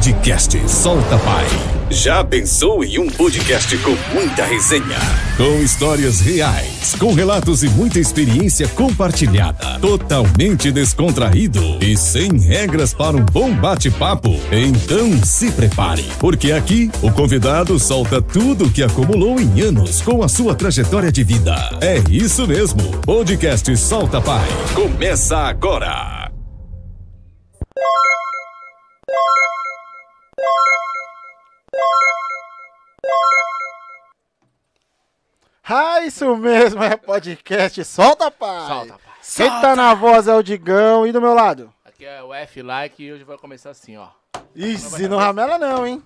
Podcast Solta Pai. Já pensou em um podcast com muita resenha? Com histórias reais, com relatos e muita experiência compartilhada. Totalmente descontraído e sem regras para um bom bate-papo? Então se prepare, porque aqui o convidado solta tudo o que acumulou em anos com a sua trajetória de vida. É isso mesmo. Podcast Solta Pai. Começa agora. Isso mesmo, é podcast. Solta, pai! Solta, pai. Quem tá na voz é o Digão e do meu lado? Aqui é o F Like e hoje vai começar assim, ó. Easy, não ramela não, hein?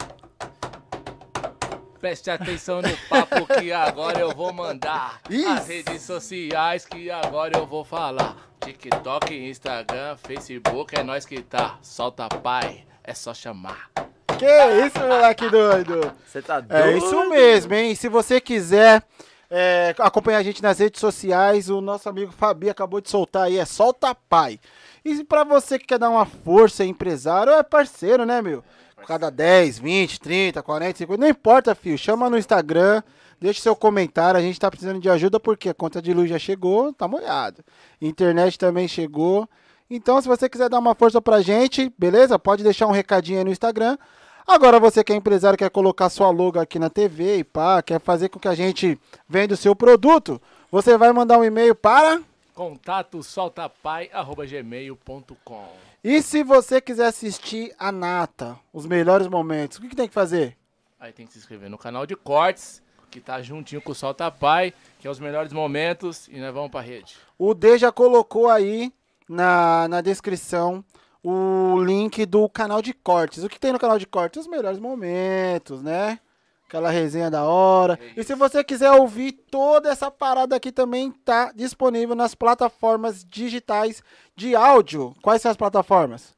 Preste atenção no papo que agora eu vou mandar. Isso. As redes sociais que agora eu vou falar. TikTok, Instagram, Facebook, é nós que tá. Solta pai, é só chamar. Que isso, moleque doido? Você tá doido? É isso mesmo, hein? Se você quiser é, acompanhar a gente nas redes sociais, o nosso amigo Fabi acabou de soltar aí, é Solta Pai. E pra você que quer dar uma força, é empresário, é parceiro, né, meu? Cada 10, 20, 30, 40, 50, não importa, filho. Chama no Instagram, deixa seu comentário. A gente tá precisando de ajuda porque a conta de luz já chegou, tá molhado. Internet também chegou. Então, se você quiser dar uma força pra gente, beleza? Pode deixar um recadinho aí no Instagram. Agora, você que é empresário, quer colocar sua logo aqui na TV e pá, quer fazer com que a gente venda o seu produto, você vai mandar um e-mail para. Contato soltapai.gmail.com E se você quiser assistir a Nata, os melhores momentos, o que, que tem que fazer? Aí tem que se inscrever no canal de cortes, que tá juntinho com o Solta Pai, que é os melhores momentos, e nós vamos pra rede. O D já colocou aí na, na descrição o link do canal de cortes. O que tem no canal de cortes? Os melhores momentos, né? Aquela resenha da hora. E se você quiser ouvir toda essa parada aqui também tá disponível nas plataformas digitais de áudio. Quais são as plataformas?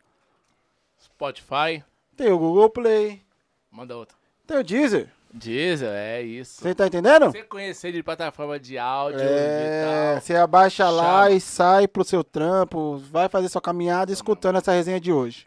Spotify, Tem o Google Play, manda outra. tem o Deezer. Diesel, é isso. Você tá entendendo? Você conhecer de plataforma de áudio É, e tal. você abaixa lá Chama. e sai pro seu trampo, vai fazer sua caminhada escutando essa resenha de hoje.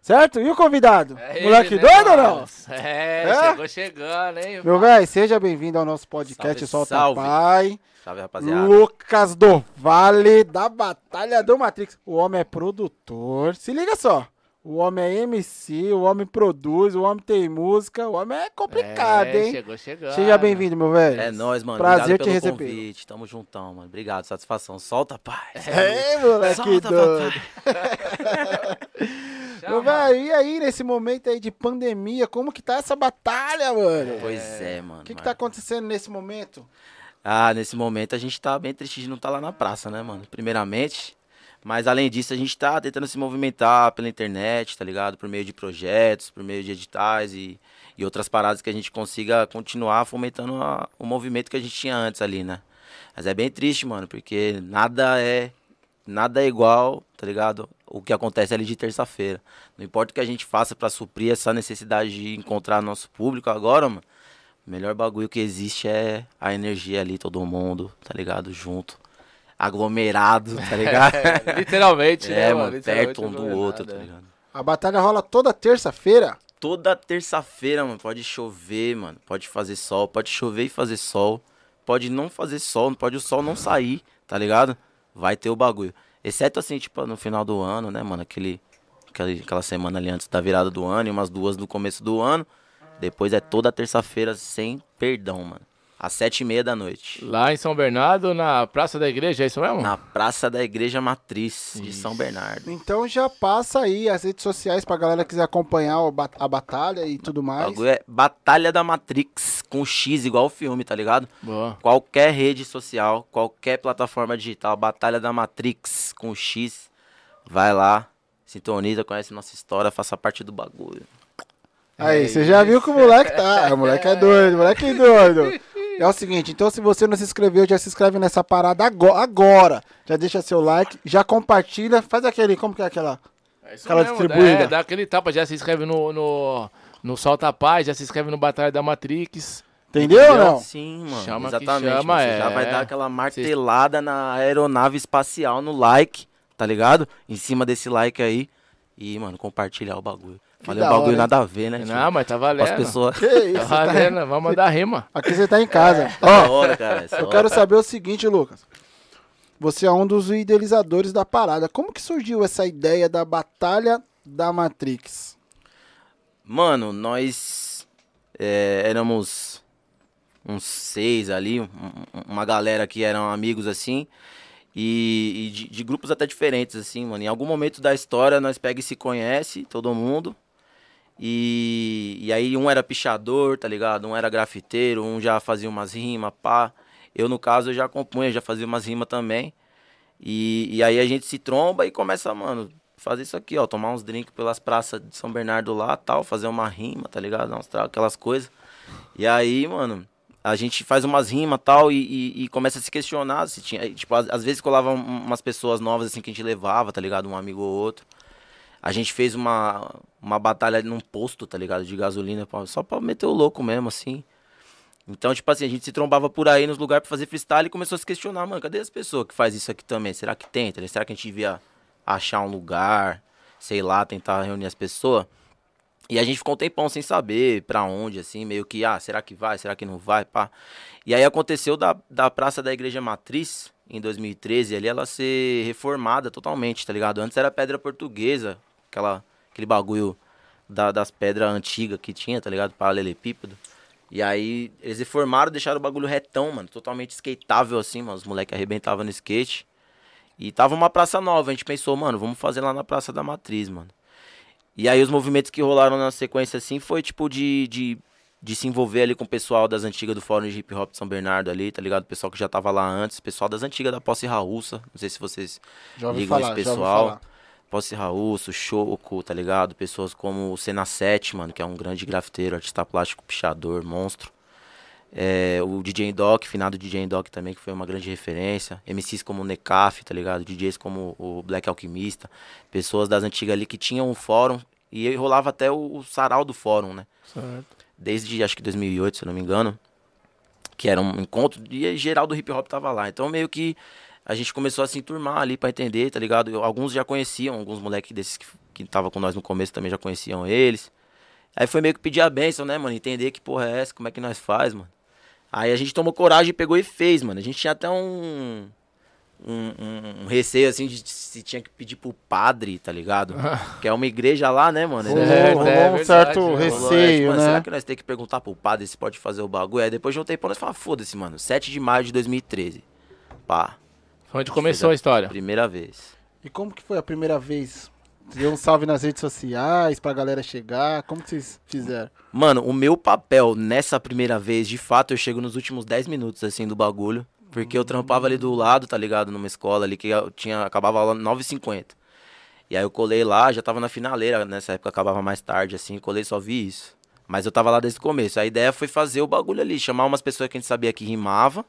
Certo? E o convidado? É Moleque ele, né, doido ou não? É, É? chegou chegando, hein? Meu velho, seja bem-vindo ao nosso podcast Salve, Solta salve. Pai. Salve, rapaziada. Lucas do Vale da Batalha do Matrix. O homem é produtor. Se liga só. O homem é MC, o homem produz, o homem tem música, o homem é complicado, é, hein? Chegou chegando. Seja bem-vindo, meu velho. É nóis, mano. Prazer Obrigado te receber. convite. Tamo juntão, mano. Obrigado, satisfação. Solta, pai. É, moleque Solta, doido. Meu velho, e aí, nesse momento aí de pandemia, como que tá essa batalha, mano? Pois é, mano. O que que tá acontecendo nesse momento? Ah, nesse momento a gente tá bem triste de não estar lá na praça, né, mano? Primeiramente. Mas além disso, a gente tá tentando se movimentar pela internet, tá ligado? Por meio de projetos, por meio de editais e, e outras paradas que a gente consiga continuar fomentando a- o movimento que a gente tinha antes ali, né? Mas é bem triste, mano, porque nada é nada é igual, tá ligado? O que acontece ali de terça-feira. Não importa o que a gente faça pra suprir essa necessidade de encontrar nosso público agora, mano. O melhor bagulho que existe é a energia ali, todo mundo, tá ligado? Junto. Aglomerado, tá ligado? É, literalmente, né, É, mano, Literalmente perto um do outro, tá é. ligado? A batalha rola toda terça-feira. Toda terça-feira, mano, pode chover, mano, pode fazer sol, pode chover e fazer sol, pode não fazer sol, pode o sol não sair, tá ligado? Vai ter o bagulho. Exceto assim, tipo, no final do ano, né, mano, aquele, aquele, aquela semana ali antes da virada do ano e umas duas no começo do ano. Depois é toda terça-feira sem perdão, mano. Às sete e meia da noite. Lá em São Bernardo, na Praça da Igreja, é isso mesmo? Na Praça da Igreja Matriz de São Bernardo. Então já passa aí as redes sociais pra galera que quiser acompanhar a batalha e tudo O mais. bagulho é Batalha da Matrix com X, igual o filme, tá ligado? Boa. Qualquer rede social, qualquer plataforma digital, Batalha da Matrix com X, vai lá, sintoniza, conhece nossa história, faça parte do bagulho. Aí, você já viu que o moleque tá. O moleque é doido, o moleque é doido. É o seguinte, então se você não se inscreveu, já se inscreve nessa parada ago- agora. Já deixa seu like, já compartilha, faz aquele, como que é aquela? É isso Aquela mesmo, distribuída. É, dá aquele tapa, já se inscreve no, no, no Solta Paz, já se inscreve no Batalha da Matrix. Entendeu ou não? Sim, mano. Chama que exatamente. chama, mano, Você já é. vai dar aquela martelada na aeronave espacial no like, tá ligado? Em cima desse like aí. E, mano, compartilhar o bagulho. Falei um bagulho hora, nada a ver, né? Não, mas tá As valendo. pessoas. Que isso, Tá valendo, vamos mandar rima. Aqui você tá em casa. Ó, Da hora, cara. eu hora. quero saber o seguinte, Lucas. Você é um dos idealizadores da parada. Como que surgiu essa ideia da Batalha da Matrix? Mano, nós é, éramos uns seis ali, um- uma galera que eram amigos assim, e, e de, de grupos até diferentes, assim, mano. Em algum momento da história nós pega e se conhece, todo mundo. E, e aí um era pichador, tá ligado? Um era grafiteiro, um já fazia umas rimas, pá. Eu, no caso, eu já compunha, já fazia umas rimas também. E, e aí a gente se tromba e começa, mano, fazer isso aqui, ó. Tomar uns drinks pelas praças de São Bernardo lá, tal. Fazer uma rima, tá ligado? Tragos, aquelas coisas. E aí, mano, a gente faz umas rimas tal e, e, e começa a se questionar se tinha. Tipo, às, às vezes colavam umas pessoas novas assim que a gente levava, tá ligado? Um amigo ou outro. A gente fez uma, uma batalha num posto, tá ligado? De gasolina, só pra meter o louco mesmo, assim. Então, tipo assim, a gente se trombava por aí nos lugares pra fazer freestyle e começou a se questionar, mano, cadê as pessoas que faz isso aqui também? Será que tem? tá? Será que a gente devia achar um lugar, sei lá, tentar reunir as pessoas? E a gente ficou um tempão sem saber pra onde, assim, meio que, ah, será que vai, será que não vai, pá. E aí aconteceu da, da Praça da Igreja Matriz, em 2013, ali ela ser reformada totalmente, tá ligado? Antes era pedra portuguesa, aquela, aquele bagulho da- das pedras antigas que tinha, tá ligado? Paralelepípedo. E aí eles reformaram, deixaram o bagulho retão, mano, totalmente skateável assim, mano. Os moleques arrebentavam no skate. E tava uma praça nova, a gente pensou, mano, vamos fazer lá na Praça da Matriz, mano. E aí os movimentos que rolaram na sequência assim foi tipo de, de, de se envolver ali com o pessoal das antigas do Fórum de Hip Hop de São Bernardo ali, tá ligado? O pessoal que já tava lá antes, pessoal das antigas da Posse Raúça. Não sei se vocês ligam falar, esse pessoal. Posse Raúço, Choco, tá ligado? Pessoas como o Cena 7, mano, que é um grande grafiteiro, artista plástico, pichador, monstro. É, o DJ Doc, finado DJ Doc também, que foi uma grande referência. MCs como o Necaf, tá ligado? DJs como o Black Alquimista. Pessoas das antigas ali que tinham um fórum. E rolava até o, o sarau do fórum, né? Certo. Desde acho que 2008, se eu não me engano. Que era um encontro e geral do hip hop tava lá. Então meio que a gente começou a se enturmar ali pra entender, tá ligado? Eu- alguns já conheciam, alguns moleques desses que, que tava com nós no começo também já conheciam eles. Aí foi meio que pedir a benção, né, mano? Entender que porra é essa, como é que nós faz, mano. Aí a gente tomou coragem e pegou e fez, mano. A gente tinha até um. Um, um- um receio, assim, de se tinha que pedir pro padre, tá ligado? que é uma igreja lá, né, mano? Rolou, Certo, rolou é um verdade, certo Rolou, é, receio, tipo, mano, né? Será que nós temos que perguntar pro padre se pode fazer o bagulho? Aí depois de um tempo nós falamos, foda-se, mano. 7 de maio de 2013. Pá, Foi onde começou a história. primeira vez. E como que foi a primeira vez? Deu um salve nas redes sociais pra galera chegar? Como que vocês fizeram? Mano, o meu papel nessa primeira vez, de fato, eu chego nos últimos 10 minutos, assim, do bagulho. Porque eu trampava ali do lado, tá ligado? Numa escola ali que eu tinha, acabava a aula 9h50. E aí eu colei lá, já tava na finaleira, nessa época acabava mais tarde, assim, colei só vi isso. Mas eu tava lá desde o começo. A ideia foi fazer o bagulho ali, chamar umas pessoas que a gente sabia que rimava,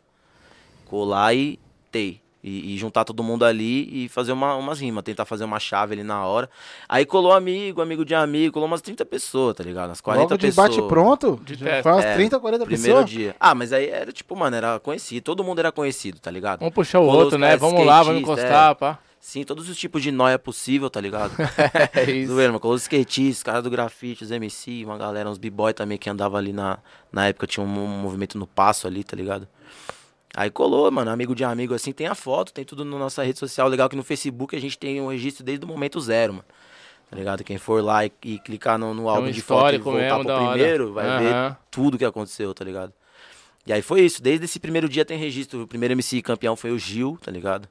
colar e ter. E, e juntar todo mundo ali e fazer uma, umas rimas, tentar fazer uma chave ali na hora. Aí colou amigo, amigo de amigo, colou umas 30 pessoas, tá ligado? Umas 40 Logo de pessoas. bate pronto? De Já. Faz umas É, 30, 40 Primeiro pessoas? dia. Ah, mas aí era tipo, mano, era conhecido. Todo mundo era conhecido, tá ligado? Vamos puxar o Colou outro, né? Vamos lá, vamos encostar, é. pá. Sim, todos os tipos de nóia possível, tá ligado? É isso. Zoeira, mano. Colou os skatistas, caras do grafite, os MC, uma galera, uns b-boy também que andava ali na, na época, tinha um, um movimento no passo ali, tá ligado? Aí colou, mano, amigo de amigo assim, tem a foto, tem tudo na nossa rede social. Legal que no Facebook a gente tem um registro desde o momento zero, mano. Tá ligado? Quem for lá e, e clicar no, no álbum um de foto e voltar mesmo, pro da hora. primeiro, vai ver Aham. tudo que aconteceu, tá ligado? E aí foi isso, desde esse primeiro dia tem registro. O primeiro MC campeão foi o Gil, tá ligado?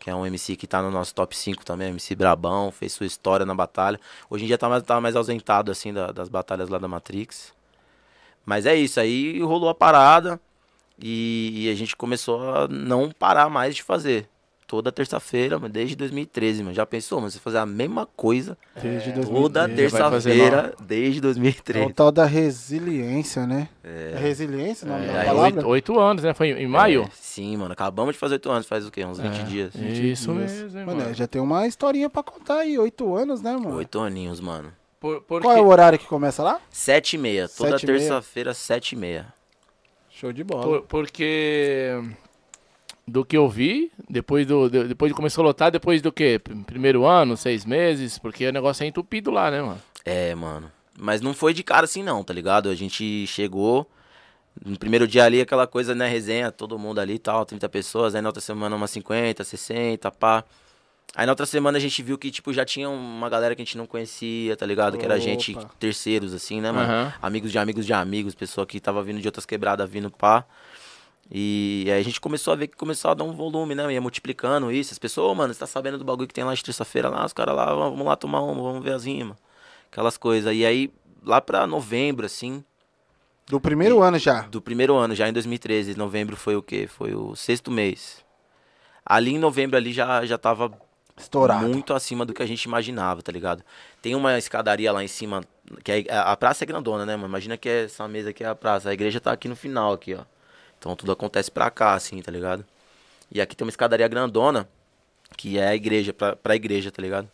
Que é um MC que tá no nosso top 5 também, MC Brabão, fez sua história na batalha. Hoje em dia tá mais, tá mais ausentado, assim, da- das batalhas lá da Matrix. Mas é isso, aí rolou a parada e, e a gente começou a não parar mais de fazer. Toda terça-feira, desde 2013, mano. Já pensou, mano? Você fazer a mesma coisa Desde toda 2013. terça-feira desde É o 2013. tal da resiliência, né? É, resiliência o nome da É, palavra? Oito, oito anos, né? Foi em maio? É, sim, mano. Acabamos de fazer 8 anos, faz o quê? Uns 20 É. dias. Isso dias. mesmo, hein, Mano, mano. é, já tem uma historinha pra contar aí, oito anos, né, mano? Oito aninhos, mano. Por, porque... Qual é o horário que começa lá? Sete e meia. Toda terça-feira, sete e meia. Show de bola. Por- porque do que eu vi, depois do de- depois de começou a lotar, depois do que? Primeiro ano, seis meses, porque o negócio é entupido lá, né, mano? É, mano. Mas não foi de cara assim não, tá ligado? A gente chegou, no primeiro dia ali, aquela coisa, né, resenha, todo mundo ali e tal, 30 pessoas, aí na outra semana umas 50, 60, pá. Aí na outra semana a gente viu que, tipo, já tinha uma galera que a gente não conhecia, tá ligado? Que era gente, terceiros, assim, né, mano? Aham. Amigos de amigos de amigos, pessoa que tava vindo de outras quebradas, vindo pá. E aí a gente começou a ver que começou a dar um volume, né? Ia multiplicando isso. As pessoas, ô, mano, você tá sabendo do bagulho que tem lá de terça-feira lá? Os caras lá, vamos lá tomar uma, vamos ver as rimas. Aquelas coisas. E aí, lá pra novembro, assim, Do primeiro ano já. do primeiro ano, já em 2013, novembro foi o quê? Foi o sexto mês. Ali em novembro ali já, já tava Estourado. muito acima do que a gente imaginava, tá ligado? Tem uma escadaria lá em cima, que é, a praça é grandona, né, mano? Imagina que essa mesa aqui é a praça, a igreja tá aqui no final, aqui, ó. Então tudo acontece pra cá, assim, tá ligado? E aqui tem uma escadaria grandona, que é a igreja, pra, pra igreja, tá ligado?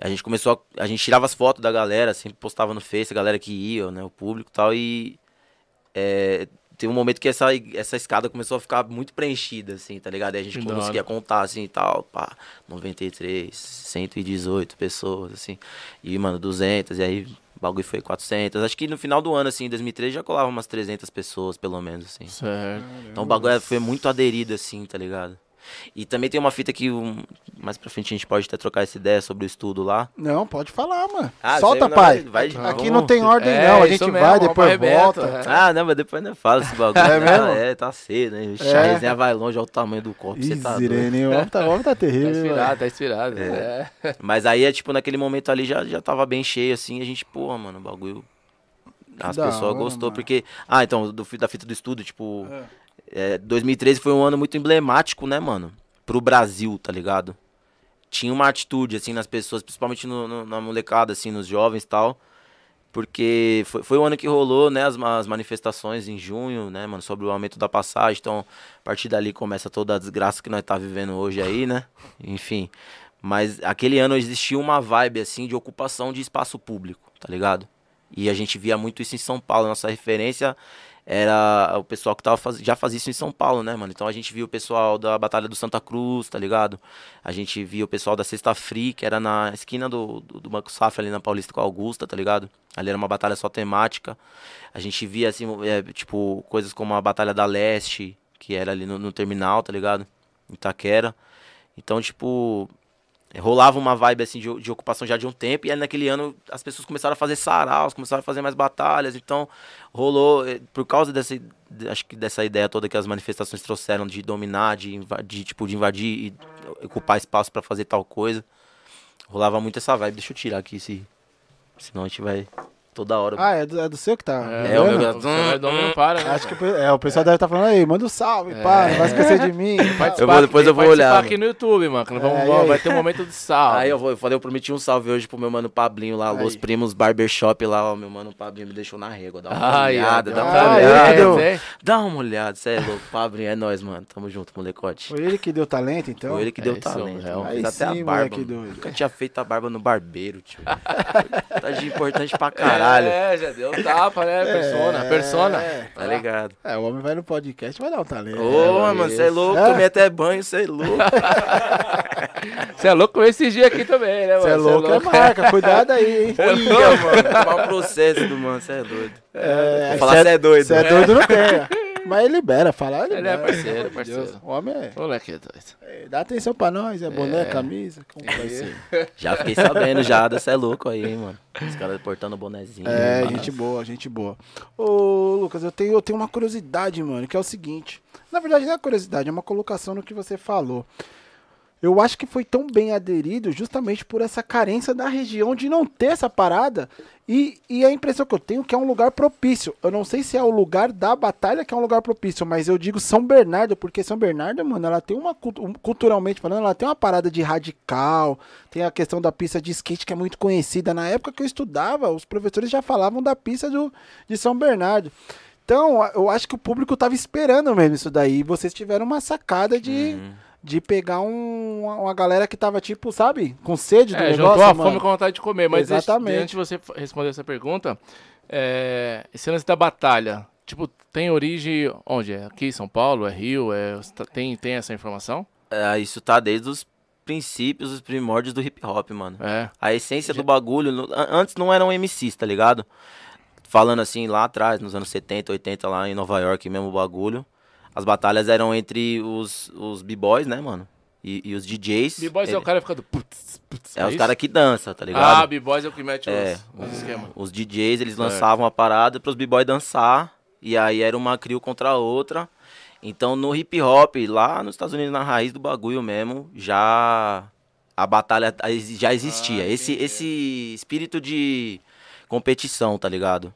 A gente começou, a, a gente tirava as fotos da galera, sempre postava no Face, a galera que ia, né, o público e tal, e é, teve um momento que essa, essa escada começou a ficar muito preenchida, assim, tá ligado? Aí a gente conseguia contar, assim, e tal, pá, 93, 118 pessoas, assim, e, mano, 200, e aí o bagulho foi 400. Acho que no final do ano, assim, em 2013, já colava umas 300 pessoas, pelo menos, assim. Certo. Então o bagulho foi muito aderido, assim, tá ligado? E também tem uma fita que um, mais pra frente a gente pode até trocar essa ideia sobre o estudo lá. Não, pode falar, mano. Ah, Solta, não, pai. vai- Aqui vamos- não tem ordem, É, não. A gente mesmo, vai, depois volta. é. Ah, não, mas depois não fala esse bagulho. É mesmo? É, tá cedo, né? Ixi, É. A resenha vai longe, olha o tamanho do corpo, você tá doido. O homem tá, o homem tá Tá terrível. inspirado, mano. tá inspirado. É. Mas aí, é tipo, naquele momento ali já, já tava bem cheio, assim, a gente, pô, mano, o bagulho. As pessoas gostou, mano. porque. Ah, então, do, da fita do estudo, tipo. é, 2013 foi um ano muito emblemático, né, mano? Pro Brasil, tá ligado? Tinha uma atitude, assim, nas pessoas, principalmente no- no- na molecada, assim, nos jovens e tal. Porque foi, foi o ano que rolou, né, as, as manifestações em junho, né, mano, sobre o aumento da passagem. Então, a partir dali começa toda a desgraça que nós tá vivendo hoje aí, né? Enfim. Mas aquele ano existia uma vibe, assim, de ocupação de espaço público, tá ligado? E a gente via muito isso em São Paulo. Nossa referência era o pessoal que tava faz... já fazia isso em São Paulo, né, mano? Então a gente via o pessoal da Batalha do Santa Cruz, tá ligado? A gente via o pessoal da Sexta Free, que era na esquina do, do, do Banco Safra, ali na Paulista com a Augusta, tá ligado? Ali era uma batalha só temática. A gente via, assim, é, tipo, coisas como a Batalha da Leste, que era ali no, no terminal, tá ligado? Itaquera. Então, tipo, rolava uma vibe assim de, de ocupação já de um tempo, e aí naquele ano as pessoas começaram a fazer saraus, começaram a fazer mais batalhas, então rolou, eh, por causa dessa, de- acho que dessa ideia toda que as manifestações trouxeram de dominar, de invadir, tipo, de invadir e ocupar espaço pra fazer tal coisa, rolava muito essa vibe, deixa eu tirar aqui, se, senão a gente vai toda hora. Ah, é do, é do seu que tá. É, o vendo? meu- O sobrenome não para, né? Acho que o é, o pessoal deve estar falando aí, manda um salve, pá, não vai esquecer de mim. Eu vou- depois eu vou olhar, aqui no YouTube, mano. vamos- É, aí? vai ter um momento de sal. Aí eu, vou, eu falei, eu prometi um salve hoje pro meu mano Pablinho lá, Aí. Los Primos Barbershop lá, ó, meu mano Pablinho me deixou na régua, dá uma Ai, olhada, ai, dá uma ai, ai, olhada. é, Dá uma olhada, cê é louco. Pablinho, é nóis, mano. Tamo junto, molecote. Foi ele que deu talento, então? Foi ele que é deu talento. Aí Fez até sim, a barba. Nunca tinha feito a barba no barbeiro, tio. tá de importante pra caralho. É, já deu tapa, né? Persona, persona. É, Tá ligado? é, o homem vai no podcast, vai dar um talento. Ô, É, mano, cê é louco. É? Tomei até banho, cê é louco. Você é louco com esse dia aqui também, né, mano? Você é louco, é marca, cuidado aí, hein? Olha, mano. Tomar um processo do mano, cê é doido. É, Vou falar cê é doido. Você é doido, não tem. Mas ele libera, falar, ele Ele é libera. parceiro, amor de parceiro. Deus. O homem é, Moleque é doido. é, Dá atenção pra nós, é boné, camisa, como vai ser. Já fiquei sabendo já, cê é louco aí, hein, mano. Os caras portando bonezinho. É, gente boa, gente boa. Ô, Lucas, eu tenho, eu tenho uma curiosidade, mano, que é o seguinte. Na verdade, não é curiosidade, é uma colocação no que você falou. Eu acho que foi tão bem aderido justamente por essa carência da região de não ter essa parada. E, e a impressão que eu tenho é que é um lugar propício. Eu não sei se é o lugar da batalha que é um lugar propício, mas eu digo São Bernardo, porque São Bernardo, mano, ela tem uma, cultu- um- culturalmente falando, ela tem uma parada de radical, tem a questão da pista de skate que é muito conhecida. Na época que eu estudava, os professores já falavam da pista do, de São Bernardo. Então, eu acho que o público tava esperando mesmo isso daí. E vocês tiveram uma sacada de, Uhum. De pegar um- uma galera que tava, tipo, sabe, com sede do É, negócio, juntou a mano. fome com a vontade de comer. Mas Exatamente. antes de você responder essa pergunta, é, esse lance da batalha, tipo, tem origem onde? É aqui em São Paulo? É Rio? É, tem, tem essa informação? É, isso tá desde os princípios, os primórdios do hip hop, mano. É. A essência do bagulho, antes não eram MCs, tá ligado? Falando assim, lá atrás, nos anos 70, 80, lá em Nova York, mesmo o bagulho. As batalhas eram entre os, os b-boys, né, mano? E, e os DJs. B-Boys é o cara ficando. putz, putz, É os isso? caras que dançam, tá Ah, ligado? B-Boys é o que mete os, É. os esquemas. Os DJs, eles Certo. lançavam a parada pros b-boys dançar. E aí era uma crew contra a outra. Então no hip hop, lá nos Estados Unidos, na raiz do bagulho mesmo, já a batalha já existia. Ah, esse, esse espírito de competição, tá ligado?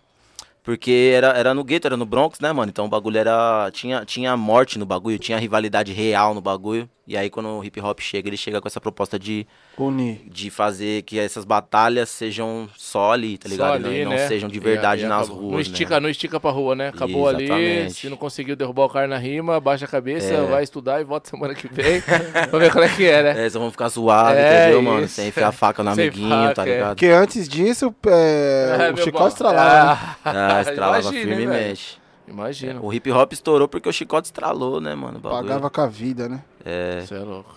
Porque era, era no gueto, era no Bronx, né, mano? Então o bagulho era. Tinha, tinha morte no bagulho, tinha rivalidade real no bagulho. E aí quando o hip hop chega, ele chega com essa proposta de Unir. de fazer que essas batalhas sejam só ali, tá Só ligado? ali, e não, né? não sejam de verdade e nas acabou. ruas. Não estica, né? não estica pra rua, né? Acabou ali. Exatamente. Se não conseguiu derrubar o cara na rima, baixa a cabeça, É. vai estudar e volta semana que vem. Vamos ver qual é que é, né? É, só vão ficar suave, É, entendeu, mano? isso. Sem enfiar a faca no Sem amiguinho, faca, tá é. ligado? Porque antes disso, é, É, o bom. estralava. né? Ah, estralava Imagina, hein, velho? Imagina. O hip hop estourou porque o chicote estralou, né, mano? Pagava com a vida, né? É. Você é louco.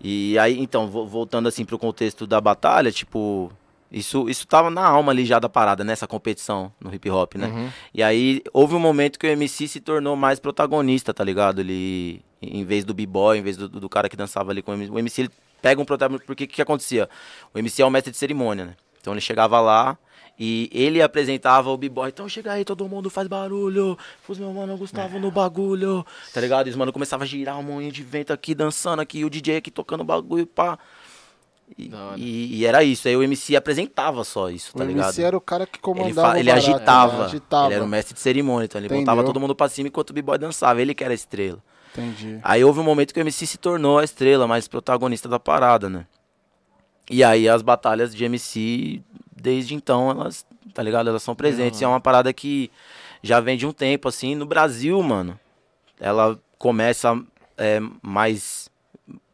E aí, então, vo- voltando assim pro contexto da batalha, tipo, isso, isso tava na alma ali já da parada, nessa competição no hip hop, né? Uhum. E aí houve um momento que o MC se tornou mais protagonista, tá ligado? Ele, em vez do b-boy, em vez do, do cara que dançava ali com o MC, o MC ele pega um protagonista, porque o que, que acontecia? O MC é o mestre de cerimônia, né? Então ele chegava lá e ele apresentava o b-boy, então chega aí, todo mundo faz barulho, pus meu mano Gustavo no bagulho, tá ligado? E os mano começava a girar um moinho de vento aqui, dançando aqui, o DJ aqui tocando bagulho, pá. E, e- e era isso, aí o MC apresentava só isso, O tá ligado? MC era o cara que Ele, comandava o ele barato, agitava, né? agitava. ele era o mestre de cerimônia, então ele Entendeu? botava todo mundo pra cima enquanto o b-boy dançava, ele que era a estrela. Entendi. Aí houve um momento que o MC se tornou a estrela, mais protagonista da parada, né? E aí as batalhas de MC, desde então, elas, tá ligado? Elas são presentes. E é uma parada que já vem de um tempo, assim. No Brasil, mano, ela começa é, mais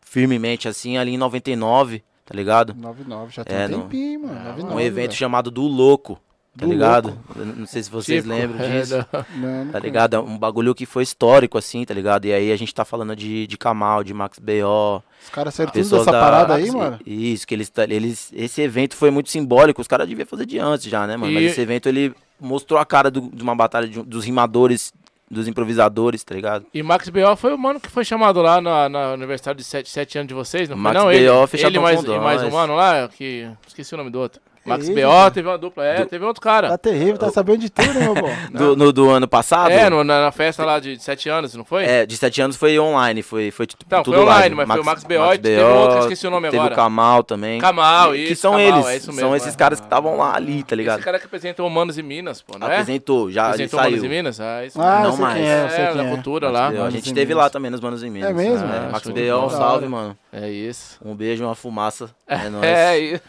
firmemente, assim, ali em 99, tá ligado? 99, já tem É, um tempinho, mano. 99, Um evento velho. chamado Do Louco, tá Do ligado? Eu Não sei se vocês Tipo, lembram é, disso. da- Não, não Tá ligado? É um bagulho que foi histórico, assim, tá ligado? E aí a gente tá falando de, de Kamal, de Max B.O., Os caras saíram tudo dessa da... parada aí, mano. Isso, que eles, tá- eles... Esse evento foi muito simbólico, os caras deviam fazer de antes já, né, mano? Mas E- esse evento, ele mostrou a cara do- de uma batalha de um- dos rimadores, dos improvisadores, tá ligado? E Max B.O. foi o mano que foi chamado lá na, na universidade de 7, anos de vocês, não Max foi? Não, B.O. ele, fechadão ele mais, e mais um mano lá, que... Esqueci o nome do outro. Max isso, B.O. teve uma dupla, é, Do- teve outro cara. Tá terrível, tá sabendo de tudo, né, meu bom? Do, no, do ano passado? É, no- na, na festa lá de 7 anos, não foi? É, de sete anos foi online, foi, foi tipo, Não, tudo foi online, live. mas foi o Max B.O. e teve outro que esqueci o nome teve agora. o Kamal também. Kamal, que isso, são Kamal, eles, é isso são mesmo, esses é. caras que estavam lá ali, tá ligado? Esse cara que apresentou Manos e Minas, pô, não é? Apresentou, já Apresentou Manos saiu. e Minas? Ah, isso Ah, Não mais. quem é, eu sei é, na é. cultura Max lá. A gente teve lá também nos Manos e Minas. É mesmo? É, Max de B.O., um salve, Da mano. É isso. Um beijo, uma fumaça. É nóis. É isso.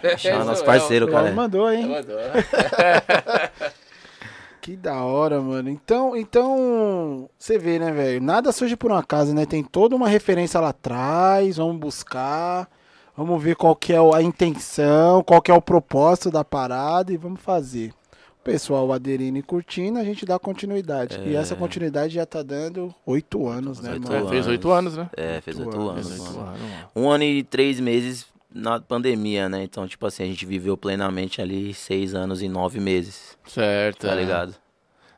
Nosso É, parceiro, cara. Paulo mandou, é, hein? mandou. Que da hora, mano. Então, então, você vê, né, velho? Nada surge por um acaso, né? Tem toda uma referência lá atrás, vamos buscar, vamos ver qual que é a intenção, qual que é o propósito da parada e vamos fazer. O pessoal aderindo e curtindo, a gente dá continuidade. E essa continuidade já tá dando oito anos, né, mano? É, anos. fez oito anos, né? É, fez Oito anos, anos. Um ano e três meses na pandemia, né? Então, tipo assim, a gente viveu plenamente ali seis anos e nove meses, Certo. tá é. ligado?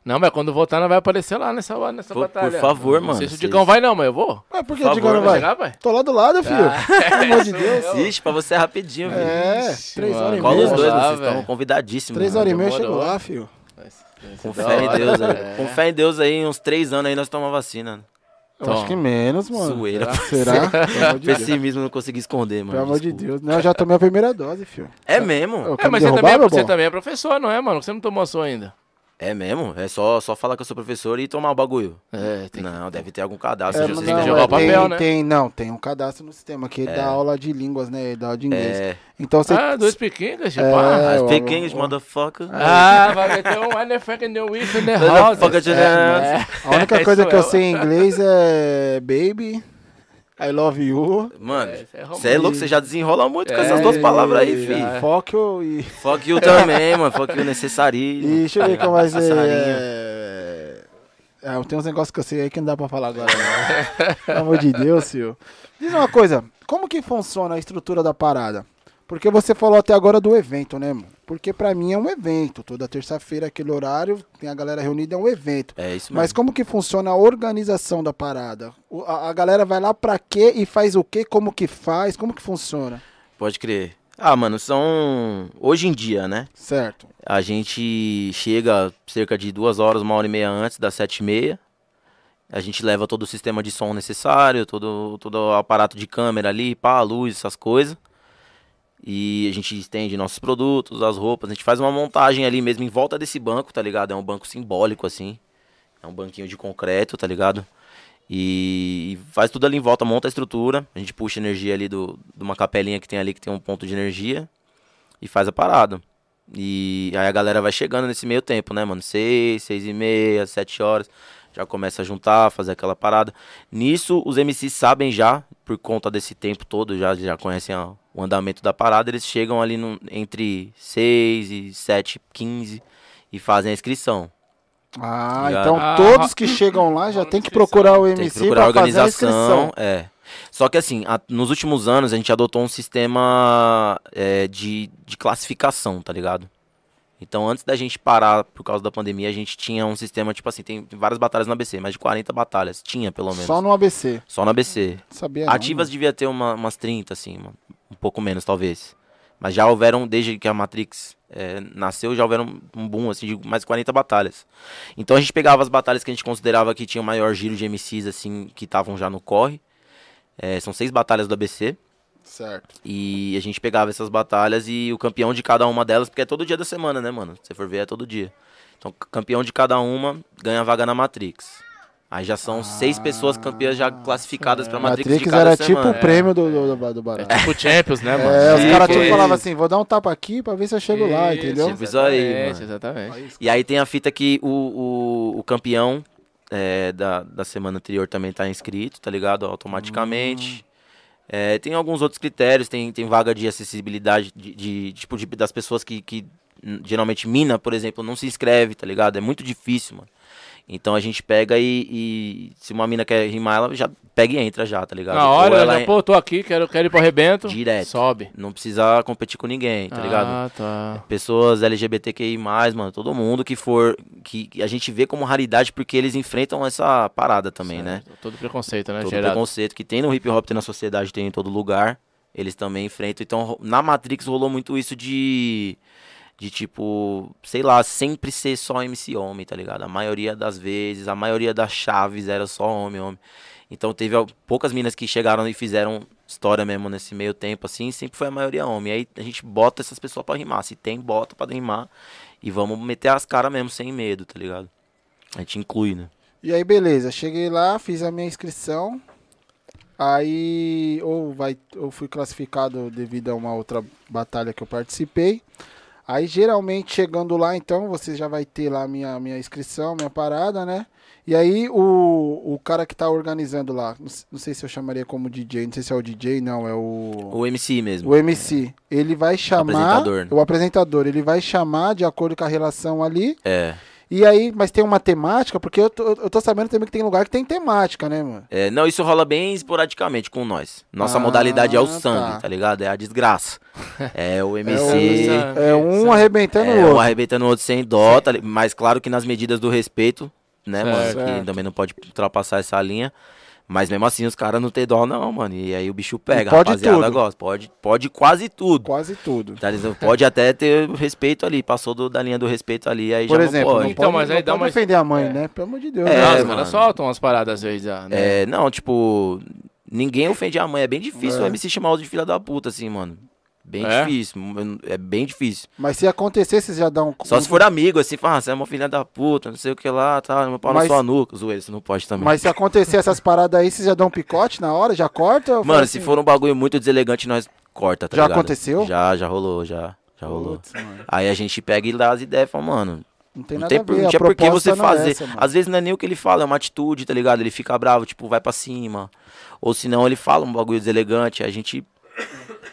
Não, mas quando voltar, não vai aparecer lá nessa, nessa Por- batalha. por favor, Não mano, sei se o Digão vai não, mas eu vou. Mas por que Por o Digão não vai? chegar, pai? Tô lá do lado, filho. Pelo amor de Deus. Ixi, pra você é rapidinho, viu? É, Ixi, três mano. horas e Cola meia. os dois, lá, vocês velho. estão convidadíssimos. Três horas e meia eu chego Demorou. lá, filho. Com fé em. Deus aí. É. Com fé em Deus aí, uns três anos aí nós tomamos vacina. Eu Toma. acho que menos, mano. Zoeira. Será? Deus. Pessimismo não consegui esconder, mano. Pelo amor de. Deus. Não, eu já tomei a primeira dose, filho. É mesmo? Eu É, mas você derrubar, também, meu você também é professor, não é, mano? Você não tomou a sua ainda. É mesmo? É só, só falar que eu sou professor e tomar o bagulho. É, tem que... Não, deve ter algum cadastro. É, não, tem que é, jogar o papel, tem, né? tem- não, tem um cadastro no sistema que ele É. dá aula de línguas, né? Ele dá aula de inglês. É. Então você. Ah, dois pequenos, tipo, É, ah. As o- motherfucker. Ah, vai meter um motherfucking new whiff in the house. Motherfucker the É. A única Isso coisa que eu é- sei em inglês é baby, I love you, Mano, É, isso é você é louco, você já desenrola muito com É, essas duas palavras aí, filho. fuck you e. Fuck you também, mano. Fuck you necessário. E deixa eu ver como vai ser. É... é, tem uns negócios que eu sei aí que não dá pra falar agora. Né? Pelo amor de Deus, senhor. Diz uma coisa, como que funciona a estrutura da parada? Porque você falou até agora do evento, né, mano? Porque pra mim é um evento. Toda terça-feira, aquele horário, tem a galera reunida, é um evento. É isso mesmo. Mas como que funciona a organização da parada? A, a galera vai lá pra quê e faz o quê? Como que faz? Como que funciona? Pode crer. Ah, mano, são. Hoje em dia, né? Certo. A gente chega cerca de duas horas, uma hora e meia antes das sete e meia. A gente leva todo o sistema de som necessário, todo, todo o aparato de câmera ali, pá, luz, essas coisas. E a gente estende nossos produtos, as roupas. A gente faz uma montagem ali mesmo em volta desse banco, tá ligado? É um banco simbólico, assim. É um banquinho de concreto, tá ligado? E faz tudo ali em volta, monta a estrutura. A gente puxa energia ali do, de uma capelinha que tem ali, que tem um ponto de energia. E faz a parada. E aí a galera vai chegando nesse meio tempo, né, mano? Seis, seis e meia, sete horas. Já começa a juntar, fazer aquela parada. Nisso, os MCs sabem já, por conta desse tempo todo, já, já conhecem a- o andamento da parada. Eles chegam ali no- entre 6 e 7, 15 e fazem a inscrição. Ah, Já- então Ah, todos que chegam lá já tem que procurar o Tem que MC procurar a pra fazer a organização. inscrição. É. Só que assim, a- nos últimos anos a gente adotou um sistema é, de, de classificação, tá ligado? Então antes da gente parar por causa da pandemia, a gente tinha um sistema, tipo assim, tem várias batalhas no ABC, mais de 40 batalhas. Tinha, pelo menos. Só no ABC. Só no ABC. Sabia não, Ativas devia ter uma- umas 30, assim, mano. Um pouco menos, talvez. Mas já houveram, desde que a Matrix é, nasceu, já houveram um boom, assim, de mais 40 batalhas. Então a gente pegava as batalhas que a gente considerava que tinham maior giro de MCs, assim, que estavam já no corre. É, são seis batalhas do ABC. Certo. E a gente pegava essas batalhas e o campeão de cada uma delas, porque é todo dia da semana, né, mano? Se for ver, é todo dia. Então, campeão de cada uma ganha vaga na Matrix. Aí já são seis pessoas campeãs já classificadas pra Matrix, Matrix de cada era semana. tipo o prêmio do, do, do, do barato. É tipo Champions, né, mano? É, os caras tipo falavam assim, vou dar um tapa aqui pra ver se eu chego lá, Isso, entendeu? Tipo isso aí, exatamente, mano. Exatamente. E aí tem a fita que o, o, o campeão é, da, da semana anterior também tá inscrito, tá ligado? Automaticamente. É, tem alguns outros critérios, tem, tem vaga de acessibilidade de, de- tipo de- das pessoas que, que hum, geralmente mina, por exemplo, não se inscreve, tá ligado? É muito difícil, mano. Então a gente pega e, e se uma mina quer rimar, ela já pega e entra já, tá ligado? Na Ou hora, ela já, pô, tô aqui, quero, quero ir pro arrebento. Direto. Sobe. não precisa competir com ninguém, tá ligado? Ah, tá. pessoas LGBTQI+, mano, todo mundo que for, que que a gente vê como raridade porque eles enfrentam essa parada também, né? Certo. Todo preconceito, né? Todo Gerado. preconceito que tem no hip hop, tem na sociedade, tem em todo lugar, eles também enfrentam. Então, na Matrix rolou muito isso de de tipo, sei lá, sempre ser só MC homem, tá ligado? A maioria das vezes, a maioria das chaves era só homem, homem. Então teve poucas minas que chegaram e fizeram história mesmo nesse meio tempo, assim, sempre foi a maioria homem. Aí a gente bota essas pessoas pra rimar. Se tem, bota pra rimar. E vamos meter as caras mesmo, sem medo, tá ligado? A gente inclui, né? E aí, beleza, cheguei lá, fiz a minha inscrição. Aí, ou, vai, ou fui classificado devido a uma outra batalha que eu participei. Aí, geralmente, chegando lá, então, você já vai ter lá minha, minha inscrição, minha parada, né? E aí, o, o cara que tá organizando lá, não, não sei se eu chamaria como DJ, não sei se é o DJ, não, é o. O MC mesmo. O MC, ele vai chamar. apresentador, né? O apresentador, ele vai chamar de acordo com a relação ali. É. E aí, mas tem uma temática, porque eu tô, eu tô sabendo também que tem lugar que tem temática, né, mano? É, não, isso rola bem esporadicamente com nós. Nossa Ah, modalidade é o tá. sangue, tá. ligado? É a desgraça. É o É, MC. um, é um arrebentando o É, um outro. arrebentando o outro sem dó, tá mas claro que nas medidas do respeito, né, mano? Certo. Que também não pode ultrapassar essa linha. Mas mesmo assim, os caras não tem dó, não, mano. E aí o bicho pega, pode rapaziada tudo. gosta. Pode, pode quase tudo. Quase tudo. Tá ligado? Pode até ter respeito ali, passou do- da linha do respeito ali, aí Por já exemplo, não não pode. Então, pode, mas aí não dá pode uma- defender a mãe, é. né? Pelo amor de Deus. É, né? Os mano. caras soltam umas paradas às vezes né? É, não, tipo, ninguém ofende a mãe. É bem difícil É. o MC chamar o de filha da puta, assim, mano. Bem É? difícil. É bem difícil. Mas se acontecer, vocês já dão... Só se for amigo, assim, fala, ah, você é uma filha da puta, não sei o que lá, tá, meu pau Mas- na sua nuca. Zoeira, você não pode também. Mas se acontecer essas paradas aí, vocês já dão um picote na hora? Já corta? Mano, faz se assim? for um bagulho muito deselegante, nós corta, tá Já ligado? aconteceu? Já, já rolou, já. Já rolou. Putz, Aí a gente pega e dá as ideias e fala, mano, não tem não nada tem a por, ver. não a tinha por que proposta você não é fazer. essa, mano. Às vezes não é nem o que ele fala, é uma atitude, tá ligado? Ele fica bravo, tipo, vai pra cima. Ou senão ele fala um bagulho deselegante, a gente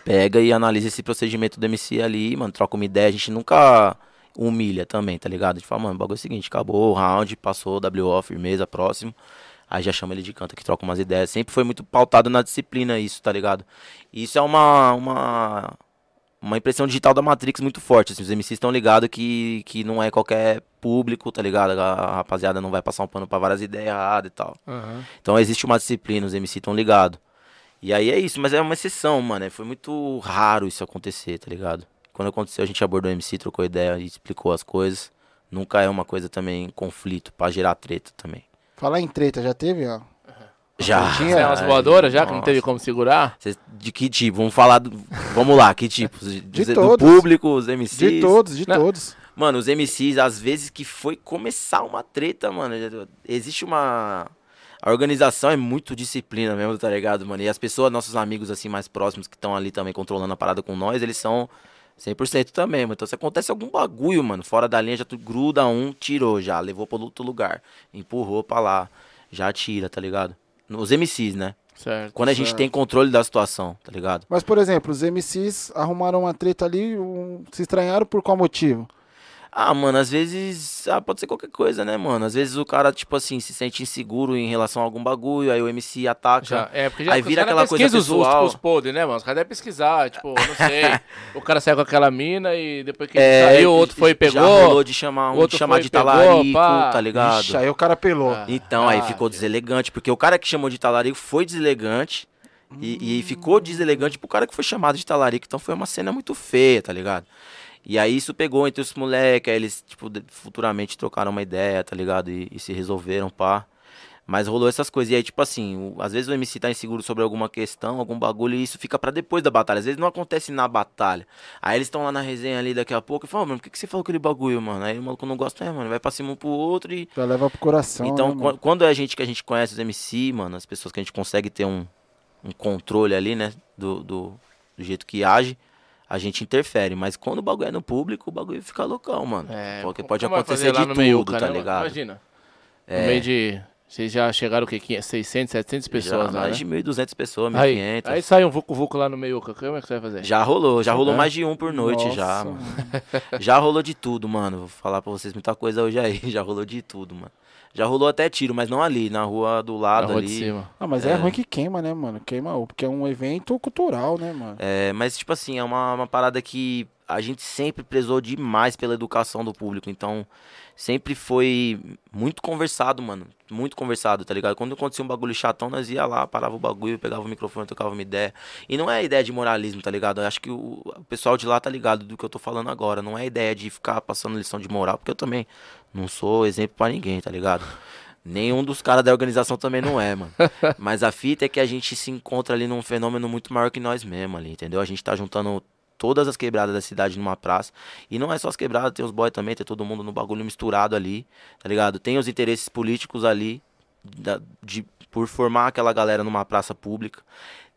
pega e analisa esse procedimento do MC ali, mano, troca uma ideia, a gente nunca humilha também, tá ligado? A gente fala, mano, o bagulho é o seguinte, acabou o round, passou, WO, firmeza, próximo. Aí já chama ele de canto, que troca umas ideias. Sempre foi muito pautado na disciplina isso, tá ligado? E isso é uma, uma, uma impressão digital da Matrix muito forte. Assim, os MCs estão ligados que, que não é qualquer público, tá ligado? A rapaziada não vai passar um pano pra várias ideias erradas e tal. Aham. Então existe uma disciplina, os MCs estão ligados. E aí é isso, mas é uma exceção, mano. Foi muito raro isso acontecer, tá ligado? Quando aconteceu, a gente abordou o MC, trocou ideia e explicou as coisas. Nunca é uma coisa também em conflito, pra gerar treta também. Falar em treta, já teve, ó? Já. Tinha É umas voadoras já que não teve como segurar? Cês- De que tipo? Vamos falar do. Vamos lá, que tipos? De, De do todos. público, os MCs. De todos, de Não. todos. Mano, os MCs, às vezes que foi começar uma treta, mano. Existe uma. A organização é muito disciplina mesmo, tá ligado, mano? E as pessoas, nossos amigos, assim, mais próximos, que estão ali também controlando a parada com nós, eles são 100% também, mano. Então, se acontece algum bagulho, mano, fora da linha, já tu gruda um, tirou já, levou pra outro lugar, empurrou pra lá, já tira, tá ligado? Os MCs, né? Certo. Quando a gente Certo. tem controle da situação, tá ligado? Mas, por exemplo, os MCs arrumaram uma treta ali, um- se estranharam por qual motivo? Ah, mano, às vezes. Ah, pode ser qualquer coisa, né, mano? Às vezes o cara, tipo assim, se sente inseguro em relação a algum bagulho, aí o MC ataca. Já, é, porque já Aí vira aquela coisa pesquisam os- os- pessoal. Os, podres, né, mano? Os caras devem pesquisar, tipo, não sei. o cara saiu com aquela mina e depois que ele É, saiu, o outro foi e Já rolou pegou. de chamar um, outro de chamar de pegou, talarico, pá. tá ligado? Ixi, aí o cara pelou. Ah. Então, aí Ah, ficou Deus. deselegante, porque o cara que chamou de talarico foi deselegante. E, e ficou deselegante pro cara que foi chamado de talarico. Então foi uma cena muito feia, tá ligado? E aí isso pegou entre os moleques, aí eles, tipo, futuramente trocaram uma ideia, tá ligado? E, e se resolveram, pá. Mas rolou essas coisas. E aí, tipo assim, o- às vezes o MC tá inseguro sobre alguma questão, algum bagulho, e isso fica pra depois da batalha. Às vezes não acontece na batalha. Aí eles estão lá na resenha ali daqui a pouco e falam, "Ô, mano, por que, que você falou aquele bagulho, mano? Aí o maluco não gosta, é, mano, vai pra cima um pro outro e. Já leva pro coração. Então, né, quando é a gente que a gente conhece os MC, mano, as pessoas que a gente consegue ter um, um controle ali, né, do, do, do jeito que age, a gente interfere. Mas quando o bagulho é no público, o bagulho fica loucão, mano. É, Porque pode acontecer de tudo, Meiuca, tá ligado? Imagina. É. No meio de. Vocês já chegaram o quê? 500, 600, 700 pessoas já, lá, mais né? de 1.200 pessoas, Aí, 1.500. aí sai um vucu-vucu lá no Meiuca. Como é que você vai fazer? Já rolou, já rolou É? mais de um por noite Nossa, já, mano. Já rolou de tudo, mano. Vou falar pra vocês muita coisa hoje aí. Já rolou de tudo, mano. Já rolou até tiro, mas não ali, na rua do Na lado rua ali. de cima. Ah, mas é. ruim que queima, né, mano? Queima, porque é um evento cultural, né, mano? É, mas, tipo assim, é uma, uma parada que a gente sempre prezou demais pela educação do público. Então, sempre foi muito conversado, mano. Muito conversado, tá ligado? Quando acontecia um bagulho chatão, nós ia lá, parava o bagulho, pegava o microfone, tocava uma ideia. E não é ideia de moralismo, tá ligado? Eu acho que o, o pessoal de lá tá ligado do que eu tô falando agora. Não é ideia de ficar passando lição de moral, porque eu também não sou exemplo pra ninguém, tá ligado? Nenhum dos caras da organização também não é, mano. Mas a fita é que a gente se encontra ali num fenômeno muito maior que nós mesmos ali, entendeu? A gente tá juntando todas as quebradas da cidade numa praça. E não é só as quebradas, tem os boys também, tem todo mundo no bagulho misturado ali, tá ligado? Tem os interesses políticos ali, da- de, por formar aquela galera numa praça pública.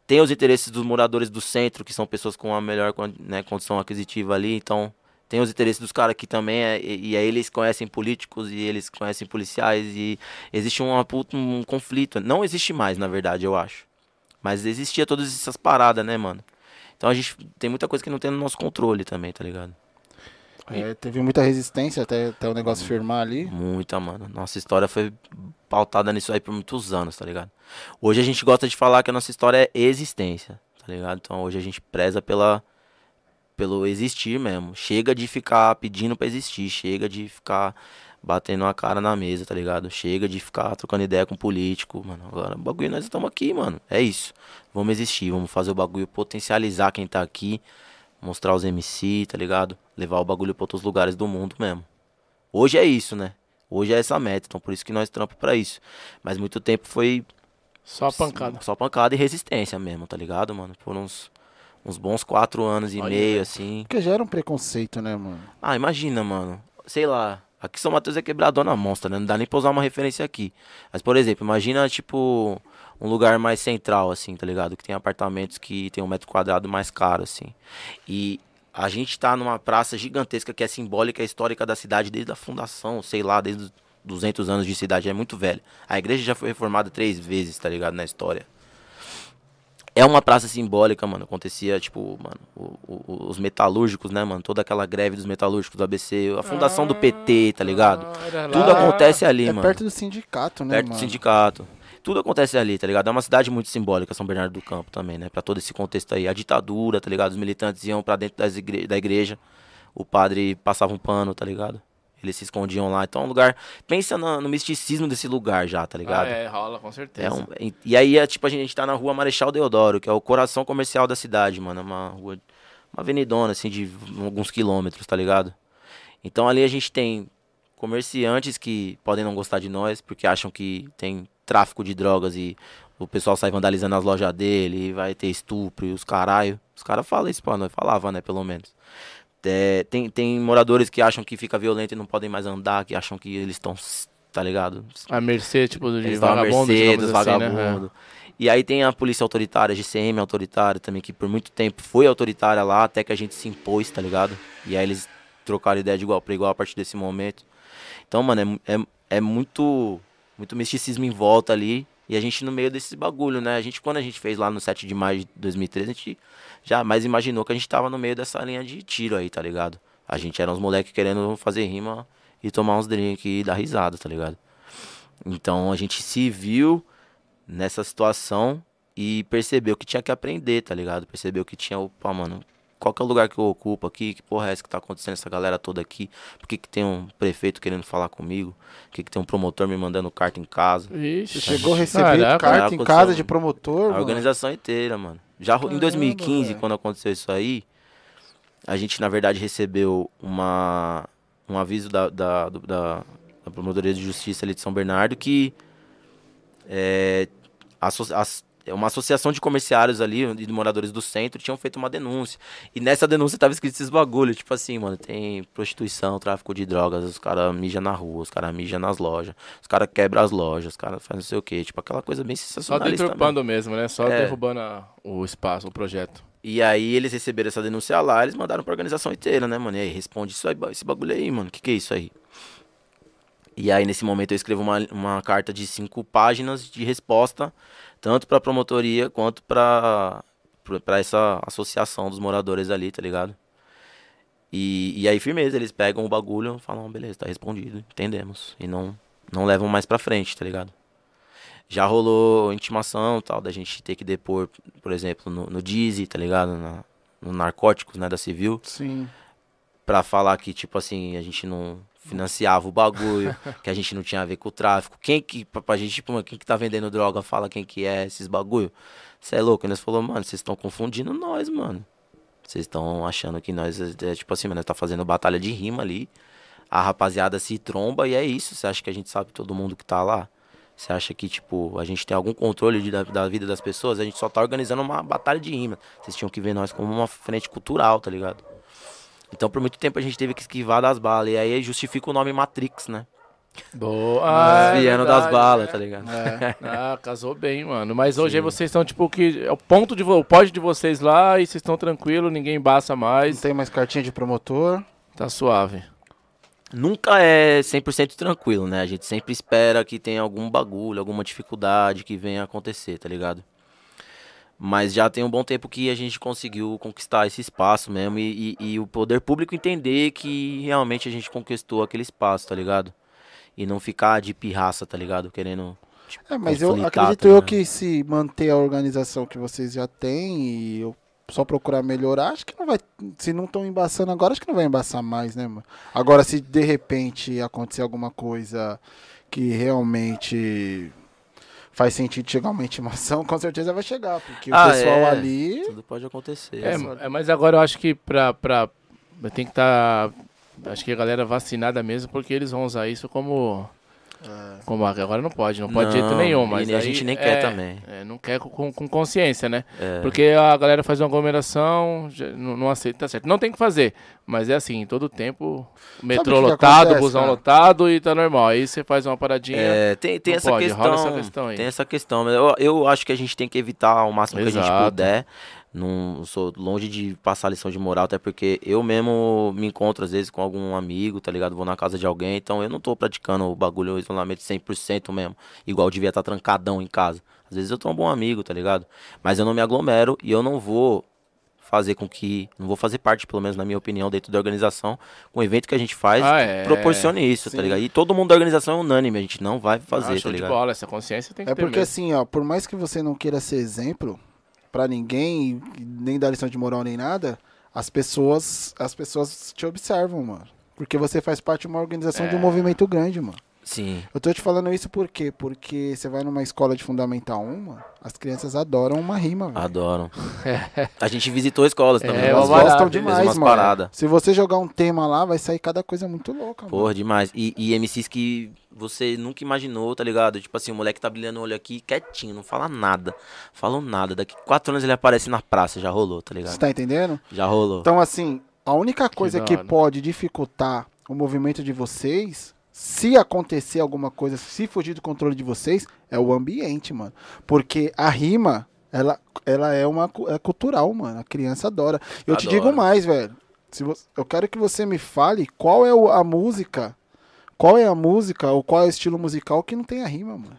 Tem os interesses dos moradores do centro, que são pessoas com a melhor né, condição aquisitiva ali, então tem os interesses dos caras que também é, e, e aí eles conhecem políticos e eles conhecem policiais e existe puta- um conflito. Não existe mais, na verdade, eu acho. Mas existia todas essas paradas, né, mano? Então a gente tem muita coisa que não tem no nosso controle também, tá ligado? É, teve muita resistência até, até o negócio firmar ali. Muita, mano. Nossa história foi pautada nisso aí por muitos anos, tá ligado? Hoje a gente gosta de falar que a nossa história é existência, tá ligado? Então hoje a gente preza pela pelo existir mesmo. Chega de ficar pedindo pra existir, chega de ficar batendo a cara na mesa, tá ligado? Chega de ficar trocando ideia com político, mano. Agora, o bagulho nós estamos aqui, mano. É isso. Vamos existir, vamos fazer o bagulho potencializar quem tá aqui, mostrar os MC, tá ligado? Levar o bagulho pra outros lugares do mundo mesmo. Hoje é isso, né? Hoje é essa meta, então por isso que nós trampamos pra isso. Mas muito tempo foi Só pancada. só pancada e resistência mesmo, tá ligado, mano? Por uns, uns bons quatro anos e Olha, meio, assim. Porque gera um preconceito, né, mano? Ah, imagina, mano. Sei lá. Aqui São Mateus é quebradona monstra, né? Não dá nem pra usar uma referência aqui. Mas, por exemplo, imagina, tipo, um lugar mais central, assim, tá ligado? Que tem apartamentos que tem um metro quadrado mais caro, assim. E a gente tá numa praça gigantesca que é simbólica histórica da cidade desde a fundação, sei lá, desde os 200 anos de cidade. É muito velha. A igreja já foi reformada três vezes, tá ligado? Na história. É uma praça simbólica, mano. Acontecia, tipo, mano, o- o- os metalúrgicos, né, mano? Toda aquela greve dos metalúrgicos do ABC, a fundação do PT, tá ligado? Ah, Tudo acontece ali, é mano. perto do sindicato, né, perto mano? do sindicato. tudo acontece ali, tá ligado? É uma cidade muito simbólica, São Bernardo do Campo também, né? Pra todo esse contexto aí. A ditadura, tá ligado? Os militantes iam pra dentro das igre da igreja, o padre passava um pano, tá ligado? Eles se escondiam lá. Então é um lugar. Pensa no, no misticismo desse lugar já, tá ligado? Ah, é, rola, com certeza. É um, e, e aí, é, tipo, a gente tá na rua Marechal Deodoro, que é o coração comercial da cidade, mano. É uma rua. Uma avenidona, assim, de alguns quilômetros, tá ligado? Então ali a gente tem comerciantes que podem não gostar de nós, porque acham que tem tráfico de drogas e o pessoal sai vandalizando as lojas dele, e vai ter estupro e os caralho. Os caras falam isso pra nós, falava, né, pelo menos. É, tem, tem moradores que acham que fica violento e não podem mais andar, que acham que eles estão, tá ligado? A mercê, tipo, de Eles vagabundo, mercê digamos dos assim, né? vagabundos. E aí tem a polícia autoritária, a GCM autoritária também, que por muito tempo foi autoritária lá, até que a gente se impôs, tá ligado? E aí eles trocaram ideia de igual para igual a partir desse momento. Então, mano, é, é, é muito, muito misticismo em volta ali. E a gente no meio desse bagulho, né? A gente, quando a gente fez lá no 7 de maio de 2013, a gente jamais imaginou que a gente tava no meio dessa linha de tiro aí, tá ligado? A gente era uns moleques querendo fazer rima e tomar uns drinks e dar risada, tá ligado? Então a gente se viu nessa situação e percebeu que tinha que aprender, tá ligado? Percebeu que tinha, opa, mano, qual que é o lugar que eu ocupo aqui? Que porra é essa que tá acontecendo essa galera toda aqui? Por que, que tem um prefeito querendo falar comigo? Por que, que tem um promotor me mandando carta em casa? Ixi, chegou a receber Caraca, carta em aconteceu, casa de promotor, A mano? organização inteira, mano. Já ro- em Caramba, 2015, velho. quando aconteceu isso aí, a gente, na verdade, recebeu uma, um aviso da, da, da, da Promotoria de Justiça ali de São Bernardo que é, as- é uma associação de comerciários ali e de moradores do centro tinham feito uma denúncia. E nessa denúncia tava escrito esses bagulho, tipo assim, mano, tem prostituição, tráfico de drogas, os caras mijam na rua, os caras mijam nas lojas, os caras quebram as lojas, os caras fazem não sei o que, tipo aquela coisa bem Só sensacionalista. mesmo. deturpando mesmo, né? Só É. derrubando a- o espaço, o projeto. E aí eles receberam essa denúncia lá, eles mandaram pra organização inteira, né, mano? E aí, responde isso aí, esse bagulho aí, mano. O que, que é isso aí? E aí, nesse momento, eu escrevo uma, uma carta de cinco páginas de resposta, tanto pra promotoria quanto pra, pra- pra essa associação dos moradores ali, tá ligado? E, e aí, firmeza, eles pegam o bagulho e falam, beleza, tá respondido, entendemos. E não, não levam mais pra frente, tá ligado? Já rolou intimação tal, da gente ter que depor, por exemplo, no, no Dizzy, tá ligado? Na- no Narcóticos, né, da Civil, Sim. pra falar que, tipo assim, a gente não financiava o bagulho, que a gente não tinha a ver com o tráfico. Quem que, pra, pra gente, tipo, mano, quem que tá vendendo droga, fala quem que é esses bagulho. Você é louco? E nós falou, mano, vocês estão confundindo nós, mano. Vocês estão achando que nós, é, tipo assim, mano, nós tá fazendo batalha de rima ali. A rapaziada se tromba e é isso. Você acha que a gente sabe todo mundo que tá lá? Você acha que, tipo, a gente tem algum controle de- da, da vida das pessoas? A gente só tá organizando uma batalha de rima. Vocês tinham que ver nós como uma frente cultural, tá ligado? Então, por muito tempo a gente teve que esquivar das balas. E aí justifica o nome Matrix, né? Boa. Ah, é Desviando das verdade, balas, né? tá ligado? Ah, casou bem, mano. Mas hoje aí vocês estão, tipo, que. É o ponto de. O pódio de vocês lá e vocês estão tranquilos, ninguém embaça Não mais. tem mais cartinha de promotor. Tá suave. Nunca é 100% tranquilo, né? A gente sempre espera que tenha algum bagulho, alguma dificuldade que venha a acontecer, tá ligado? Mas já tem um bom tempo que a gente conseguiu conquistar esse espaço mesmo e, e- e o poder público entender que realmente a gente conquistou aquele espaço, tá ligado? E não ficar de pirraça, tá ligado? Querendo. tipo, É, mas eu acredito tá eu que se manter a organização que vocês já têm e eu só procurar melhorar, acho que não vai. Se não estão embaçando agora, acho que não vai embaçar mais, né, mano? Agora, se de repente acontecer alguma coisa que realmente faz sentido chegar uma intimação, com certeza vai chegar, porque Ah, o pessoal é. ali. Tudo pode acontecer. É, é, mas agora eu acho que pra. pra tem que estar. acho que a galera vacinada mesmo, porque eles vão usar isso como. Como agora não pode, não pode de jeito nenhum, mas e a gente nem é- quer também. é, não quer com, com consciência, né? É. Porque a galera faz uma aglomeração, não, não aceita, tá certo. Não tem que fazer, mas é assim, todo tempo, o metrô o que que lotado, acontece, busão cara? lotado e tá normal. Aí você faz uma paradinha. É, tem, tem essa pode, questão. essa questão aí. Tem essa questão. mas Eu, eu acho que a gente tem que evitar ao máximo que a gente Exato. puder. Não sou longe de passar lição de moral, até porque eu mesmo me encontro às vezes com algum amigo, tá ligado? Vou na casa de alguém, então eu não tô praticando o bagulho, o isolamento 100% mesmo. Igual eu devia estar trancadão em casa. Às vezes eu tô um bom amigo, tá ligado? Mas eu não me aglomero e eu não vou fazer com que. Não vou fazer parte, pelo menos na minha opinião, dentro da organização, com o evento que a gente faz, Ah, é. proporcione isso, Sim. tá ligado? E todo mundo da organização é unânime, a gente não vai Ah, fazer, show tá de ligado? bola, essa consciência tem que É ter porque mesmo. assim, ó, por mais que você não queira ser exemplo pra ninguém, nem dar lição de moral nem nada, as pessoas, as pessoas te observam, mano. Porque você faz parte de uma organização de um É. movimento grande, mano. Sim. Eu tô te falando isso por quê? Porque você vai numa escola de fundamental 1, mano, as crianças adoram uma rima, velho. Adoram. A gente visitou escolas também. É, Elas barato, gostam demais, umas mano. paradas. Se você jogar um tema lá, vai sair cada coisa muito louca, Porra, mano. demais. E, e MCs que você nunca imaginou, tá ligado? Tipo assim, o moleque tá brilhando o olho aqui quietinho, não fala nada. Fala nada. Daqui quatro anos ele aparece na praça, já rolou, tá Você ligado? tá entendendo? Já rolou. Então, assim, a única coisa que, hora. pode dificultar o movimento de vocês, se acontecer alguma coisa, se fugir do controle de vocês, é o ambiente, mano. Porque a rima, ela, ela é uma é cultural, mano. A criança adora. Eu te Adora. digo mais, velho. Se você, eu quero que você me fale qual é o- a música, qual é a música ou qual é o estilo musical que não tem a rima, mano.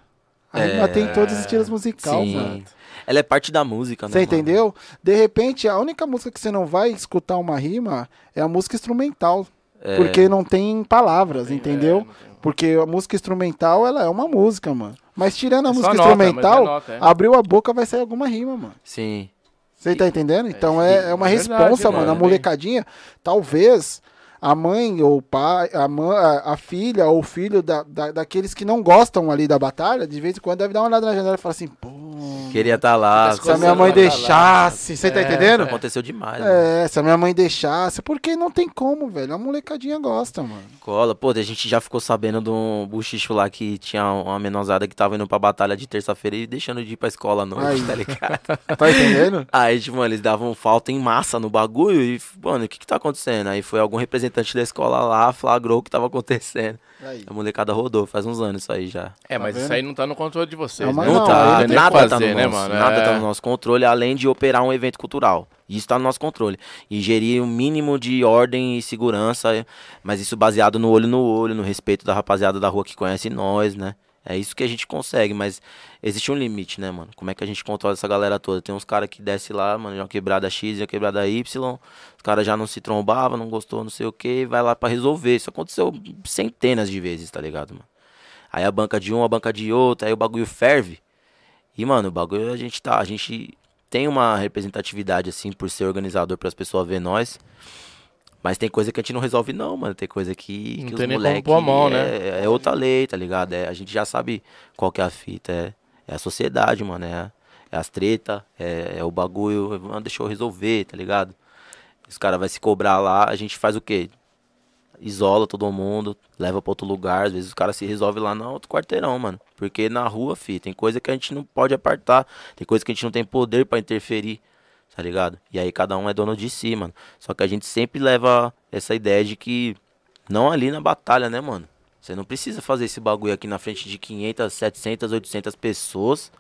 A É, rima tem em todos os estilos musicais, Sim. mano. Ela é parte da música, né? Você entendeu? De repente, a única música que você não vai escutar uma rima é a música instrumental. É. Porque não tem palavras, entendeu? É, Porque a música instrumental, ela é uma música, mano. Mas tirando a É música nota, instrumental, é nota, é. abriu a boca, vai sair alguma rima, mano. Sim. Você tá entendendo? Então é, é uma responsa, mano. mano. A molecadinha, talvez a mãe ou o pai, a, mãe, a, filha ou o filho da, da- daqueles que não gostam ali da batalha, de vez em quando deve dar uma olhada na janela e falar assim, pô, Queria estar lá. Fica se a minha mãe lá, tá lá. deixasse, você tá É. entendendo? Aconteceu demais, mano. É, se a minha mãe deixasse, porque não tem como, velho. A molecadinha gosta, mano. Cola. Pô, a gente já ficou sabendo de um buchicho lá que tinha uma menosada que tava indo pra batalha de terça-feira e deixando de ir pra escola à noite, Aí. tá ligado? Tá entendendo? Aí, tipo, mano, eles davam falta em massa no bagulho e, mano, o que que tá acontecendo? Aí foi algum representante da escola lá, flagrou o que tava acontecendo. Aí. A molecada rodou, faz uns anos isso aí já. É, mas Tá isso vendo? aí não tá no controle de vocês. É uma- né? Não, Não, tá, não nada tá fazer, no né, nosso, mano? nada É. tá no nosso controle, além de operar um evento cultural. Isso tá no nosso controle. E gerir o mínimo de ordem e segurança, mas isso baseado no olho no olho, no respeito da rapaziada da rua que conhece nós, né? É isso que a gente consegue, mas existe um limite, né, mano? Como é que a gente controla essa galera toda? Tem uns caras que desce lá, mano, uma quebrada X e uma quebrada Y, os caras já não se trombavam, não gostou, não sei o que, vai lá pra resolver. Isso aconteceu centenas de vezes, tá ligado, mano? Aí a banca de um, a banca de outro, aí o bagulho ferve. E, mano, o bagulho a gente tá. A gente tem uma representatividade, assim, por ser organizador, para as pessoas ver nós. Mas tem coisa que a gente não resolve, não, mano. Tem coisa que, Não que tem os nem como moleques. pôr a mão, né? é, é outra lei, tá ligado? É, a gente já sabe qual que é a fita. É, é a sociedade, mano. É, é as treta, é, é o bagulho. ah, Deixa eu resolver, tá ligado? Os caras vão se cobrar lá, a gente faz o quê? Isola todo mundo, leva pra outro lugar. Às vezes os caras se resolvem lá no outro quarteirão, mano. Porque na rua, fi, tem coisa que a gente não pode apartar. Tem coisa que a gente não tem poder pra interferir, tá ligado? E aí cada um é dono de si, mano. Só que a gente sempre leva essa ideia de que não ali na batalha, né, mano? Você não precisa fazer esse bagulho aqui na frente de 500, 700, 800 pessoas.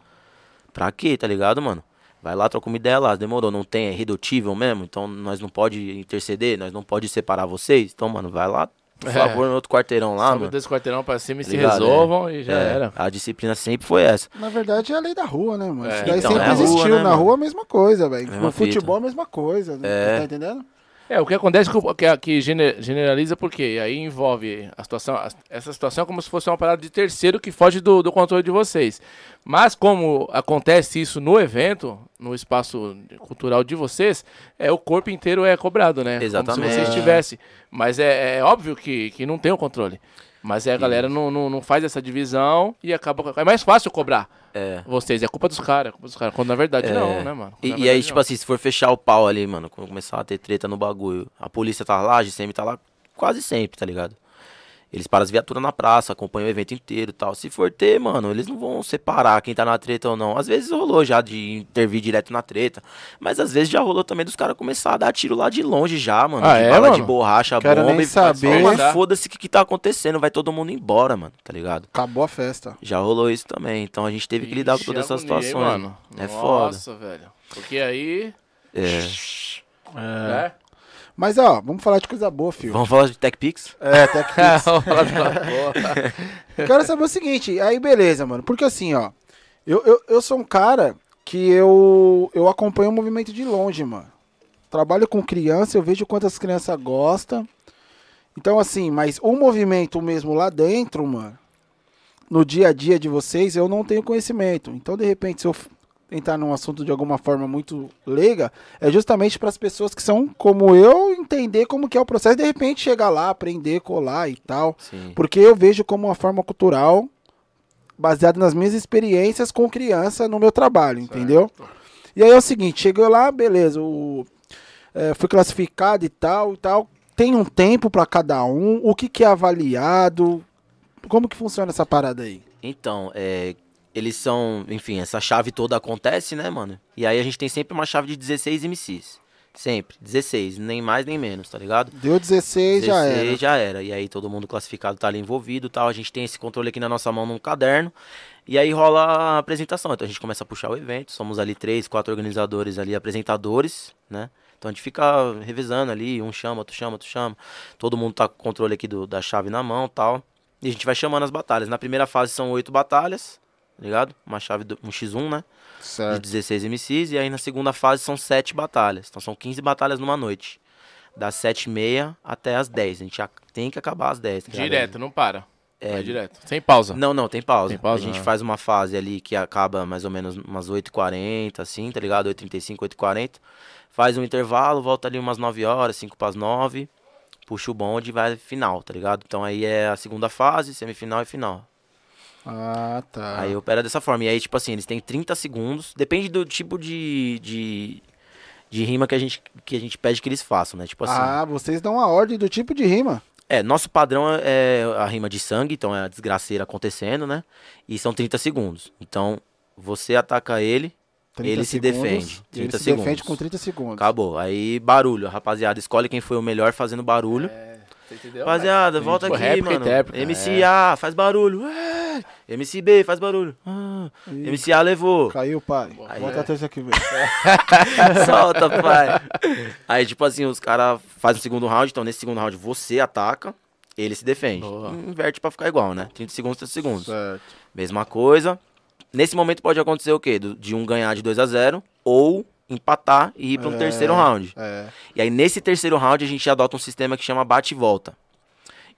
Pra quê, tá ligado, mano? Vai lá, troca uma ideia lá. Demorou, não tem, é redutível mesmo. Então nós não pode interceder, nós não pode separar vocês. Então, mano, vai lá, por É. favor, no outro quarteirão lá, Sobe mano. desse quarteirão pra cima e se Ligado, resolvam e já É, era. A disciplina sempre foi essa. Na verdade, é a lei da rua, né, mano? É, Isso daí então, sempre é a rua, existiu. né, Na mano? rua, a mesma coisa, velho. No fita. futebol, a mesma coisa. né? É. Tá entendendo? É, o que acontece que, que, que gene- generaliza porque aí envolve a situação, essa situação é como se fosse uma parada de terceiro que foge do, do controle de vocês. Mas como acontece isso no evento, no espaço cultural de vocês, é o corpo inteiro é cobrado, né? Como Exatamente. se você estivesse. Mas é, é óbvio que, que não tem o controle. Mas é, a galera não, não, não faz essa divisão e acaba. É mais fácil cobrar É. vocês. É culpa dos caras, é culpa dos caras. Quando na verdade É. não, né, mano? E, e aí, tipo não. assim, se for fechar o pau ali, mano, quando começar a ter treta no bagulho, a polícia tá lá, a GCM tá lá quase sempre, tá ligado? Eles param as viaturas na praça, acompanham o evento inteiro e tal. Se for ter, mano, eles não vão separar quem tá na treta ou não. Às vezes rolou já de intervir direto na treta. Mas às vezes já rolou também dos caras começar a dar tiro lá de longe já, mano. Ah, de é, bala de mano? borracha, Quero bomba nem e saber. Tá. foda-se o que, que tá acontecendo. Vai todo mundo embora, mano, tá ligado? Acabou a festa. Já rolou isso também. Então a gente teve que lidar com Ixi, todas essas situações. mano. É foda. Nossa, velho. Porque aí. É. né? Mas, ó, vamos falar de coisa boa, filho. Vamos falar de TechPix? É, que Vamos falar porra. Eu quero saber o seguinte, aí beleza, mano. Porque assim, ó, eu, eu, eu sou um cara que eu, eu acompanho o movimento de longe, mano. trabalho com criança, eu vejo quantas crianças gostam. Então, assim, mas o movimento mesmo lá dentro, mano, no dia a dia de vocês, eu não tenho conhecimento. Então, de repente, se eu entrar num assunto de alguma forma muito leiga, é justamente para as pessoas que são como eu entender como que é o processo, e de repente chegar lá, aprender, colar e tal. Sim. Porque eu vejo como uma forma cultural baseada nas minhas experiências com criança no meu trabalho, entendeu? E aí é o seguinte, chegou lá, beleza, o, é, fui classificado e tal e tal. Tem um tempo para cada um, o que, que é avaliado, como que funciona essa parada aí? Então, é, eles são, enfim, essa chave toda acontece, né, mano? E aí a gente tem sempre uma chave de 16 MCs. Sempre, 16, nem mais nem menos, tá ligado? Deu 16, já era. já era. E aí todo mundo classificado tá ali envolvido e tal. A gente tem esse controle aqui na nossa mão num caderno. E aí rola a apresentação. Então a gente começa a puxar o evento. Somos ali três, quatro organizadores ali, apresentadores, né? Então a gente fica revezando ali, um chama, outro chama, outro chama. Todo mundo tá com o controle aqui do, da chave na mão tal. E a gente vai chamando as batalhas. Na primeira fase são oito batalhas, ligado? Uma chave, do, um X1, né? de Certo. 16 MCs, e aí na segunda fase são 7 batalhas. Então são 15 batalhas numa noite. Das 7h30 até as 10. A gente já tem que acabar às 10. tá ligado? Direto, não para. É. Vai direto. Sem pausa. Não, não, tem pausa. Tem pausa, A gente ah. faz uma fase ali que acaba mais ou menos umas 8h40, assim, tá ligado? 8h35, 8h40. Faz um intervalo, volta ali umas 9 horas, 5 para as 9. Puxa o bonde e vai final, tá ligado? Então aí é a segunda fase, semifinal e final. Ah, tá. Aí opera dessa forma. E aí, tipo assim, eles têm 30 segundos. Depende do tipo de, de, de rima que a, gente, que a gente pede que eles façam, né? Tipo assim. Ah, vocês dão a ordem do tipo de rima. É, nosso padrão é a rima de sangue, então é a desgraceira acontecendo, né? E são 30 segundos. Então, você ataca ele, 30 Ele se segundos, defende, Ele 30 se defende segundos. com 30 segundos. acabou. Aí, barulho. A rapaziada escolhe quem foi o melhor fazendo barulho. Você entendeu? Rapaziada, volta Tipo, aqui, e mano. tréplica, MC A, faz barulho. É. MC B, faz barulho. Ah. Ih, MC A levou. Caiu, pai. Aí, Volta é. a terça que vem. Solta, pai. Aí, tipo assim, os caras fazem o segundo round. Então, nesse segundo round, você ataca, ele se defende. Boa. Inverte pra ficar igual, né? 30 segundos, 30 segundos. certo. Mesma coisa. Nesse momento pode acontecer o quê? De um ganhar de 2 a 0 ou empatar e ir pra um É. terceiro round. É. E aí, nesse terceiro round, a gente adota um sistema que chama bate e volta.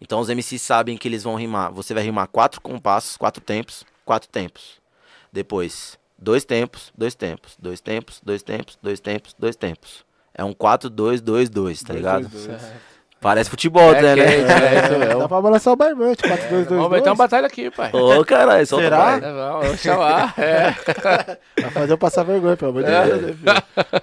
Então, os MCs sabem que eles vão rimar. Você vai rimar quatro compassos, quatro tempos, quatro tempos. Depois, dois tempos, dois tempos, dois tempos, dois tempos, dois tempos, dois tempos. É um 4-2-2-2, tá Dois, ligado? dois, dois. Parece futebol, É, né? que né? é, é mesmo. Dá pra balançar o barbante. 4, 2, 2, Vamos meter uma batalha aqui, pai. Ô, caralho, solta Será? É, vamos, chamar. É. Vai fazer eu passar vergonha, pelo amor de Deus. né?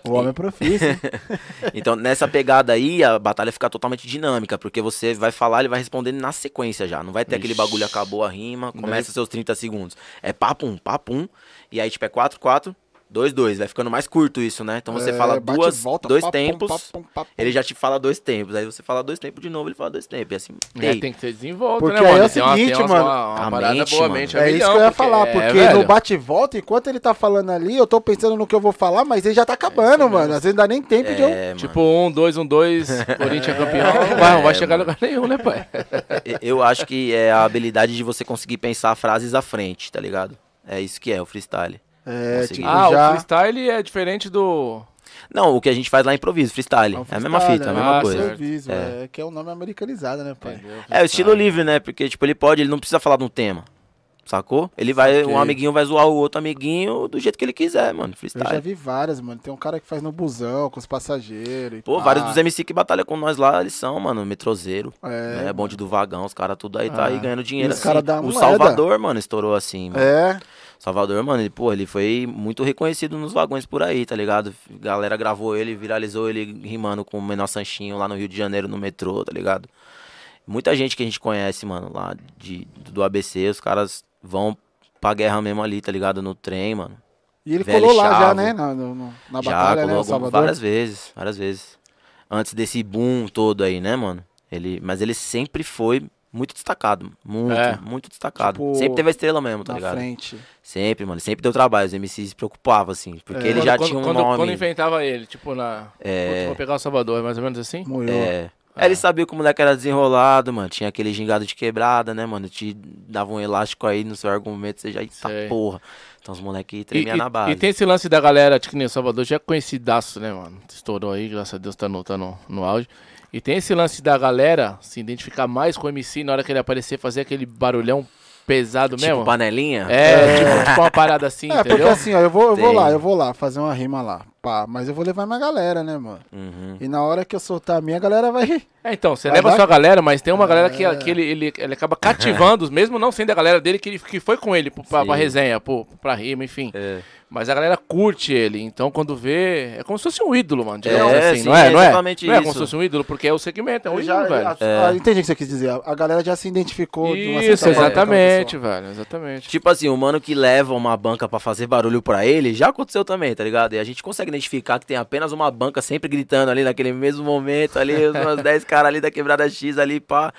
O homem é profício. Então, nessa pegada aí, a batalha fica totalmente dinâmica, porque você vai falar, ele vai responder na sequência já. Não vai ter aquele bagulho, acabou a rima, começa seus 30 segundos. É papum, papum, e aí, tipo, é 4, 4, 2, 2. Vai ficando mais curto isso, né? Então você É, fala duas, volta, dois papum, tempos, papum, papum. ele já te fala dois tempos. Aí você fala dois tempos de novo, ele fala dois tempos. E assim, É, tem que ser desenvolto, Porque né, mano? é o uma- seguinte, umas- mano, Uma, uma a parada mente, boa, mano. mente a É isso que eu ia porque- falar, é, porque velho. no bate e volta, enquanto ele tá falando ali, eu tô pensando no que eu vou falar, mas ele já tá acabando, mano. Às vezes não dá nem tempo de eu. é, mano. Tipo, um, dois, um, dois, Corinthians campeão. Não vai, não vai chegar a lugar nenhum, né, pai? Eu acho que é a habilidade de você conseguir pensar frases à frente, tá ligado? É isso que é o freestyle. É, Consegui. tipo, Ah, já. o freestyle é diferente do. Não, o que a gente faz lá é improviso, freestyle. É um É a mesma freestyle, fita, é a mesma Ah, coisa. Improviso, é. que é o nome americanizado, né, pai? É, o estilo livre, né? Porque, tipo, ele pode, ele não precisa falar de um tema. Sacou? Ele vai, Saquei. um amiguinho vai zoar o outro amiguinho do jeito que ele quiser, mano. Eu já Freestyle. vi várias, mano. Tem um cara que faz no busão, com os passageiros. e Pô, pá. vários dos MC que batalham com nós lá, eles são, mano, metrozeiro. É, né? Bonde do vagão, os caras tudo aí tá Ah. aí ganhando dinheiro E os assim. cara dá O moeda. Salvador, mano, estourou assim, mano. É, Salvador, mano, ele, pô, ele foi muito reconhecido nos vagões por aí, tá ligado? Galera gravou ele, viralizou ele rimando com o Menor Sanchinho lá no Rio de Janeiro, no metrô, tá ligado? Muita gente que a gente conhece, mano, lá de, do ABC, os caras vão pra guerra mesmo ali, tá ligado? No trem, mano. E ele Velho colou lá já, né? Na, na Já batalha, né? colou O Salvador. várias vezes, várias vezes. Antes desse boom todo aí, né, mano? Ele, mas ele sempre foi muito destacado. Muito, É. muito destacado. Tipo, sempre teve a estrela mesmo, tá na ligado? frente. Sempre, mano. Sempre deu trabalho. Os MCs se preocupavam, assim. Porque É. ele Quando- já quando, tinha um quando, nome. Quando enfrentava ele, tipo, na. É. Vou pegar o Salvador, mais ou menos assim? Moiou. É. Aí ele sabia que o moleque era desenrolado, mano. Tinha aquele gingado de quebrada, né, mano? Te dava um elástico aí no seu argumento, você já, eita Sei. porra. Então os moleques tremiam na base. e tem esse lance da galera, de que nem Salvador já é conhecidaço, né, mano? Estourou aí, graças a Deus tá no, tá no, no auge. E tem esse lance da galera se identificar mais com o MC na hora que ele aparecer, fazer aquele barulhão pesado Tipo mesmo. panelinha? É, tipo, tipo uma parada assim, É, porque entendeu? assim, ó, eu vou, eu vou lá, eu vou lá fazer uma rima lá. Pá, mas eu vou levar minha galera, né, mano? Uhum. E na hora que eu soltar a minha, a galera vai. É, então, você Vai leva dar- sua galera, mas tem uma galera que, que ele, ele, ele acaba cativando, mesmo não sendo a galera dele, que, ele, que foi com ele pra, Sim. pra resenha, pro, pra rima, enfim. É. Mas a galera curte ele, então quando vê, é como se fosse um ídolo, mano. É, assim, sim, não é? é Não é? exatamente Não é como isso. se fosse um ídolo, porque é o segmento, é um Eu ídolo, já, velho. a- a- entendi o que você quis dizer. A galera já se identificou de uma certa Isso, a exatamente, velho, exatamente. Tipo assim, o mano que leva uma banca pra fazer barulho pra ele, já aconteceu também, tá ligado? E a gente consegue identificar que tem apenas uma banca sempre gritando ali naquele mesmo momento, ali, umas 10 caras ali da quebrada X ali, pá.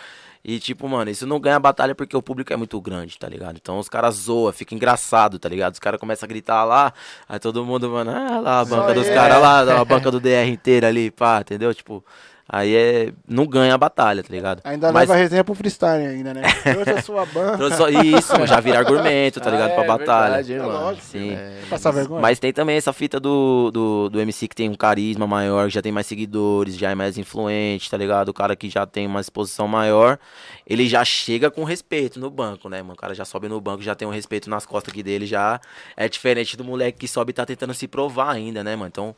E tipo, mano, isso não ganha batalha porque o público é muito grande, tá ligado? Então os caras zoam, fica engraçado, tá ligado? Os caras começam a gritar lá, aí todo mundo, mano, ah lá, a Só banca dos ele. caras lá, a banca do DR inteira ali, pá, entendeu? Tipo, aí é. Não ganha a batalha, tá ligado? Ainda Mas- leva a resenha pro freestyle ainda, né? Trouxe a sua banda. Trouxe só- Isso, já vira argumento, tá ligado? Ah, pra é batalha. verdade, É mano. lógico. Sim. É, Passar vergonha. Mas tem também essa fita do, do, do MC que tem um carisma maior, que já tem mais seguidores, já é mais influente, tá ligado? O cara que já tem uma exposição maior, ele já chega com respeito no banco, né, mano? O cara já sobe no banco, já tem um respeito nas costas aqui dele, já é diferente do moleque que sobe e tá tentando se provar ainda, né, mano? Então,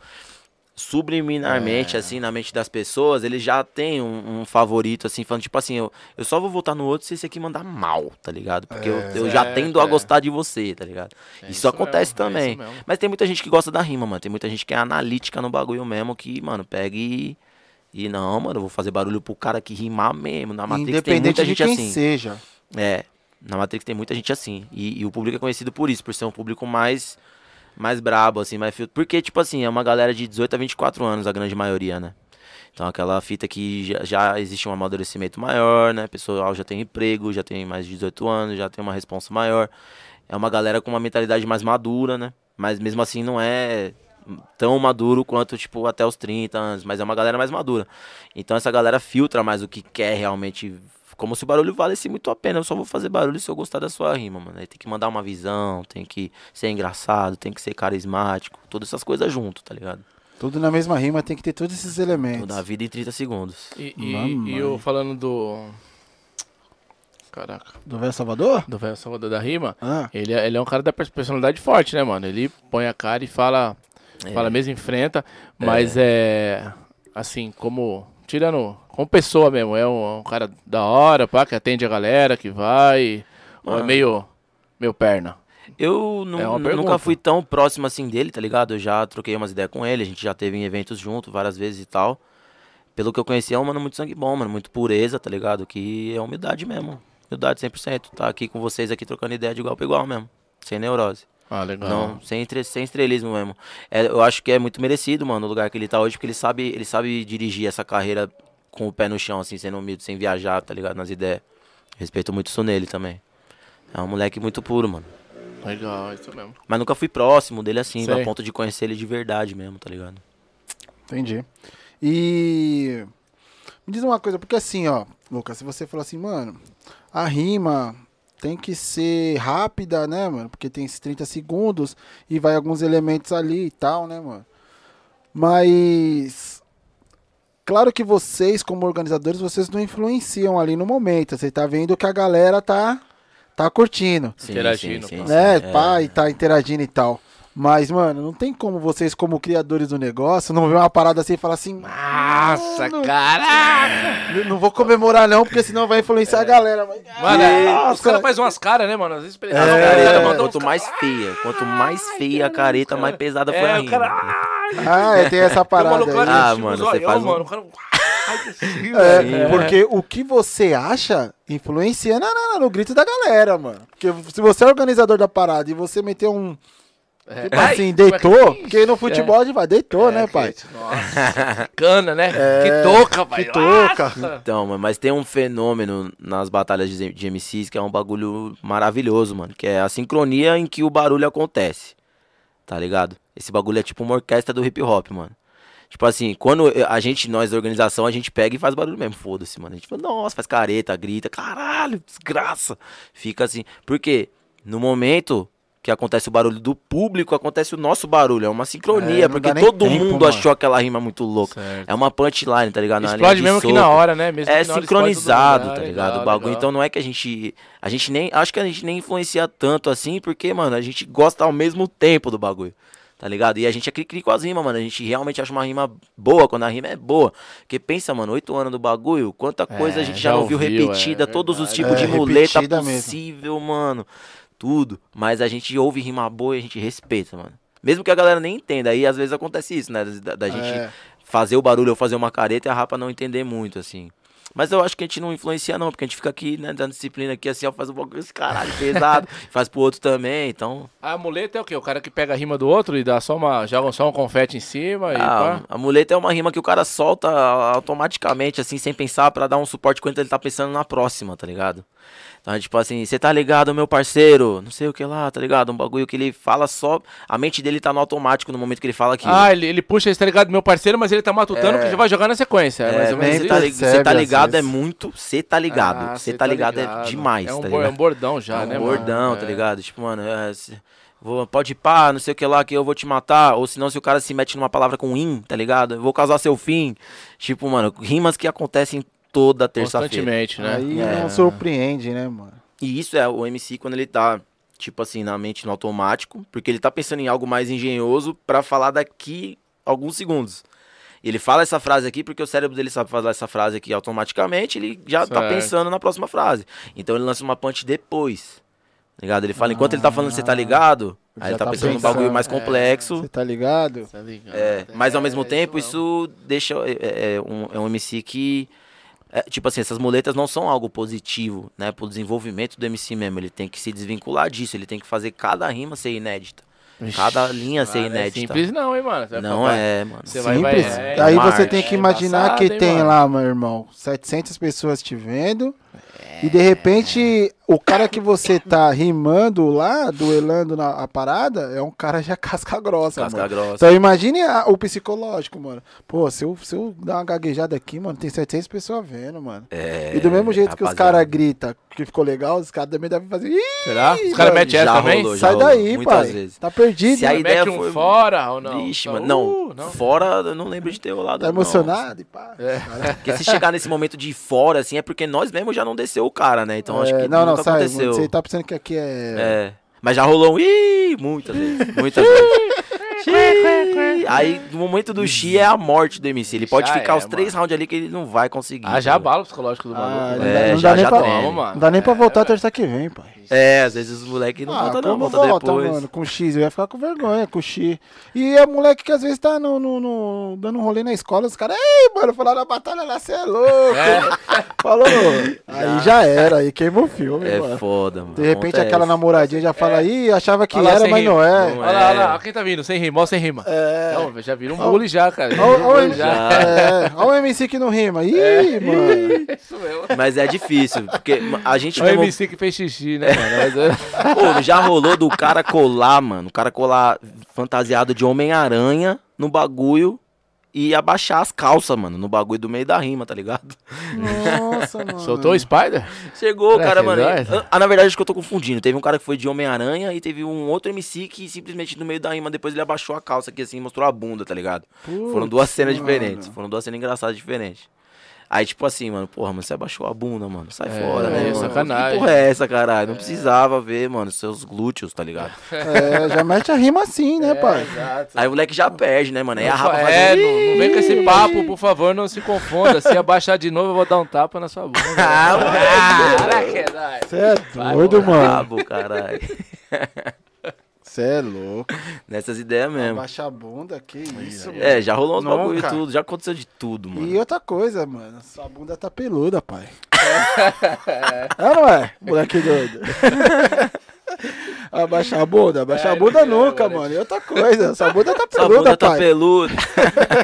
subliminarmente, É. assim, na mente das pessoas, ele já tem um, um favorito, assim, falando, tipo assim, eu, eu só vou votar no outro se esse aqui mandar mal, tá ligado? Porque eu, eu já É, tendo a é. gostar de você, tá ligado? É isso, isso acontece mesmo, é também. isso. Mas tem muita gente que gosta da rima, mano. Tem muita gente que é analítica no bagulho mesmo, que, mano, pega e. E não, mano, eu vou fazer barulho pro cara que rimar mesmo. Na Matrix tem Independente muita de gente quem assim. seja. É, na Matrix tem muita gente assim. E, e o público é conhecido por isso, por ser um público mais mais brabo, assim, mais filtro. Porque, tipo assim, é uma galera de 18 a 24 anos, a grande maioria, né? Então aquela fita que já, já existe um amadurecimento maior, né? Pessoal já tem emprego, já tem mais de 18 anos, já tem uma responsa maior. É uma galera com uma mentalidade mais madura, né? Mas mesmo assim não é tão maduro quanto, tipo, até os 30 anos, mas é uma galera mais madura. Então essa galera filtra mais o que quer realmente. Como se o barulho valesse muito a pena. Eu só vou fazer barulho se eu gostar da sua rima, mano. Aí tem que mandar uma visão, tem que ser engraçado, tem que ser carismático, todas essas coisas junto, tá ligado? Tudo na mesma rima, tem que ter todos esses elementos. Toda a vida em 30 segundos. E, e, e eu falando do. Caraca, Do Velho Salvador? do velho Salvador da Rima, Ah, ele, é- ele é um cara da pers- personalidade forte, né, mano? Ele põe a cara e fala, É. fala mesmo, enfrenta, mas é. Assim, como. Tirando. Como pessoa mesmo, é um, um cara da hora, pá, que atende a galera, que vai. Ou é Mano. meio. meio perna. Eu É nunca fui tão próximo assim dele, tá ligado? Eu já troquei umas ideias com ele, a gente já teve em eventos junto várias vezes e tal. Pelo que eu conheci, é um mano muito sangue bom, mano, muito pureza, tá ligado? Que é humildade mesmo. Humildade 100%. Tá aqui com vocês aqui trocando ideia de igual pra igual mesmo. Sem neurose. Ah, legal. Não, sem, sem estrelismo mesmo. É, eu acho que é muito merecido, mano, o lugar que ele tá hoje, porque ele sabe, ele sabe dirigir essa carreira com o pé no chão, assim, sendo humilde, sem viajar, tá ligado? Nas ideias. Respeito muito isso nele também. É um moleque muito puro, mano. Legal, isso mesmo. Mas nunca fui próximo dele assim, Sei. a ponto de conhecer ele de verdade mesmo, tá ligado? entendi. E. Me diz uma coisa, porque assim, ó, Lucas, se você falar assim, mano, a rima tem que ser rápida, né, mano? Porque tem esses 30 segundos e vai alguns elementos ali e tal, né, mano? Mas. Claro que vocês, como organizadores, vocês não influenciam ali no momento. Você tá vendo que a galera tá, tá curtindo. Sim, Interagindo, pá. né? É. Pá, e tá interagindo e tal. Mas, mano, não tem como vocês, como criadores do negócio, não ver uma parada assim e falar assim, Nossa, caraca! "Não- não vou comemorar não, porque senão vai influenciar a galera. Mas, Mano, é, os caras fazem umas caras, né, mano? Às vezes mandam uns quanto mais feia, quanto mais feia a careta, mais pesada foi a É, o rima. Ah, é, tem essa parada aí. que Ah, tipo, mano, zoião, você faz um- mano. O cara... É, velho. porque o que você acha influencia na- na- no grito da galera, mano. Porque se você é organizador da parada e você meter um. É. Tipo assim, é deitou, porque no futebol a gente vai, deitou, É, né, pai? que- Nossa, que cana, né? É, que toca, pai. que toca. Nossa. Então, mano, mas tem um fenômeno nas batalhas de, de MCs que é um bagulho maravilhoso, mano. Que é a sincronia em que o barulho acontece. Tá ligado? Esse bagulho é tipo uma orquestra do hip hop, mano. Tipo assim, quando a gente, nós da organização, a gente pega e faz barulho mesmo, foda-se, mano. A gente fala, nossa, faz careta, grita, caralho, desgraça. Fica assim. Por quê? No momento que acontece o barulho do público, acontece o nosso barulho. É uma sincronia, É, porque todo tempo, mundo mano. achou aquela rima muito louca. Certo. É uma punchline, tá ligado? Explode de mesmo que soco. na hora, né? Mesmo É que sincronizado, mundo. tá Ah, ligado? legal, o bagulho. legal. Então não é que a gente. A gente nem. Acho que a gente nem influencia tanto assim, porque, mano, a gente gosta ao mesmo tempo do bagulho. Tá ligado? E a gente é cri-cri com as rimas, mano. A gente realmente acha uma rima boa quando a rima é boa. Porque pensa, mano, oito anos do bagulho, quanta coisa É, a gente já, já ouviu ouviu, repetida, é todos os tipos É, de muleta repetida mesmo. possível, mano. Tudo. Mas a gente ouve rima boa e a gente respeita, mano. Mesmo que a galera nem entenda. Aí às vezes acontece isso, né? Da, da gente É. fazer o barulho ou fazer uma careta e a rapa não entender muito, assim. Mas eu acho que a gente não influencia, não, porque a gente fica aqui, né, dando disciplina aqui, assim, ó, faz um bagulho esse caralho pesado, faz pro outro também, então. A muleta é o quê? O cara que pega a rima do outro e dá só uma. joga só um confete em cima e A, pá. a muleta é uma rima que o cara solta automaticamente, assim, sem pensar, pra dar um suporte quando ele tá pensando na próxima, tá ligado? É tipo assim, você tá ligado, meu parceiro? Não sei o que lá, tá ligado? Um bagulho que ele fala só. A mente dele tá no automático no momento que ele fala aquilo. Ah, ele, ele puxa esse tá ligado, meu parceiro, mas ele tá matutando que já vai jogar na sequência. É, mais É, ou menos você nem tá, li- tá ligado é muito. Você tá ligado. Ah, Você cê tá ligado, é demais, é um, tá é um bordão já, é né, um mano? bordão, tá É. ligado? Tipo, mano, é, vou, pode ir pá, não sei o que lá, que eu vou te matar. Ou senão, se o cara se mete numa palavra com in, tá ligado? Eu vou causar seu fim. Tipo, mano, rimas que acontecem toda terça-feira. Constantemente, né? Aí É. não surpreende, né, mano? E isso é o MC quando ele tá, tipo assim, na mente no automático, porque ele tá pensando em algo mais engenhoso pra falar daqui alguns segundos. Ele fala essa frase aqui porque o cérebro dele sabe falar essa frase aqui automaticamente, ele já tá Certo. pensando na próxima frase. Então ele lança uma punch depois. tá Ligado? Ele fala, enquanto ele tá falando, você tá ligado? Aí ele tá, tá pensando num bagulho mais é. complexo. Você tá ligado? Tá ligado? É, mas ao mesmo É, tempo, mesmo. isso deixa. É, é- é um, é um MC que. É, tipo assim, essas muletas não são algo positivo, né? Pro desenvolvimento do MC mesmo. Ele tem que se desvincular disso, ele tem que fazer cada rima ser inédita. Cada linha ser Ah, não é inédita. simples não, hein, mano? Você vai Não falar- é, mano. Você vai, vai, Simples. é, Aí você tem que É imaginar embaçado, que hein, tem mano? lá, meu irmão, 700 pessoas te vendo. E de repente, o cara que você tá rimando lá, duelando na a parada, é um cara já casca grossa, Casca mano. grossa. Então imagine a- o psicológico, mano. Pô, se eu, se eu dar uma gaguejada aqui, mano, tem 700 pessoas vendo, mano. É, e do mesmo jeito que os rapaziada. caras gritam que ficou legal, os caras também devem fazer. Ih, Será? Os caras metem essa também? rolou, sai rolou, daí, muitas pai. vezes. Tá perdido. Se a ideia Mete um foi- fora ou não? Vixe, Só, mano. Não, uh, não. fora eu não lembro de ter rolado. Tá não. emocionado e pá. É. Porque se chegar nesse momento de fora, assim, é porque nós mesmo já não desceu o cara, né? Então acho É, que não, não, nunca sai. aconteceu. Você tá pensando que aqui é. É. Mas já rolou um ih, muitas vezes. Muitas vezes. Aí, no momento do Xi é a morte do MC. Ele pode Já ficar é, os três rounds ali que ele não vai conseguir. Ah, já abala o psicológico do Ah, maluco. não dá- É, não já- dá nem já pra. Toma, mano. Não dá nem pra É, voltar é. terça que vem, pai. É, às vezes os moleques não ah, voltam não, volta volta, depois. mano, com X. Eu ia ficar com vergonha com X. E é moleque que às vezes tá no, no- no- dando um rolê na escola, os caras, ei, mano, falaram na batalha lá, você é louco. Falou. Aí já era, aí queimou o filme, É mano. foda, mano. De repente Acontece. aquela namoradinha já fala, ih, achava que lá, era, mas não rima. é. Não Olha lá, É. olha lá, quem tá vindo, sem rima, ó, sem rima. É. Não, já vira um bully já, cara. Ó, já. é, o MC que não rima. Ih, É. mano. Isso mesmo. Mas é difícil, porque a gente o. MC que fez xixi, né, mano? Mas, é- Pô, já rolou do cara colar, mano. O cara colar fantasiado de Homem-Aranha no bagulho e abaixar as calças, mano, no bagulho do meio da rima, tá ligado? Nossa, mano. Soltou o Spider? Chegou, cara, que mano. é? Ah, na verdade, acho que eu tô confundindo. Teve um cara que foi de Homem-Aranha e teve um outro MC que simplesmente no meio da rima depois ele abaixou a calça aqui assim e mostrou a bunda, tá ligado? Foram duas cenas mano. diferentes. Foram duas cenas engraçadas diferentes. Aí, tipo assim, mano, porra, mano, você abaixou a bunda, mano. Sai É, fora, né, é mano? sacanagem. Que porra é essa, caralho? Não precisava ver, mano, seus glúteos, tá ligado? É, já mete a rima assim, né, pai? Exato. Aí o moleque já perde, né, mano? Aí a rapa faz é, não, não vem com esse papo, por favor, não se confunda. Se abaixar de novo, eu vou dar um tapa na sua bunda. Ah, moleque! Caraca, Você é doido, mano. Brabo, caralho. Você é louco. Nessas ideias mesmo. Abaixa a bunda, que isso, mano. É, já rolou uns Nunca. bagulho e tudo. Já aconteceu de tudo, mano. E outra coisa, mano, sua bunda tá peluda, pai. é ou não é, moleque doido? Abaixar a bunda, abaixar É, a bunda nunca, é, mano. E outra coisa, sua bunda tá Sua peluda, bunda tá pai. peluda.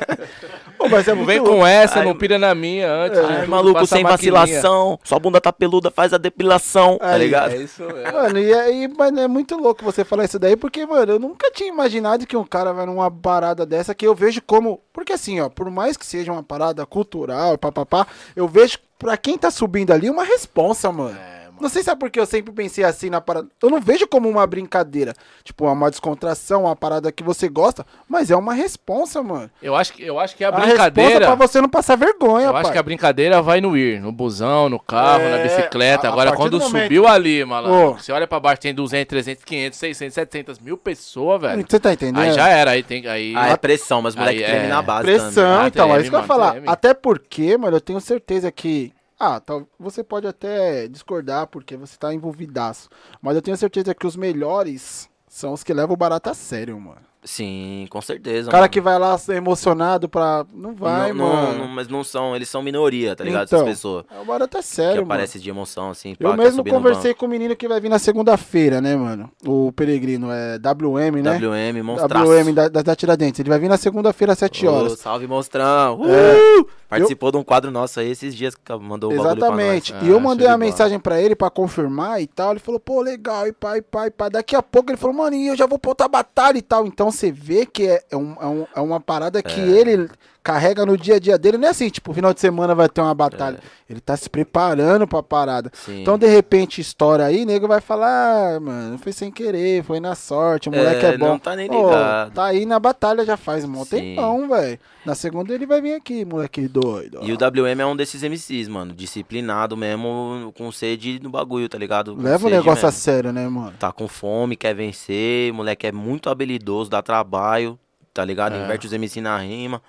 Pô, mas é muito vem louco. com essa, Ai, não pira na minha antes. É, maluco, sem vacilação. Sua bunda tá peluda, faz a depilação, tá ligado? É isso mesmo. Mano, e aí, mano, é muito louco você falar isso daí, porque, mano, eu nunca tinha imaginado que um cara vai numa parada dessa que eu vejo como. Porque assim, ó, por mais que seja uma parada cultural, papapá, eu vejo pra quem tá subindo ali uma responsa, mano. Não sei se é porque eu sempre pensei assim na parada. Eu não vejo como uma brincadeira. Tipo, uma descontração, uma parada que você gosta, mas é uma responsa, mano. Eu acho que, eu acho que a A brincadeira. pra você não passar vergonha, Eu acho pai. que a brincadeira vai no ir, no busão, no carro, É, na bicicleta. a- a Agora, partir quando do momento- subiu ali, malandro, Ô. você olha pra baixo, tem 200, 300, 500, 600, 700 mil pessoas, velho. Você tá entendendo? Aí já era, aí tem. Aí, Ah, é pressão, mas moleque Aí, treme é. na base Pressão, também. Ah, então, é isso que eu ia mano, falar. treme. Até porque, mano, eu tenho certeza que. Ah, tal, você pode até discordar porque você tá envolvidaço. Mas eu tenho certeza que os melhores são os que levam o barato a sério, mano. Sim, com certeza. O cara mano. que vai lá ser emocionado pra. Não vai, não, mano. não, não, mas não são, eles são minoria, tá ligado? Então, Essas pessoas É o barato a que sério, mano. aparecem de emoção, assim. Eu pá, mesmo conversei com o menino que vai vir na segunda-feira, né, mano? O Peregrino, é WM, né? WM, monstraço. WM da, da, da Tiradentes. Ele vai vir na segunda-feira às 7 Ô, horas. É. salve, monstrão. Uh! Participou de um quadro nosso aí esses dias que mandou o. Exatamente. Ah, e eu show mandei de uma mensagem pra ele pra confirmar e tal. Ele falou, pô, legal, e pai, pai, pai. Daqui a pouco ele falou, mano, e eu já vou pra outra batalha e tal. Então você vê que é, é, um- é um- é uma parada que ele carrega no dia a dia dele. Não é assim, tipo, final de semana vai ter uma batalha. Ele tá se preparando pra parada. Sim. Então, de repente, estoura aí, nego vai falar, ah, mano, foi sem querer, foi na sorte, o moleque é, É, bom. não tá nem ligado. tá aí na batalha já faz um Sim. tempão, velho. Na segunda ele vai vir aqui, moleque doido. E o WM é um desses MCs, mano. Disciplinado mesmo, com sede no bagulho, tá ligado? Com Leva o negócio a mesmo. sério, né, mano? Tá com fome, quer vencer. Moleque é muito habilidoso, dá trabalho, tá ligado? É. Inverte os MC na rima.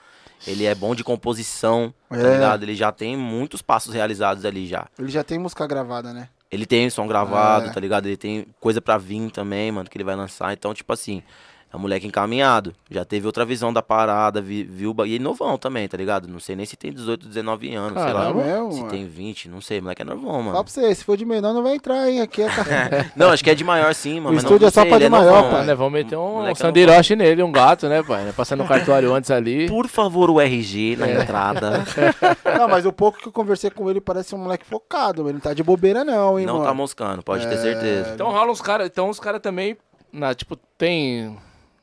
Ele é bom de composição, tá É. ligado? Ele já tem muitos passos realizados ali já. Ele já tem música gravada, né? Ele tem som gravado, É. tá ligado? Ele tem coisa pra vir também, mano, que ele vai lançar. Então, tipo assim, é um moleque encaminhado. Já teve outra visão da parada, vi- viu. E ele novão também, tá ligado? Não sei nem se tem 18, 19 anos, sei lá. Caramba. É mesmo, Se mano. tem 20, não sei. Moleque é novão, Fala mano. pra você, se for de menor não vai entrar, hein? Aqui é. Não, acho que é de maior sim, mano. O estúdio não é só sei, pra ele de maior, novão, pai. Né, vamos meter um, é sandiroche nele, um gato, né, pai? Passando o cartuário antes ali. Por favor, o RG É. na entrada. não, mas o pouco que eu conversei com ele parece um moleque focado, ele não tá de bobeira, não, hein, não mano. tá moscando, pode ter certeza. Então rola uns caras. Então os caras também. Na, tipo, tem.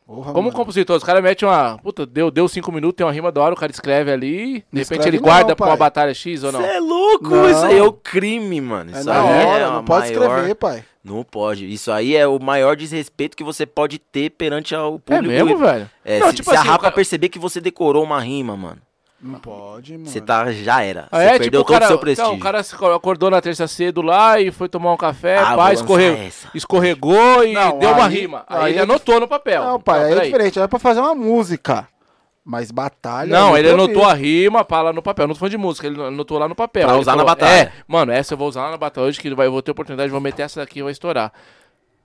Porra, Como mano. compositor, os caras metem uma. Puta, deu, deu cinco minutos, tem uma rima da hora, o cara escreve ali. De Não repente ele não, guarda pra uma batalha X ou não? Você é louco? Não. Isso aí é o crime, mano. É Isso na aí hora, é a não pode maior- escrever, pai. Não pode. Isso aí é o maior desrespeito que você pode ter perante ao É público. mesmo, velho? É, Não, se, tipo se a assim, o rapa cara- perceber que você decorou uma rima, mano, Não pode, mano. você tá, já era. Ah, você é, perdeu tipo, o todo o cara, seu prestígio. então, o cara acordou na terça cedo lá e foi tomar um café, Ah, pá, escorre- escorregou e Não, deu uma aí- rima. Aí, aí- ele anotou no papel. Não, pai, Então, aí é diferente. É pra fazer uma música. Mas batalha. Não, é ele anotou a rima pá, lá no papel. Não tô falando de música, ele anotou lá no papel. Pra usar na falou, batalha. É, mano, essa eu vou usar lá na batalha hoje, que vai, eu vou ter oportunidade, vou meter essa daqui e vai estourar.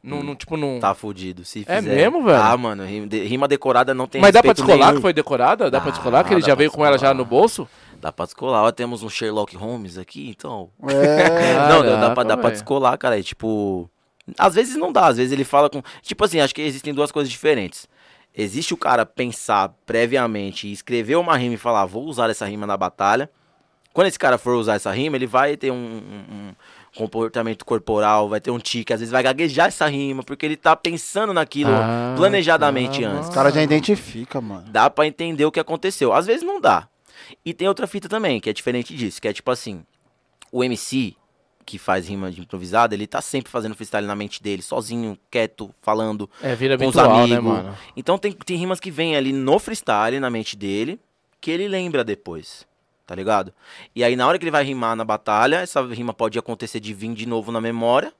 Não, não, tipo, não. Tá fudido. Se É fizer. mesmo, velho? Ah, mano, rima, de- rima decorada não tem Mas dá pra descolar nenhum. que foi decorada? Dá, pra Dá, descolar que ele já pra veio com ela já no bolso? Dá pra descolar. Ó, temos um Sherlock Holmes aqui, então. É. não, dá, dá pra, Caraca, dá pra descolar, cara. É tipo. Às vezes não dá, às vezes ele fala com. Tipo assim, acho que existem duas coisas diferentes. Existe o cara pensar previamente e escrever uma rima e falar, vou usar essa rima na batalha. Quando esse cara for usar essa rima, ele vai ter um, um- um comportamento corporal, vai ter um tique, às vezes vai gaguejar essa rima, porque ele tá pensando naquilo Ah, planejadamente tá, antes. Os caras já identificam, mano. Dá pra entender o que aconteceu. Às vezes não dá. E tem outra fita também, que é diferente disso, que é tipo assim, o MC que faz rima de improvisada, ele tá sempre fazendo freestyle na mente dele, sozinho, quieto, falando É, vira com os habitual, né, amigos. mano? Então tem, tem rimas que vem ali no freestyle, na mente dele, que ele lembra depois. Tá ligado? E aí, na hora que ele vai rimar na batalha, essa rima pode acontecer de vir de novo na memória.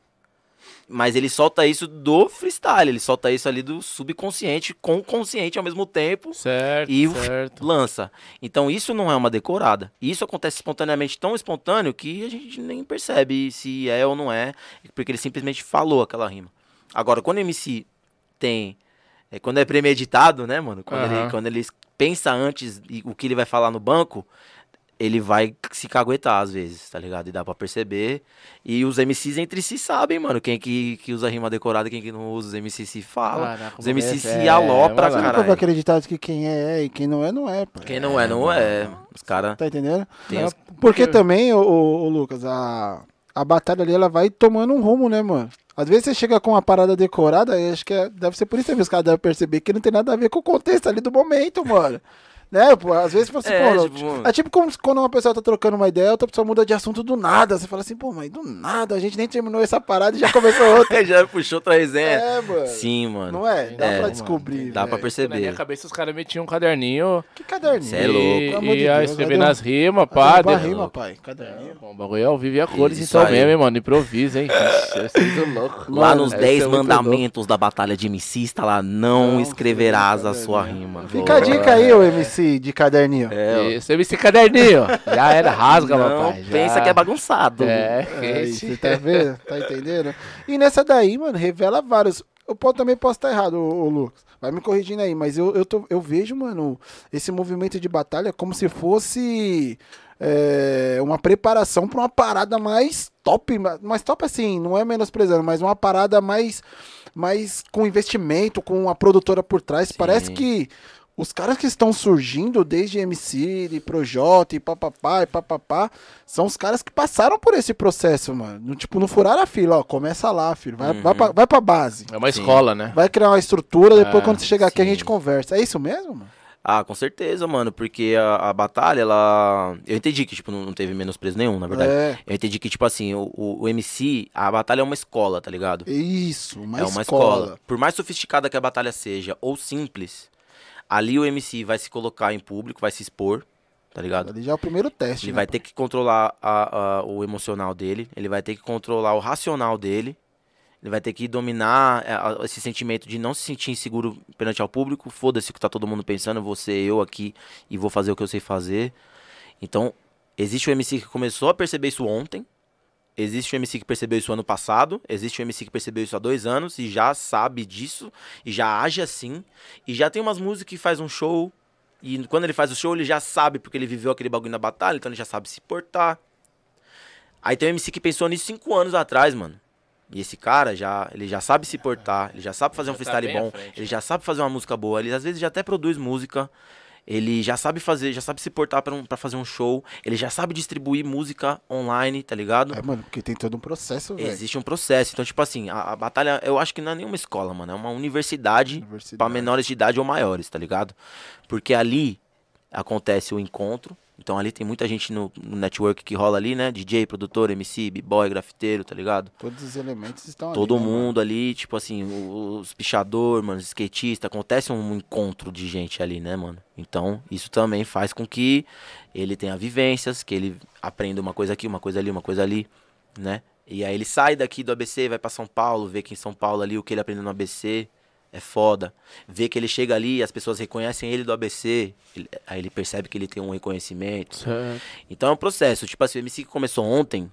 Mas ele solta isso do freestyle, ele solta isso ali do subconsciente com o consciente ao mesmo tempo Certo, e certo. lança. Então isso não é uma decorada. Isso acontece espontaneamente, tão espontâneo que a gente nem percebe se é ou não é, porque ele simplesmente falou aquela rima. Agora, quando o MC tem. é, quando é premeditado, né, mano? Quando, Aham. ele, quando ele pensa antes o que ele vai falar no banco, ele vai se caguetar às vezes, tá ligado? E dá pra perceber. E os MCs entre si sabem, mano, quem que, que usa rima decorada e quem que não usa. Os MCs se falam. Caraca, os MCs é, se alopra, é, Você nunca vai caralho. acreditar que quem é é e quem não é, não é, pô. Quem não é, não é. Os caras Tá entendendo? os... Porque também, ô, Lucas, a, a batalha ali, ela vai tomando um rumo, né, mano? Às vezes você chega com uma parada decorada, aí acho que é- deve ser por isso também os caras devem perceber que não tem nada a ver com o contexto ali do momento, mano. Né, pô, às vezes você É, pô, tipo- é tipo como quando uma pessoa tá trocando uma ideia, outra pessoa muda de assunto do nada. Você fala assim, pô, mas do nada, a gente nem terminou essa parada e já começou outra. Já puxou outra resenha. é, mano. Sim, mano. Não é? Dá É, pra mano. descobrir. Dá pra velho. perceber. Na minha cabeça os caras metiam um caderninho Que caderninho. Cê é louco. e, de ia Deus, escrever nas rimas, Pá, de- rima, pai. Caderninho. Bom, o bagulho é ao vivo e a cores, Isso então aí. mesmo, hein, mano. Improvisa, hein? Eu sinto louco. Lá Mano, nos esse 10 é mandamentos da batalha de MC está lá, não, Não escreverás a escreverás sua rima. Fica a dica aí, ô MC de caderninho. É. Isso, esse caderninho. Já era, rasga, não papai. já. pensa que é bagunçado. É, É, esse- você tá vendo? Tá entendendo? E nessa daí, mano, revela vários. Eu também posso estar errado, ô, ô, Lucas. Vai me corrigindo aí, mas eu, eu, tô, eu vejo, mano, esse movimento de batalha como se fosse é, uma preparação pra uma parada mais top. ma- Mais top assim, não é menosprezando, mas uma parada mais, mais com investimento, com uma produtora por trás. Parece que os caras que estão surgindo desde MC, de Projota e papapá e papapá, são os caras que passaram por esse processo, mano. No, tipo, não furaram a fila, ó, começa lá, filho. Vai, vai, pra, vai pra base. É uma escola, né? Vai criar uma estrutura, depois É, quando você chegar aqui a sim. gente conversa. É isso mesmo, mano? Ah, com certeza, mano, porque a, a batalha, ela. Eu entendi que, tipo, não, não teve menosprezo nenhum, na verdade. É. Eu entendi que, tipo assim, o, o, o MC, a batalha é uma escola, tá ligado? Isso, uma é uma escola. escola. Por mais sofisticada que a batalha seja, ou simples, ali o MC vai se colocar em público, vai se expor, tá ligado? Ali já é o primeiro teste. Ele né, vai pô? ter que controlar a- a- o emocional dele, ele vai ter que controlar o racional dele, ele vai ter que dominar é, a- esse sentimento de não se sentir inseguro perante ao público. Foda-se o que tá todo mundo pensando, vou ser eu aqui e vou fazer o que eu sei fazer. Então, existe o MC que começou a perceber isso ontem, existe o MC que percebeu isso ano passado, existe o MC que percebeu isso há dois anos e já sabe disso, e já age assim, e já tem umas músicas que faz um show, e quando ele faz o show, ele já sabe, porque ele viveu aquele bagulho na batalha, então ele já sabe se portar. Aí tem um MC que pensou nisso cinco anos atrás, mano. E esse cara já, ele já sabe se portar, ele já sabe fazer um Já tá freestyle à bom, frente, ele né? já sabe fazer uma música boa, ele às vezes já até produz música, ele já sabe fazer, já sabe se portar pra, um, pra fazer um show, ele já sabe distribuir música online, tá ligado? É, mano, porque tem todo um processo, velho. Existe um processo. Então, tipo assim, a, a batalha, eu acho que não é nenhuma escola, mano. É uma universidade, Universidade. pra menores de idade ou maiores, tá ligado? Porque ali acontece o encontro. Então ali tem muita gente no, no network que rola ali, né? DJ, produtor, MC, b-boy, grafiteiro, tá ligado? Todos os elementos estão Todo ali. né, mano? mundo ali, tipo assim, os pichador, mano, os skatista, acontece um encontro de gente ali, né, mano? Então, isso também faz com que ele tenha vivências, que ele aprenda uma coisa aqui, uma coisa ali, uma coisa ali, né? E aí ele sai daqui do ABC, vai pra São Paulo, vê que em São Paulo ali o que ele aprendeu no ABC é foda. Vê que ele chega ali e as pessoas reconhecem ele do ABC, ele- aí ele percebe que ele tem um reconhecimento. Certo. Então é um processo. Tipo assim, o MC que começou ontem,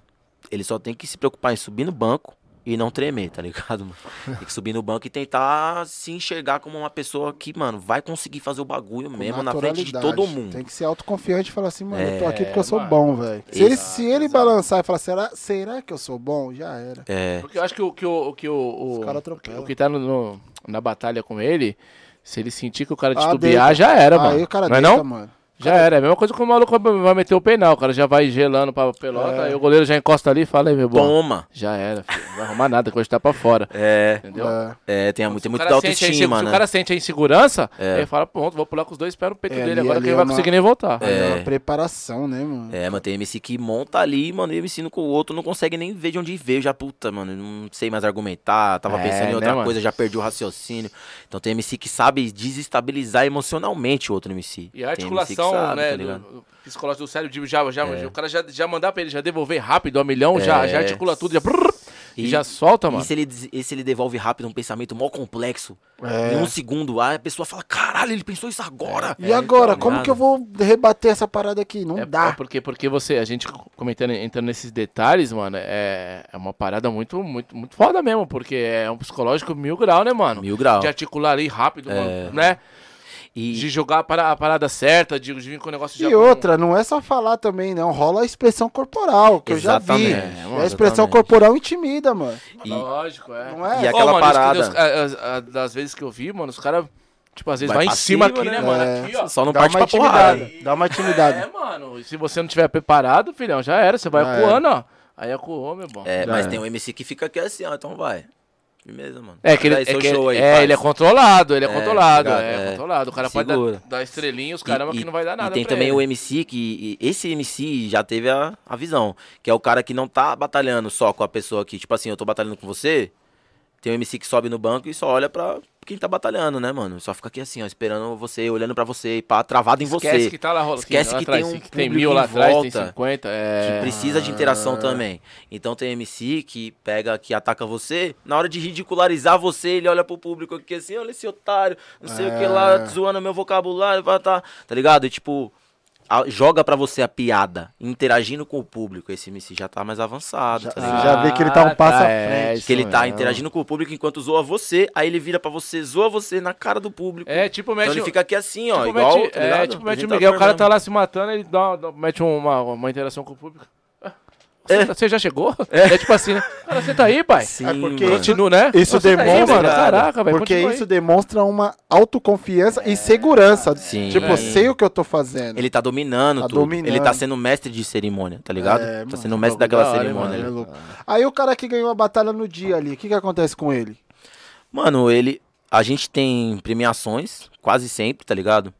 ele só tem que se preocupar em subir no banco e não tremer, tá ligado? mano? Tem que subir no banco e tentar se enxergar como uma pessoa que, mano, vai conseguir fazer o bagulho Com mesmo na frente de todo mundo. Tem que ser autoconfiante e falar assim, mano, eu tô É, aqui porque eu sou mano. bom, velho. Se ele, se ele balançar e falar, será, será que eu sou bom? Já era. É. Porque eu acho que o que o, o que o, o, o que tá no, no- na batalha com ele, se ele sentir que o cara Ah, titubear, deita. já era, Aí mano. o cara não é deita, não? mano. Já era. É a mesma coisa que o maluco vai meter o penal. O cara já vai gelando pra pelota, É. aí o goleiro já encosta ali e fala aí, meu bom. Toma. Já era, filho. Não vai arrumar nada, que hoje tá pra fora. É. Entendeu? É. É, tem, muito- tem Se muito cara da sente autoestima, Se né? o cara sente a insegurança, É. ele fala, pronto, vou pular com os dois pés no peito É, dele, ali- agora ali que ele é vai uma- conseguir nem voltar. Aí É uma preparação, né, mano? É, mano, tem MC que monta ali, mano, e MC no com o outro não consegue nem ver de onde veio. Já, puta, mano, não sei mais argumentar, tava É, pensando em outra né, mano? coisa, já perdi o raciocínio. Então tem MC que sabe desestabilizar emocionalmente o outro MC. E a Tem MC que articulação, sabe, né, tá do, ligado? do psicológico do cérebro, já, já, É. o cara já, já mandar pra ele já devolver rápido a milhão, já, É. já articula tudo, já, brrr, e, E- já solta, mano. E se ele, e se ele devolve rápido um pensamento mó complexo, É. em um segundo, a pessoa fala, caralho, ele pensou isso agora. E agora, então, como que eu vou rebater essa parada aqui? Não É, é dá. porque, porque você, a gente comentando, entrando nesses detalhes, mano, é, é uma parada muito, muito, muito foda mesmo, porque é um psicológico mil grau, né, mano? Mil grau. De articular ali rápido, É. mano, né? E De jogar a para- a parada certa, de, de vir com o negócio já E outra, não é só falar também, não. Rola a expressão corporal, que eu já vi. Exatamente, E mano, a expressão exatamente. corporal intimida, mano. E- Lógico, é. Não é? E aquela mano, parada. a- das vezes que eu vi, mano, os caras, tipo, às vezes Vai vai, em cima cima, aqui, né, né, mano? É. Aqui, ó. Só não Dá parte uma pra porrada. intimidade. Dá uma intimidade. É, mano. E se você não tiver preparado, filhão, já era. Você vai Já acuando, ó. Aí acuou, meu bom. É, Já mas é. tem um MC que fica aqui assim, ó, então vai. Firmeza, mano. É que ele, é, que show aí, é, ele é controlado, ele é, É, controlado, ligado? é, É. controlado. O cara pode Segura. dar, dar estrelinha, os caramba, E- que não vai dar nada E tem também ele. o MC que. Esse MC já teve a, a visão. Que é o cara que não tá batalhando só com a pessoa que, tipo assim, eu tô batalhando com você. Tem um MC que sobe no banco e só olha pra quem tá batalhando, né, mano? Só fica aqui assim, ó, esperando você, olhando pra você pá, travado em Esquece você. que tá lá rolando. Esquece lá que atrás, tem um que tem mil lá atrás, tem volta 50. É... Que precisa de interação também. Então tem MC que pega, que ataca você, na hora de ridicularizar você, ele olha pro público aqui assim, olha esse otário, não sei o que lá, zoando meu vocabulário, tá, tá ligado? E tipo, a- joga pra você a piada, interagindo com o público. Esse MC já tá mais avançado, Já- tá você já vê que ele tá um passo à é, frente. isso Que ele tá mesmo. interagindo com o público enquanto zoa você, aí ele vira pra você, zoa você na cara do público. É, tipo, mete... então ele fica aqui assim, ó, tipo, igual, mete, tá é, tipo, mete o Apresentador Miguel, o cara mesmo. tá lá se matando, ele dá, dá- mete uma, uma interação com o público. Ah, Você, você já chegou? É. tipo assim, né? Cara, você tá aí, pai? Sim, É porque mano. Continua, né? Isso Você tá aí, demonstra- mano. Caraca, velho. Porque continua aí. isso demonstra uma autoconfiança e segurança. Sim. Tipo, eu sei o que eu tô fazendo. Ele tá dominando Tá tudo. dominando. Ele tá sendo mestre de cerimônia, tá ligado? É, tá mano, sendo mestre bagulho daquela da cerimônia. É ali. louco. Aí o cara que ganhou a batalha no dia ali, o que que acontece com ele? Mano, ele. A gente tem premiações, quase sempre, tá ligado?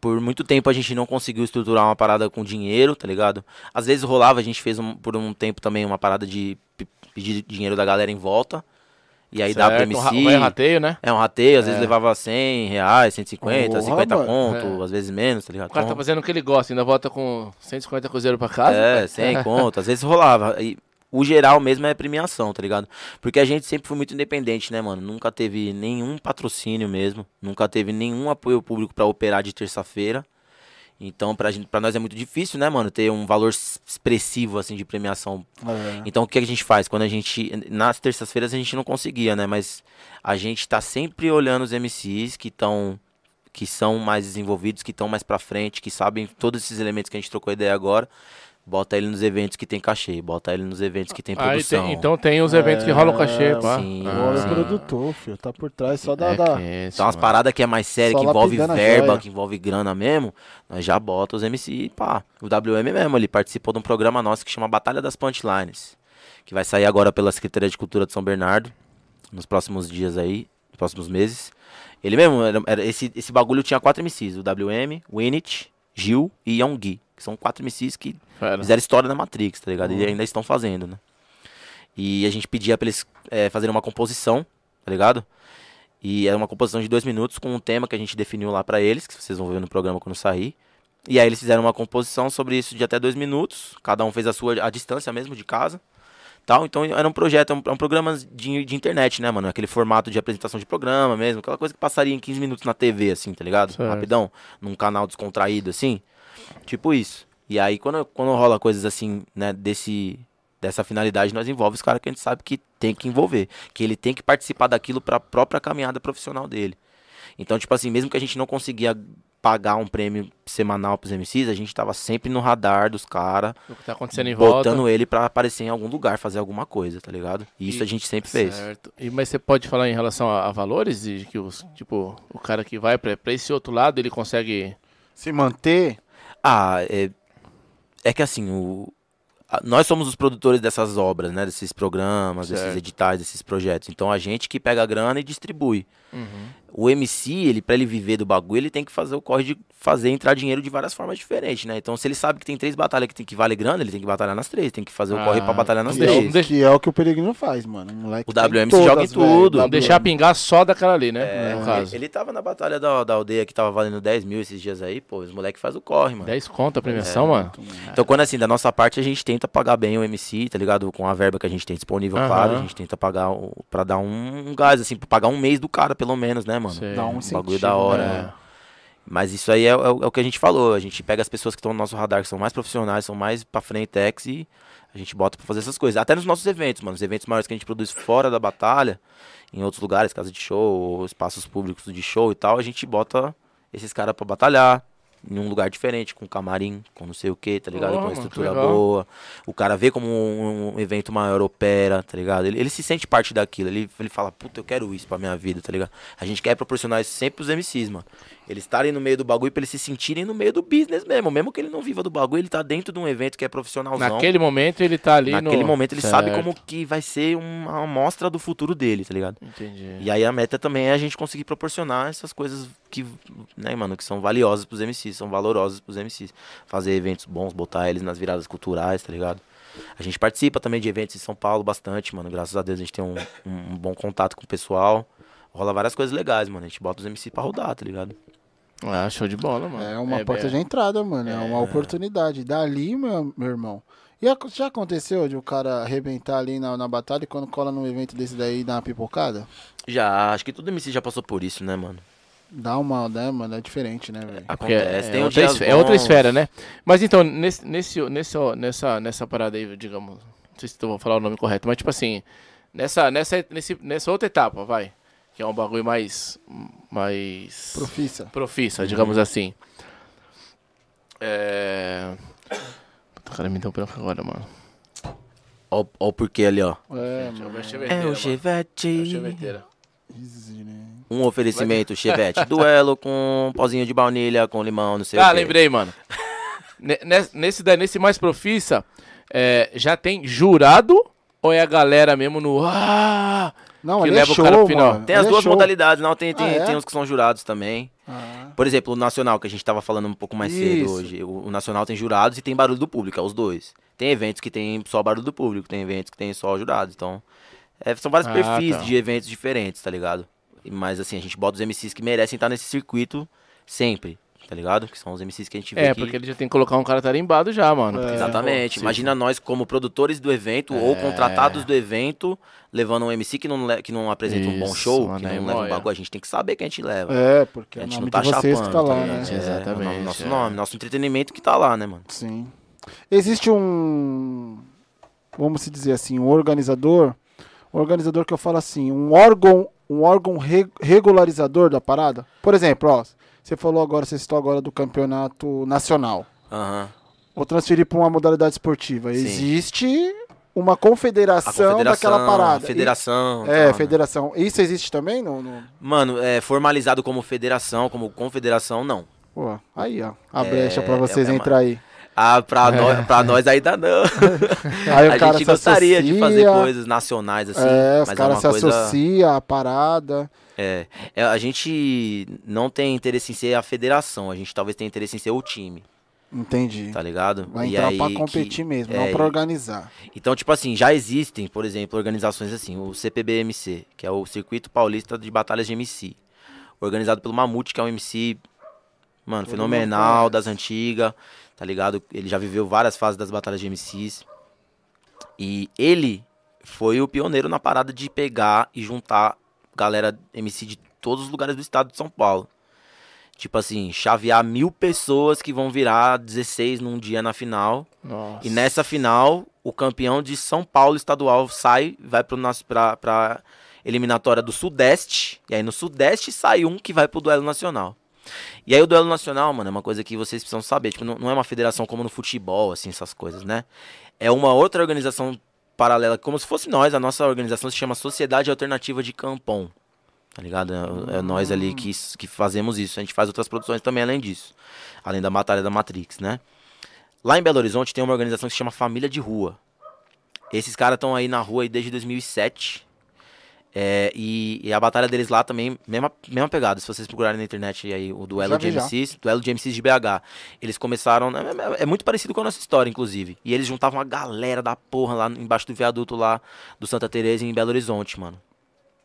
Por muito tempo a gente não conseguiu estruturar uma parada com dinheiro, tá ligado? Às vezes rolava, a gente fez um- por um tempo também uma parada de pe- pedir dinheiro da galera em volta. E aí dá pro Certo, um MC. um rateio, né? É um rateio, às vezes É. levava 100 reais, 150, Porra, 50 mano. conto, É. às vezes menos, tá ligado? O cara tá Então- fazendo o que ele gosta, ainda volta com 150 cruzeiros pra casa. É, sem conta. Às vezes rolava. E o geral mesmo é premiação, tá ligado? Porque a gente sempre foi muito independente, né, mano? Nunca teve nenhum patrocínio mesmo. Nunca teve nenhum apoio público pra operar de terça-feira. Então, pra, gente, pra nós é muito difícil, né, mano? Ter um valor expressivo, assim, de premiação. É. Então, o que a gente faz? Quando a gente. Nas terças-feiras a gente não conseguia, né? Mas a gente tá sempre olhando os MCs que estão. Que são mais desenvolvidos, que estão mais pra frente, que sabem todos esses elementos que a gente trocou ideia agora. Bota ele nos eventos que tem cachê, bota ele nos eventos que tem Aí produção. tem- então tem os eventos que rolam cachê, pá. sim. Ah. o produtor, filho. Tá por trás só da. É da- que é isso, Então, as paradas que é mais séria, Só que envolve verba, que envolve grana mesmo, nós já bota os MC, pá. O WM mesmo, ele participou de um programa nosso que chama Batalha das Punchlines, que vai sair agora pela Secretaria de Cultura de São Bernardo, nos próximos dias aí, nos próximos meses. Ele mesmo, era, era- esse, esse bagulho tinha quatro MCs, o WM, o Winit, Gil e Yonggi, que são quatro MCs que Fera. fizeram história na Matrix, tá ligado? E ainda estão fazendo, né? E a gente pedia pra eles é, fazerem uma composição, tá ligado? E era uma composição de dois minutos com um tema que a gente definiu lá pra eles, que vocês vão ver no programa quando sair. E aí eles fizeram uma composição sobre isso de até dois minutos. Cada um fez a sua, a distância mesmo de casa. Tal. Então era um projeto, é um, programa de, de internet, né, mano? Aquele formato de apresentação de programa mesmo. Aquela coisa que passaria em 15 minutos na TV, assim, tá ligado? Certo. Rapidão. Num canal descontraído, assim. Tipo isso. E aí, quando, quando rola coisas assim, né, desse, dessa finalidade, nós envolve os caras que a gente sabe que tem que envolver. Que ele tem que participar daquilo pra própria caminhada profissional dele. Então, tipo assim, mesmo que a gente não conseguia pagar um prêmio semanal pros MCs, a gente tava sempre no radar dos caras, O que tá acontecendo em volta. botando ele pra aparecer em algum lugar, fazer alguma coisa, tá ligado? E isso E- a gente sempre fez. Certo. E, mas você pode falar em relação a, a valores? De que os, tipo, o cara que vai pra, pra esse outro lado, ele consegue. Se manter. Ah, é, é que assim, o, nós somos os produtores dessas obras, né? Desses programas, desses Certo. editais, desses projetos. Então a gente que pega a grana e distribui. Uhum. O MC, ele, pra ele viver do bagulho, ele tem que fazer o corre de fazer entrar dinheiro de várias formas diferentes, né? Então, se ele sabe que tem três batalhas que, tem, que vale grana, ele tem que batalhar nas três, tem que fazer o corre pra Ah, batalhar nas Que é, três. o, que é o que o Peregrino faz, mano. O, moleque O WM se joga em tudo. Não deixar pingar só daquela ali, né? É, no ele- caso. Ele tava na batalha da, da aldeia que tava valendo 10 mil esses dias aí, pô, os moleques fazem o corre, mano. 10 conto a É, premiação, mano. Então, quando assim, da nossa parte, a gente tenta pagar bem o MC, tá ligado? Com a verba que a gente tem disponível, claro. A gente tenta pagar o, pra dar um, um gás, assim, pra pagar um mês do cara, pelo menos, né, mano? Sei. Dá um Um bagulho incentivo, da hora, né? né? Mas isso aí é, é o é o que a gente falou. A gente pega as pessoas que estão no nosso radar, que são mais profissionais, são mais pra frente, ex, e a gente bota pra fazer essas coisas. Até nos nossos eventos, mano. Os eventos maiores que a gente produz fora da batalha, em outros lugares, casa de show, espaços públicos de show e tal, a gente bota esses caras pra batalhar em um lugar diferente, com camarim, com não sei o que, tá ligado? Porra, com uma estrutura boa. O cara vê como um, um evento maior opera, tá ligado? Ele, ele se sente parte daquilo. Ele, ele fala, puta, eu quero isso pra minha vida, tá ligado? A gente quer proporcionar isso sempre pros MCs, mano. Eles estarem no meio do bagulho pra eles se sentirem no meio do business mesmo. Mesmo que ele não viva do bagulho, ele tá dentro de um evento que é profissionalzão. Naquele momento ele tá ali Naquele no... momento ele sabe Certo. como que vai ser uma amostra do futuro dele, tá ligado? Entendi. E aí a meta também é a gente conseguir proporcionar essas coisas que, né, mano, que são valiosas pros MCs, são valorosas pros MCs. Fazer eventos bons, botar eles nas viradas culturais, tá ligado? A gente participa também de eventos em São Paulo bastante, mano. Graças a Deus a gente tem um, um- um bom contato com o pessoal. Rola várias coisas legais, mano. A gente bota os MCs pra rodar, tá ligado? Ah, show de bola, mano. É uma porta é- de entrada, mano. É, uma oportunidade. Dali, meu, meu irmão. E já aconteceu de o cara arrebentar ali na, na batalha e quando cola num evento desse daí dá uma pipocada? Já, acho que todo MC já passou por isso, né, mano? Dá uma, né, mano? É diferente, né, velho? Porque Acontece. é, tem é um outra, dias esfe- é outra esfera, né? Mas então, nesse, nesse, nesse, nessa, nessa parada aí, digamos, não sei se eu vou falar o nome correto, mas tipo assim, nessa, nessa, nesse, nessa outra etapa, vai, que é um bagulho mais, mais Profissa. profissa, digamos assim. É... Puta, cara, me deu branco agora, mano. Ó, ó o porquê ali, ó. É, Deixa eu mano. É o Deixa eu Chevette. ver. Easy, né? Um oferecimento Chevette duelo com um pozinho de baunilha, com limão, não sei Ah, o quê. lembrei, mano. Ne- nes- Nesse, daí, nesse mais profissa, é, já tem jurado ou é a galera mesmo no. Ah! Não, Que ele leva é o show, cara pro final. mano. Tem as Ele é duas show. modalidades, não, tem, tem, Ah, é? tem uns que são jurados também. Ah, Por exemplo, o Nacional, que a gente tava falando um pouco mais cedo Isso. hoje. O, o Nacional tem jurados e tem barulho do público, é os dois. Tem eventos que tem só barulho do público, tem eventos que tem só jurados. Então, é, são vários Ah, perfis tá. de eventos diferentes, tá ligado? Mas assim, a gente bota os MCs que merecem estar nesse circuito sempre, tá ligado? Que são os MCs que a gente vê É, que... porque ele já tem que colocar um cara tarimbado já, mano. É. Exatamente. pô, Imagina nós como produtores do evento ou É. contratados do evento, levando um MC que não, que não apresenta um bom Isso, show, mano, que aí não leva um bagulho. A gente tem que saber que a gente leva. É, porque A é gente nome não tá de vocês chapando, que tá lá, tá né? ligado? Exatamente, É, nosso é. nome, nosso entretenimento que tá lá, né, mano? Sim. Existe um, vamos se dizer assim, um organizador, um organizador que eu falo assim, um órgão, um órgão re- regularizador da parada. Por exemplo, ó, você falou agora, você citou agora do campeonato nacional. Aham. Vou transferir para uma modalidade esportiva. Sim. Existe uma confederação, confederação, daquela parada. federação. E- é, né? federação. Isso existe também? No, no... Mano, é, formalizado como federação, como confederação, não. Pô, aí, ó. A É, brecha para vocês é uma- entrar aí. Ah, pra, nós, pra nós ainda não. Aí a gente gostaria de fazer associa, coisas nacionais, assim. é, os mas é caras uma se coisa... associam à parada. É, é, a gente não tem interesse em ser a federação, a gente talvez tenha interesse em ser o time, Entendi. tá ligado? Vai E entrar aí pra que- competir mesmo, é, não pra organizar. Então, tipo assim, já existem, por exemplo, organizações assim, o CPBMC, que é o Circuito Paulista de Batalhas de MC, organizado pelo Mamute, que é um MC, mano, Todo fenomenal, das antigas, tá ligado? Ele já viveu várias fases das batalhas de MCs. E ele foi o pioneiro na parada de pegar e juntar galera MC de todos os lugares do estado de São Paulo. Tipo assim, chavear mil pessoas que vão virar 16 num dia na final. Nossa. E nessa final, o campeão de São Paulo estadual sai, vai pro, pra, pra eliminatória do Sudeste. E aí no Sudeste sai um que vai pro duelo nacional. E aí o duelo nacional, mano, é uma coisa que vocês precisam saber. Tipo, não, não é uma federação como no futebol, assim, essas coisas, né? É uma outra organização paralela, como se fosse nós. A nossa organização se chama Sociedade Alternativa de Campon. Tá ligado? É, é nós ali que, que fazemos isso. A gente faz outras produções também além disso. Além da Batalha da Matrix, né? Lá em Belo Horizonte tem uma organização que se chama Família de Rua. Esses caras estão aí na rua aí desde 2007. É, e, e a batalha deles lá também, mesma, mesma pegada. Se vocês procurarem na internet aí o duelo Já de já. MCs, duelo de MCs de BH. Eles começaram. É, é muito parecido com a nossa história, inclusive. E eles juntavam uma galera da porra lá embaixo do viaduto lá do Santa Teresa em Belo Horizonte, mano.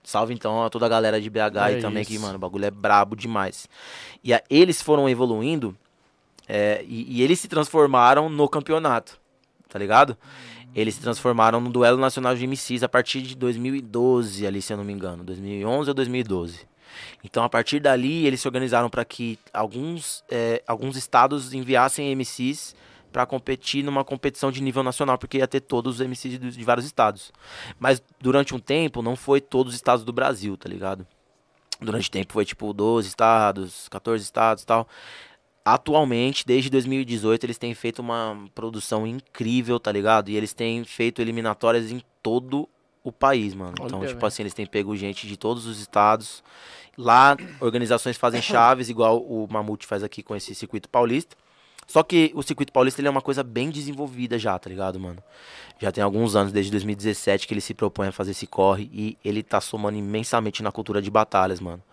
Salve então a toda a galera de BH É aí também, que, isso. mano, o bagulho é brabo demais. E a- eles foram evoluindo é, e, e eles se transformaram no campeonato, tá ligado? Eles se transformaram no duelo nacional de MCs a partir de 2012, ali, se eu não me engano. 2011 ou 2012. Então, a partir dali, eles se organizaram para que alguns, é, alguns estados enviassem MCs para competir numa competição de nível nacional, porque ia ter todos os MCs de, de vários estados. Mas durante um tempo, não foi todos os estados do Brasil, tá ligado? Durante tempo foi tipo 12 estados, 14 estados tal. Atualmente, desde 2018, eles têm feito uma produção incrível, tá ligado? E eles têm feito eliminatórias em todo o país, mano. Olha, então, tipo velho. assim, eles têm pego gente de todos os estados. Lá, organizações fazem chaves, igual o Mamute faz aqui com esse circuito paulista. Só que o circuito paulista ele é uma coisa bem desenvolvida já, tá ligado, mano? Já tem alguns anos, desde 2017, que ele se propõe a fazer esse corre e ele tá somando imensamente na cultura de batalhas, mano.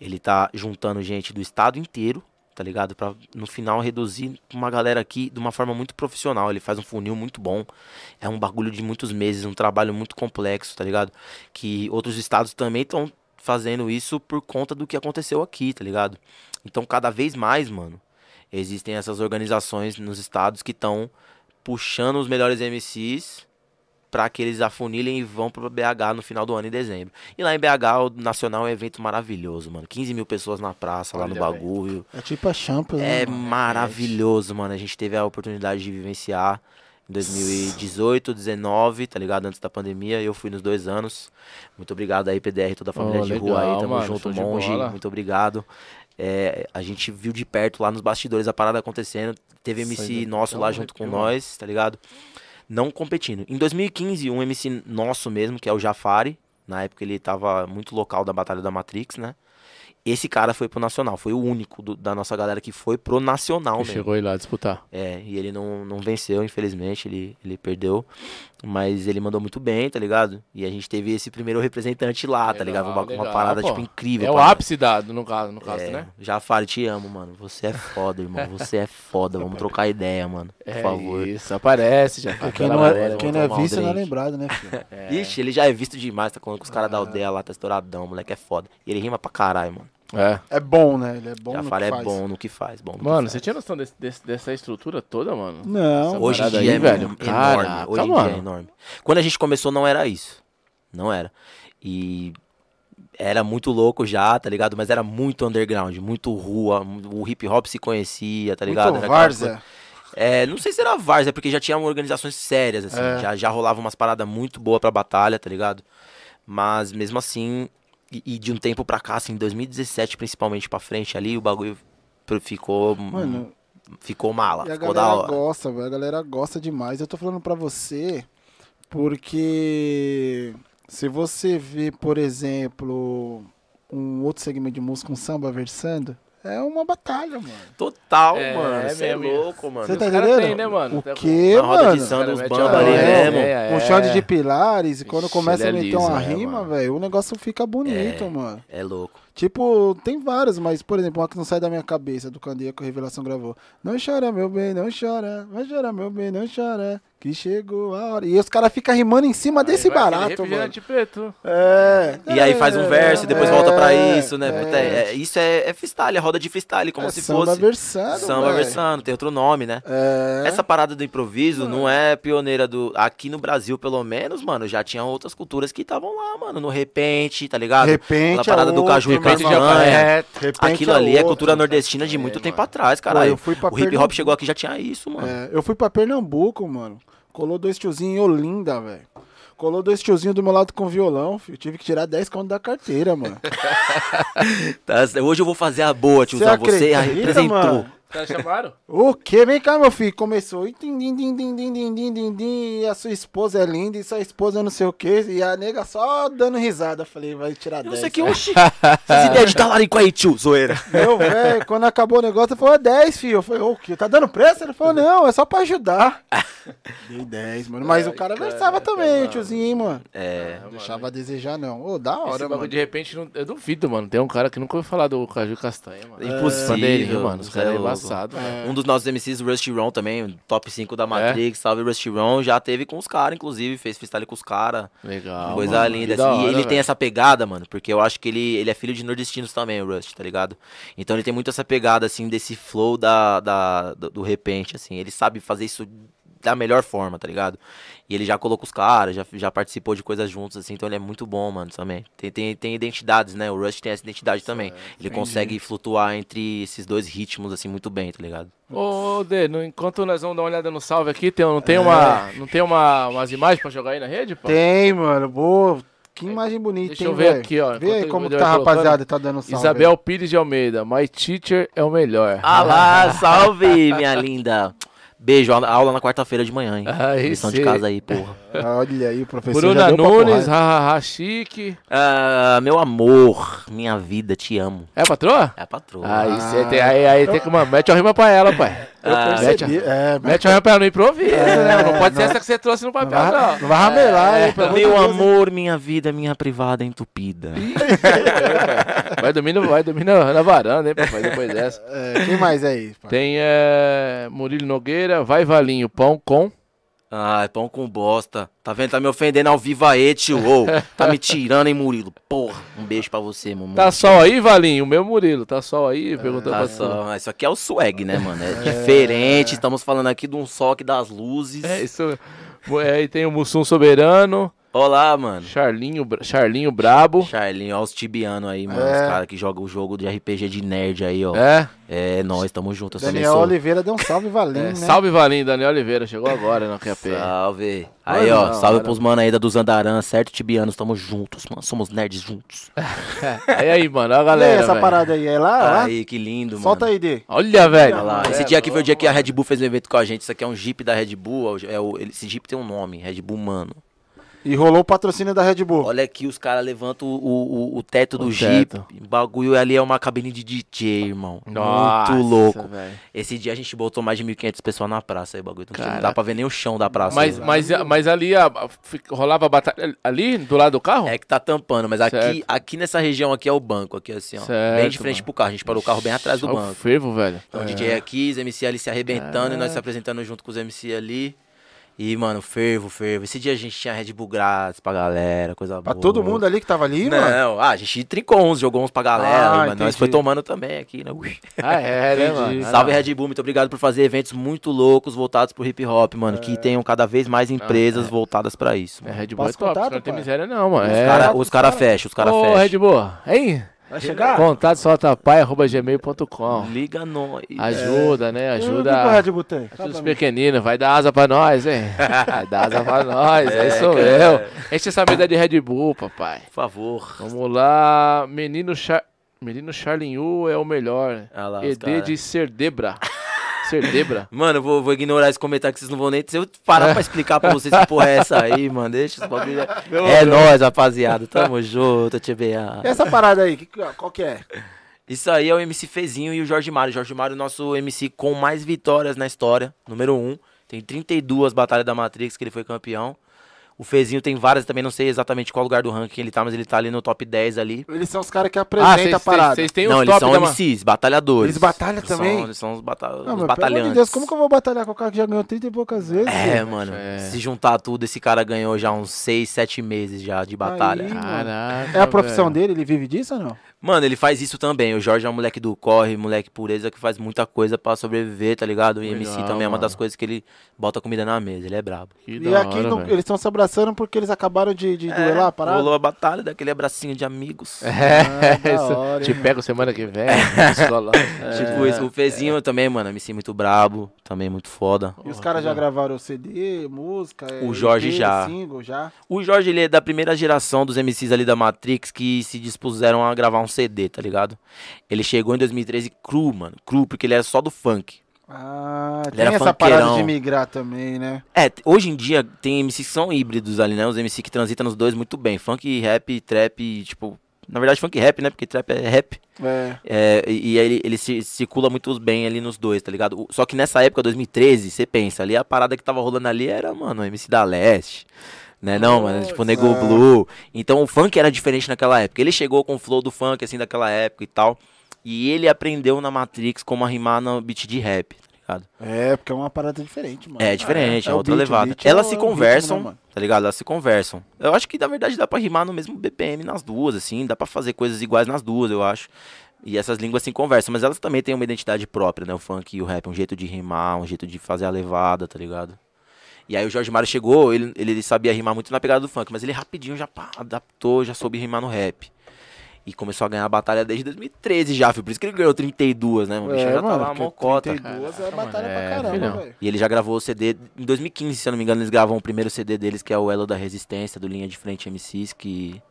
Ele tá juntando gente do estado inteiro, tá ligado? Pra no final reduzir uma galera aqui de uma forma muito profissional. Ele faz um funil muito bom. É um bagulho de muitos meses, um trabalho muito complexo, tá ligado? Que outros estados também estão fazendo isso por conta do que aconteceu aqui, tá ligado? Então, cada vez mais, mano, existem essas organizações nos estados que estão puxando os melhores MCs para que eles afunilem e vão pro BH no final do ano em dezembro. E lá em BH o Nacional é um evento maravilhoso, mano. 15 mil pessoas na praça, lá no Olha, bagulho. É tipo a Champions, né, É mano? maravilhoso, mano. A gente teve a oportunidade de vivenciar em 2018, 19, tá ligado? Antes da pandemia, eu fui nos dois anos. Muito obrigado aí, PDR, toda a família Oh, de rua aí. legal, Tamo mano. junto, monge. Muito obrigado. É, a gente viu de perto lá nos bastidores a parada acontecendo. Teve MC nosso lá junto com nós, tá ligado? Não competindo. Em 2015, um MC nosso mesmo, que é o Jafari. Na época ele tava muito local da Batalha da Matrix, né? Esse cara foi pro Nacional. Foi o único do- da nossa galera que foi pro Nacional Que mesmo. chegou aí lá disputar. É, e ele não, não venceu, infelizmente, ele, ele perdeu. Mas ele mandou muito bem, tá ligado? E a gente teve esse primeiro representante lá, tá ligado? Uma, uma Legal, parada, pô. tipo, incrível. É o ápice da, no caso, no caso, É, né? Jafari, te amo, mano. Você é foda, irmão. Você é foda. Vamos trocar ideia, mano. Por É favor. isso, aparece já. Quem não é, galera, quem não é visto não é lembrado, né, filho? Ixi, ele já é visto demais, tá falando com os caras da aldeia lá, tá estouradão, moleque é foda. E ele rima pra caralho, mano. É. É bom, né? Ele é bom no Jafari que é faz. bom no que faz, bom no que Mano, faz. você tinha noção desse- desse- dessa estrutura toda, mano? Não. Essa Hoje em parada dia aí, é velho. enorme. Caraca, Hoje em mano. dia é enorme. Quando a gente começou não era isso. Não era. E era muito louco já, tá ligado? Mas era muito underground, muito rua. O hip hop se conhecia, tá ligado? Muito Era aquela várzea. É, não sei se era Várzea, porque já tinha organizações sérias, assim. É. Já, já rolava umas paradas muito boas pra batalha, tá ligado? Mas mesmo assim, e, e de um tempo pra cá, assim, 2017 principalmente pra frente ali, o bagulho ficou. Mano, ficou mala, E a ficou da galera hora. gosta, velho. A galera gosta demais. Eu tô falando pra você porque se você vê, por exemplo, um outro segmento de música, um samba versando, é uma batalha, mano. Total, É, mano. é Você é mesmo. louco, mano. Você tá entendendo? tem, né, mano? O Tá quê, Na roda de mano? samba, os bandos ali mesmo. ideia, Um é. chão de pilares, e quando Ixi, começa a é meter uma liso, é, rima, mano. velho, o negócio fica bonito, É. mano. É louco. Tipo, tem várias, mas, por exemplo, uma que não sai da minha cabeça, do Candeia que o Revelação gravou. Não chora, meu bem, não chora. Vai chorar, meu bem, não chora. Que chegou a hora. E os caras ficam rimando em cima desse Aí aquele barato, mano. preto. É. E aí faz um verso e depois É, volta pra isso, né? é. É- isso é, é freestyle, é roda de freestyle, como É se samba fosse. versando, Samba versando, tem outro nome, né? É. Essa parada do improviso não é pioneira do. Aqui no Brasil, pelo menos, mano, já tinha outras culturas que estavam lá, mano. No repente, tá ligado? Repente Aquela parada é do caju e Repente já castanha. é. Repente Aquilo ali é outro. cultura nordestina de É, muito tempo mano. atrás, caralho. eu fui pra O hip hop chegou aqui já tinha isso, mano. É, eu fui pra Pernambuco, mano. Colou dois tiozinhos em Olinda, velho. Colou dois tiozinhos do meu lado com violão, filho. Tive que tirar 10 conto da carteira, mano. Tá, hoje eu vou fazer a boa, tiozão. Você, acredita, representou. mano? Os caras chamaram? O que? Vem cá, meu filho. Começou. E din, din, din, din, din, din, din, din, din, e a sua esposa é linda, e sua esposa não sei o que. E a nega só dando risada. Falei, vai tirar Eu 10. sei é que, oxi, essas ideias de talarico aí, tio, zoeira. Meu velho, quando acabou o negócio, ele falou, é 10, filho. Eu falei, o quê? Tá dando preço? Ele falou, não, é só pra ajudar. Dei 10, mano. Mas o cara versava também, mano. tiozinho, hein, mano. É, Não deixava a desejar, não. Ô, da Esse hora, bagulho mano. de repente, não- eu duvido, mano. Tem um cara que nunca ouviu falar do Caju e Castanha, mano. Impossível, Bandeirinha, mano. Os você caras é é louco. embaçado, velho. Um dos nossos MCs, o Rusty Ron também, top 5 É? da Matrix, salve Rusty Ron, já teve com os caras, inclusive, fez freestyle com os caras. Legal. Coisa mano. linda. Assim. e hora, ele tem velho. essa pegada, mano, porque eu acho que ele, ele é filho de nordestinos também, o Rust, tá ligado? Então ele tem muito essa pegada, assim, desse flow da, da, do, do repente, assim. Ele sabe fazer isso da melhor forma, tá ligado? E ele já colocou os caras, já, já participou de coisas juntos, assim, então ele é muito bom, mano, também. Tem, tem, tem identidades, né? O Rush tem essa identidade também. Ele consegue flutuar entre esses dois ritmos, assim, muito bem, tá ligado? Ô, Dê, enquanto nós vamos dar uma olhada no salve aqui, tem, não tem, uma, não tem uma, umas imagens pra jogar aí na rede, pô? Tem, mano. Boa. Que imagem bonita, Deixa hein, eu ver velho? aqui, ó, Vê aí como tá rapaziada, tá dando salve. Isabel Pires de Almeida, my teacher é o melhor. Ah lá, salve, minha linda. Beijo, aula- na quarta-feira de manhã, hein? Aí Lição de casa aí, porra. Olha aí, o professor Bruna já deu papo Nunes, hahaha, chique. Ah, meu amor, minha vida, te amo. É a patroa? É a patroa. Aí, cê tem, aí, aí tem que. Mano, mete a rima pra ela, pai. Eu Ah, percebi, é, mas Mete a rima pra ela no improviso, né? Não pode ser não- essa que você trouxe no não papel, vai, não. não vai ramelar, hein, pelo amor de meu amor, minha vida, minha privada entupida. Vai dormir, no- vai dormir na, na varanda, hein, papai, depois dessa. É, quem mais aí? pai? Tem é, Murilo Nogueira, vai Valinho, pão com. Ai, pão com bosta. Tá vendo? Tá me ofendendo ao vivo aí, tio. Ô, tá me tirando, hein, Murilo? Porra, um beijo pra você, mamãe. Tá sol aí, Valinho? O meu Murilo, tá sol aí? Perguntou Tá pra tu. só. Isso aqui é o swag, né, mano? É diferente. Estamos falando aqui de um soque das luzes. É isso. É, aí tem o Mussum Soberano, Olá, mano. Charlinho, Charlinho Brabo. Charlinho, ó, os tibianos aí, mano. É. Os caras que jogam o jogo de RPG de nerd aí, ó. É? É, nós, tamo junto. Daniel sou. Oliveira deu um salve valinho, É, né? Salve Valinho, Daniel Oliveira, chegou agora no QP. Salve. Aí, ó, salve pros mano aí da dos Andaran, certo, Tibianos? Tamo juntos, mano. Somos nerds juntos. Aí aí, mano, olha a E aí, galera. essa velho. parada aí, é lá? lá? Aí, que lindo, mano. Solta aí, D. Olha, velho. Olha lá. Esse dia aqui foi o dia que a Red Bull fez um evento com a gente. Isso aqui é um Jeep da Red Bull. É o, esse Jeep tem um nome, Red Bull Mano. E rolou o patrocínio da Red Bull. Olha aqui, os caras levantam o, o, o teto do O Jeep. teto. O bagulho ali é uma cabine de DJ, irmão. Nossa, Muito louco. velho. Esse dia a gente botou mais de 1.500 pessoas na praça aí, o bagulho. Não, tinha- não dá pra ver nem o chão da praça. Mas, aí. mas, mas ali a, rolava a batalha ali, do lado do carro? É que tá tampando, mas aqui, Certo. aqui nessa região aqui é o banco, aqui assim, ó. Certo, bem de frente mano. pro carro. A gente parou o carro bem atrás do o banco. fervo, velho. Então o DJ aqui, os MC ali se arrebentando e nós se apresentando junto com os MC ali. E, mano, fervo, fervo. Esse dia a gente tinha Red Bull grátis pra galera, coisa Pra boa. todo mundo ali que tava ali, mano. Não, ah, a gente trincou uns, jogou uns pra galera, Ah, mas nós foi tomando também aqui, né? Ui. Ah, é, né, mano? Salve Red Bull, muito obrigado por fazer eventos muito loucos voltados pro hip hop, mano. Que tenham cada vez mais empresas voltadas pra isso. É, mano. Red Bull é Passa top, contato, os caras não tem miséria não, mano. Os É. caras os cara fecham, os caras Ô, fecham. Red Bull, hein? Vai chegar? Contato soltapai.gmail.com Liga nós. Ajuda, né? Que o Ajuda. Ajuda os pequeninos, vai dar asa pra nós, hein? Vai dar asa pra nós, é, É, isso mesmo. Enche essa mesa de Red Bull, papai. Por favor. Vamos lá, menino Char... Menino Charlinho é o melhor. Ah lá, ED cara. de Cerdebra. Cerdebra. Mano, eu vou, vou ignorar esse comentário que vocês não vão nem. Se eu parar pra explicar pra vocês que porra é essa aí, mano, deixa os bagulho. É nóis, rapaziada. Tamo junto, TBA. E essa parada aí, que- qual que é? Isso aí é o MC Fezinho e o Jorge Mário. Jorge Mário, nosso MC com mais vitórias na história, número 1. Um. Tem 32 batalhas da Matrix que ele foi campeão. O Fezinho tem várias, também não sei exatamente qual lugar do ranking ele tá, mas ele tá ali no top 10 ali. Eles são os caras que Ah, apresentam a parada. vocês têm não, os eles top são MCs, batalhadores. Eles batalham São- também? Eles são os, bata Não, os pelo amor batalhantes. de Deus, como que eu vou batalhar com o cara que já ganhou 30 e poucas vezes? É, mano. É. Se juntar tudo, esse cara ganhou já uns 6, 7 meses já de batalha. Aí. Caraca, É a profissão velho. dele? Ele vive disso ou não? Mano, ele faz isso também. O Jorge é um moleque do corre, moleque pureza que faz muita coisa pra sobreviver, tá ligado? O MC Legal, também é uma das coisas que ele bota comida na mesa, ele é brabo. Que E da aqui hora, no- eles estão se abraçando porque eles acabaram de, de duelar a parada? Rolou a batalha daquele abracinho de amigos. É, Ah, hora, Te pego semana que vem. escola. Tipo isso. O Fezinho também, mano, MC muito brabo, também muito foda. E os caras já gravaram CD, música? O é, Jorge EP, já. Single, já. O Jorge, ele é da primeira geração dos MCs ali da Matrix que se dispuseram a gravar um CD, tá ligado? Ele chegou em 2013 cru, mano. Cru, porque ele era só do funk. Ah, Ele tem era essa parada funkeirão. de migrar também, né? É, hoje em dia tem MCs que são híbridos ali, né? Os MC que transitam nos dois muito bem. Funk, rap, trap, tipo... Na verdade, funk rap, né? Porque trap é rap. É. É, e aí ele, ele se, circula muito bem ali nos dois, tá ligado? Só que nessa época, 2013, você pensa, ali a parada que tava rolando ali era, mano, MC da Leste. Né, não, mano, tipo, Nego Nossa. Blue. Então o funk era diferente naquela época. Ele chegou com o flow do funk, assim, daquela época e tal. E ele aprendeu na Matrix como a rimar no beat de rap, ligado? É, porque é uma parada diferente, mano. É diferente, é, o outra beat, o levada. beat é Elas se é ritmo, conversam, né, tá ligado? Elas se conversam. Eu acho que na verdade dá pra rimar no mesmo BPM nas duas, assim, dá pra fazer coisas iguais nas duas, eu acho. E essas línguas se conversam, mas elas também têm uma identidade própria, né? O funk e o rap, um jeito de rimar, um jeito de fazer a levada, tá ligado? E aí o Jorge Mário chegou, ele, ele sabia rimar muito na pegada do funk, mas ele rapidinho já pá, adaptou, já soube rimar no rap. E começou a ganhar a batalha desde 2013 já, filho. Por isso que ele ganhou 32, né? O bicho É, já mano, porque mocota. 32 é Caraca, batalha mano, é, pra caramba, velho. E ele já gravou o CD em 2015, se eu não me engano, eles gravam o primeiro CD deles, que é o Elo da Resistência, do Linha de Frente MCs, que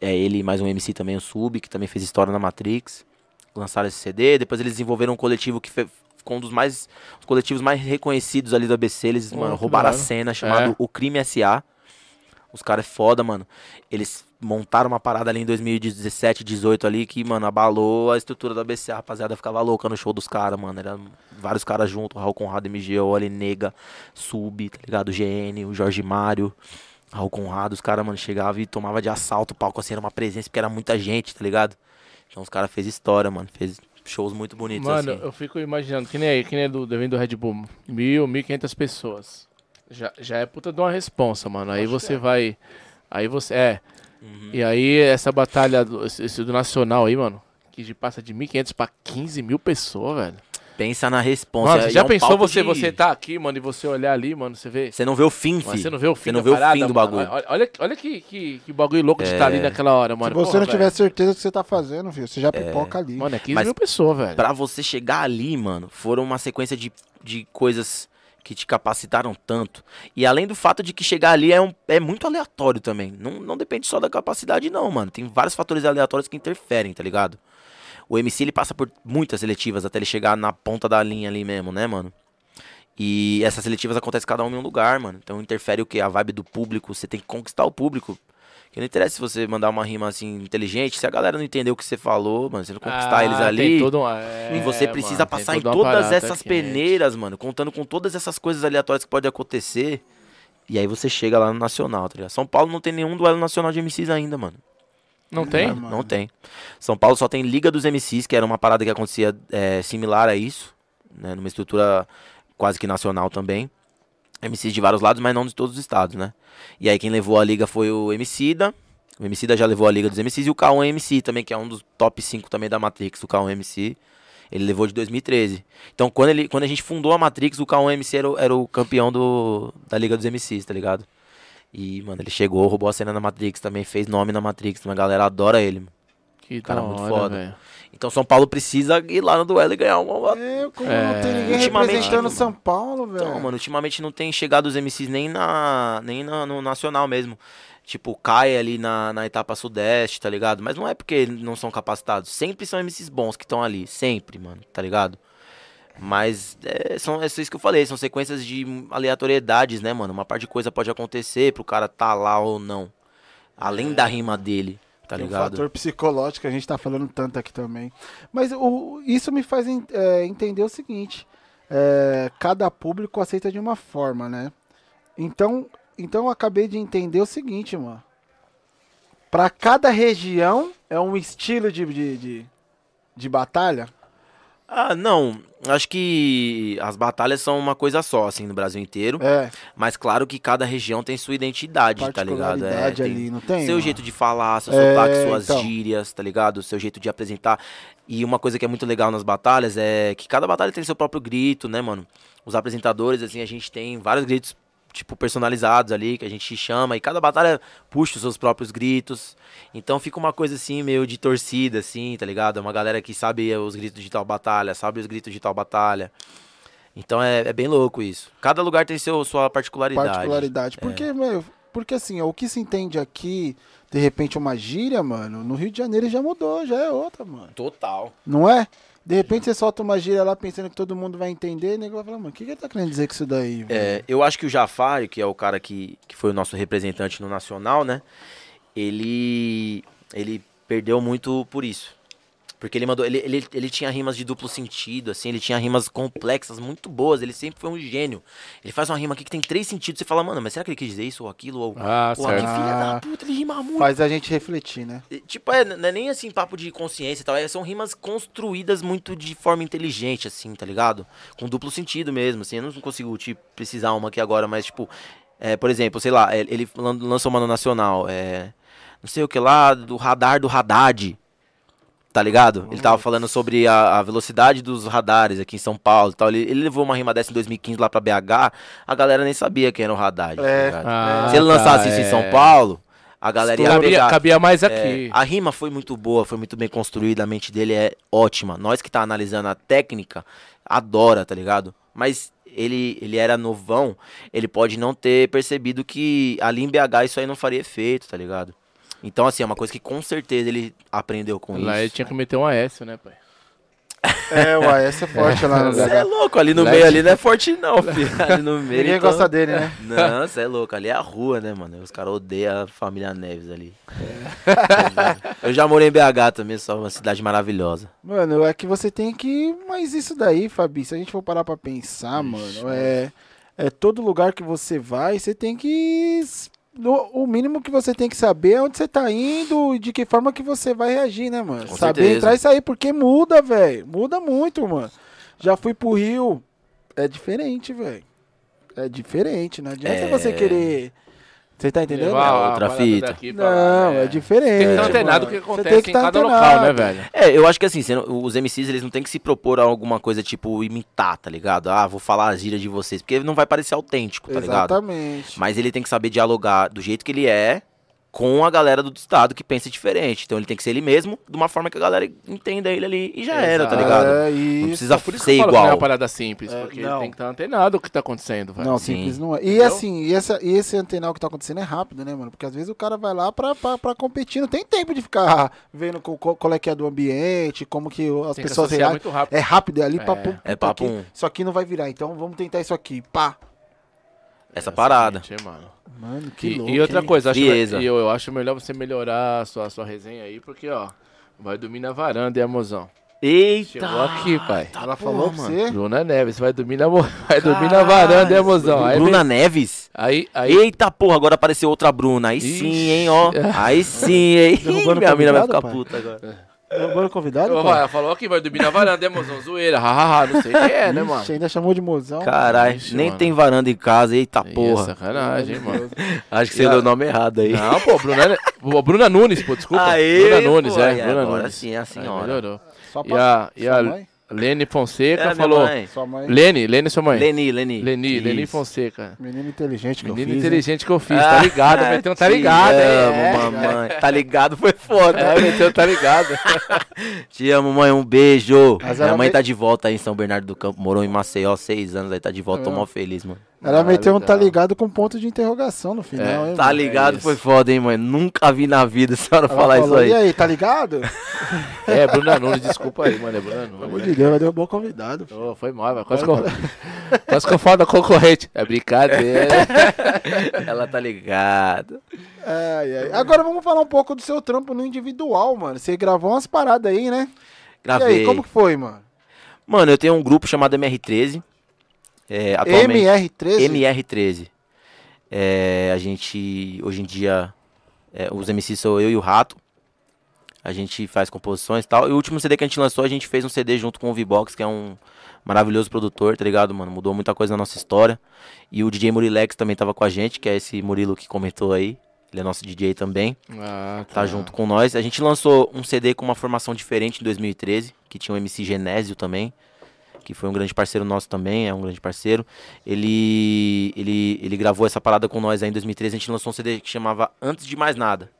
é ele e mais um MC também, o Sub, que também fez história na Matrix. Lançaram esse CD, depois eles desenvolveram um coletivo que ficou um dos mais os coletivos mais reconhecidos ali do ABC, eles, Pô, mano, roubaram a cena, chamado É. O Crime SA. Os caras é foda, mano. Eles montaram uma parada ali em 2017, 18 ali, que, mano, abalou a estrutura do ABC. A rapaziada ficava louca no show dos caras, mano. Era vários caras juntos, Raul Conrado, MG, Oli, Nega, Sub, tá ligado? O GN, o Jorge Mário, Raul Conrado. Os caras, mano, chegavam e tomava de assalto o palco, assim, era uma presença, porque era muita gente, tá ligado? Então os caras fez história, mano. Fez shows muito bonitos, Mano, assim. eu fico imaginando, que nem aí, que nem do evento do Red Bull, mil, mil e quinhentas pessoas. Já, já é puta de uma responsa, mano. Aí você vai. Aí você. É. Uhum. E aí, essa batalha do, esse, do Nacional aí, mano. Que de- passa de 1.500 pra 15 mil pessoas, velho. Pensa na responsa. Mano, você e já é um pensou você, de- você tá aqui, mano, e você olhar ali, mano, você vê. Você não vê o fim, Mas filho. você não vê o fim Você não da vê o parada, fim do mano. bagulho. Olha, olha, olha que, que, que bagulho louco de estar ali naquela hora, mano. Se você Porra, não tiver velho. certeza do que você tá fazendo, filho, você já pipoca ali. Mano, é 15 Mas mil pessoas, velho. Pra você chegar ali, mano, foram uma sequência de, de coisas que te capacitaram tanto. E além do fato de que chegar ali é, um, é muito aleatório também. Não, não depende só da capacidade, não, mano. Tem vários fatores aleatórios que interferem, tá ligado? O MC ele passa por muitas seletivas até ele chegar na ponta da linha ali mesmo, né, mano? E essas seletivas acontecem cada uma em um lugar, mano. Então interfere o que? A vibe do público. Você tem que conquistar o público. Que não interessa se você mandar uma rima assim inteligente, se a galera não entender o que você falou, mano, você não conquistar Ah, eles ali. todo um- é, E você precisa mano, passar em todas essas peneiras, mano, contando com todas essas coisas aleatórias que podem acontecer. E aí você chega lá no Nacional, tá ligado? São Paulo não tem nenhum duelo nacional de MCs ainda, mano. Não tem? Não tem. São Paulo só tem Liga dos MCs, que era uma parada que acontecia é, similar a isso, né? Numa estrutura quase que nacional também. MCs de vários lados, mas não de todos os estados, né? E aí quem levou a liga foi o Emicida. O Emicida já levou a liga dos MCs e o K1 MC também, que é um dos top 5 também da Matrix, o K1 MC. Ele levou de 2013. Então, quando, ele, quando a gente fundou a Matrix, o K1 MC era, o- era o campeão do, da Liga dos MCs, tá ligado? E, mano, ele chegou, roubou a cena na Matrix também, fez nome na Matrix. Uma galera adora ele. mano. Que Cara, muito hora, foda. velho. Então, São Paulo precisa ir lá no duelo e ganhar uma. É, como É, não tem ninguém ultimamente, representando mano. São Paulo, velho. Então, mano, ultimamente não tem chegado os MCs nem, na, nem na, no nacional mesmo. Tipo, cai ali na, na etapa sudeste, tá ligado? Mas não é porque não são capacitados. Sempre são MCs bons que estão ali. Sempre, mano, tá ligado? Mas é, são, é isso que eu falei, são sequências de aleatoriedades, né, mano? Uma parte de coisa pode acontecer pro cara tá lá ou não. Além da rima dele, tá Tem um ligado? fator psicológico a gente tá falando tanto aqui também. Mas o, isso me faz é, entender o seguinte: é, cada público aceita de uma forma, né? Então, então eu acabei de entender o seguinte, mano. Pra cada região é um estilo de, de, de, de batalha. Ah, não. Acho que as batalhas são uma coisa só, assim, no Brasil inteiro. É, Mas claro que cada região tem sua identidade, tá ligado? É, tem ali, não tem? seu mano? jeito de falar, seu É, sotaque, suas então. gírias, tá ligado? Seu jeito de apresentar. E uma coisa que é muito legal nas batalhas é que cada batalha tem seu próprio grito, né, mano? Os apresentadores, assim, a gente tem vários gritos, tipo, personalizados ali, que a gente chama, e cada batalha puxa os seus próprios gritos. Então fica uma coisa assim, meio de torcida, assim, tá ligado? É uma galera que sabe os gritos de tal batalha, sabe os gritos de tal batalha. Então é, é bem louco isso. Cada lugar tem seu, sua particularidade. particularidade. Porque, meu, porque assim, ó, o que se entende aqui, de repente, uma gíria, mano, no Rio de Janeiro já mudou, já é outra, mano. Total. Não é? De repente você solta uma gíria lá pensando que todo mundo vai entender, e o nego vai falar, mano, o que, que ele tá querendo dizer com isso daí? velho?" É, eu acho que o Jafari, que é o cara que, que foi o nosso representante no Nacional, né? Ele, ele perdeu muito por isso. Porque ele mandou. Ele, ele, ele tinha rimas de duplo sentido, assim, ele tinha rimas complexas, muito boas. Ele sempre foi um gênio. Ele faz uma rima aqui que tem três sentidos. Você fala, mano, mas será que ele quis dizer isso ou aquilo? Ou, Ah, ou aqui, certo. filha Ah. da puta, ele rima muito. Faz a gente refletir, né? E, Tipo, é, não é nem assim papo de consciência e tal, é, são rimas construídas muito de forma inteligente, assim, tá ligado? Com duplo sentido mesmo, assim, eu não consigo te precisar uma aqui agora, mas tipo, é, por exemplo, sei lá, é, ele lan- lançou uma no Nacional, é, não sei o que lá, do radar do Haddad, tá ligado? Ele tava falando sobre a, a velocidade dos radares aqui em São Paulo e tal, ele, ele levou uma rima dessa em 2015 lá pra BH, a galera nem sabia quem era o Haddad, tá É. ligado? Ah, Se ele lançasse tá, isso em é. São Paulo, a galera ia Cabia, pegar. cabia mais É, aqui. a rima foi muito boa, foi muito bem construída, a mente dele é ótima. Nós que tá analisando a técnica, adora, tá ligado? Mas ele, ele era novão, ele pode não ter percebido que ali em BH isso aí não faria efeito, tá ligado? Então, assim, é uma coisa que com certeza ele aprendeu com Lá ele isso. tinha que meter um AS, né, pai? É, ué, essa é forte lá no Você é louco, ali no Lá meio ele- ali não é forte não, filho. Ali no meio. Ninguém então- gosta dele, né? Não, você é louco, ali é a rua, né, mano? Os caras odeiam a família Neves ali. Eu já morei em BH também, só uma cidade maravilhosa. Mano, é que você tem que. Mas isso daí, Fabi, se a gente for parar pra pensar, mano, é. É todo lugar que você vai, você tem que. O mínimo que você tem que saber é onde você tá indo e de que forma que você vai reagir, né, mano? Com saber certeza. entrar e sair, porque muda, velho. Muda muito, mano. Já fui pro Rio. É diferente, velho. É diferente. Não adianta É. você querer. Você tá entendendo? Levar a outra fita. pra Não, né? é diferente. Tem que estar antenado o que Você acontece tem que em tá cada antenado. local, né, velho? É, eu acho que assim, não- os MCs eles não tem que se propor a alguma coisa tipo imitar, tá ligado? Ah, vou falar a gíria de vocês, porque não vai parecer autêntico, tá ligado? Exatamente. Mas ele tem que saber dialogar do jeito que ele é com a galera do estado que pensa diferente. Então ele tem que ser ele mesmo, de uma forma que a galera entenda ele ali e já era, tá Exato. ligado? É, Não isso. precisa Por isso ser que eu falo que não é igual. uma parada simples, É, porque não. ele tem que estar antenado o que tá acontecendo, velho. Não, Sim. simples não é. E Entendeu? assim, e, essa, e esse antenar que tá acontecendo é rápido, né, mano? Porque às vezes o cara vai lá pra, pra, pra competir, não tem tempo de ficar vendo co- co- qual é que é do ambiente, como que o- as Tem pessoas reagem. muito rápido. É rápido, é ali É. pra pum, É papo. Isso aqui não vai virar, então vamos tentar isso aqui. Pá. Essa parada. Mano. Mano, que E, louco. e outra hein? coisa, acho, Frieza. e eu, eu acho melhor você melhorar a sua, a sua resenha aí, porque, ó, vai dormir na varanda, hein, mozão? Eita! Chegou aqui, pai. Ela porra, falou mano. você? Bruna Neves, vai dormir na, vai dormir na varanda, hein, mozão? Aí, Bruna Neves? aí, aí, Eita porra, agora apareceu outra Bruna. Aí Ixi. sim, hein, ó. Aí sim, hein. Minha mina vai ficar pai? puta agora. O convidado? Ô, vai, ela falou que vai dormir na varanda, hein, mozão? Zoeira, hahaha, não sei o que é, né, mano? Ixi, ainda chamou de mozão. Caralho, nem mano. tem varanda em casa. Eita Ih, porra. sacanagem, hein, mano. Acho que E você a- deu o nome errado aí. Não, pô, Bruna, pô, Bruna Nunes, pô, desculpa. Aê, Bruna Nunes, pô, é, aí Bruna agora Nunes. sim, é a Aí, senhora. melhorou. Só E pra... a, e a mãe? Lene Fonseca É, falou... mãe. Sua mãe. Lene, Lene, sua mãe. Leni, Leni. Leni, Leni. Fonseca. Menino inteligente que eu Menino fiz, hein? inteligente que eu fiz, tá ligado? Ah, meteu um tá te ligado, amo, é. mamãe. Tá ligado, foi foda. É, meteu um tá ligado. Te amo, mãe. Um beijo. Mas Minha mãe tá de volta aí em São Bernardo do Campo. Morou em Maceió seis anos. Aí tá de volta. É Tô mó feliz, mano. Ela Ah, meteu um tá ligado com ponto de interrogação no final, É, hein? Tá mano? ligado, isso. foi foda, hein, mãe. Nunca vi na vida a senhora Ela falar falou, isso E aí. aí, tá ligado? É, Bruna Nunes, desculpa aí, mano, é Bruna Pelo amor Nunes. de Deus, vai derrubar o convidado. Ô, foi mal, velho. Quase que eu, quase que eu falo da concorrente. É brincadeira. Ela tá ligada. Ai, ai. Agora vamos falar um pouco do seu trampo no individual, mano. Você gravou umas paradas aí, né? Gravei. E aí, como que foi, mano? Mano, eu tenho um grupo chamado MR13. É, atualmente. MR13? MR13. É, a gente, hoje em dia, é, os MCs sou eu e o Rato. A gente faz composições e tal. E o último CD que a gente lançou, a gente fez um CD junto com o V-Box, que é um maravilhoso produtor, tá ligado, mano? Mudou muita coisa na nossa história. E o DJ Murilex também tava com a gente, que é esse Murilo que comentou aí. Ele é nosso DJ também, Ah, tá junto com nós. A gente lançou um CD com uma formação diferente em 2013, que tinha o MC Genésio também que foi um grande parceiro nosso também, é um grande parceiro. Ele, ele, ele gravou essa parada com nós aí em 2013, a gente lançou um CD que chamava Antes de Mais Nada.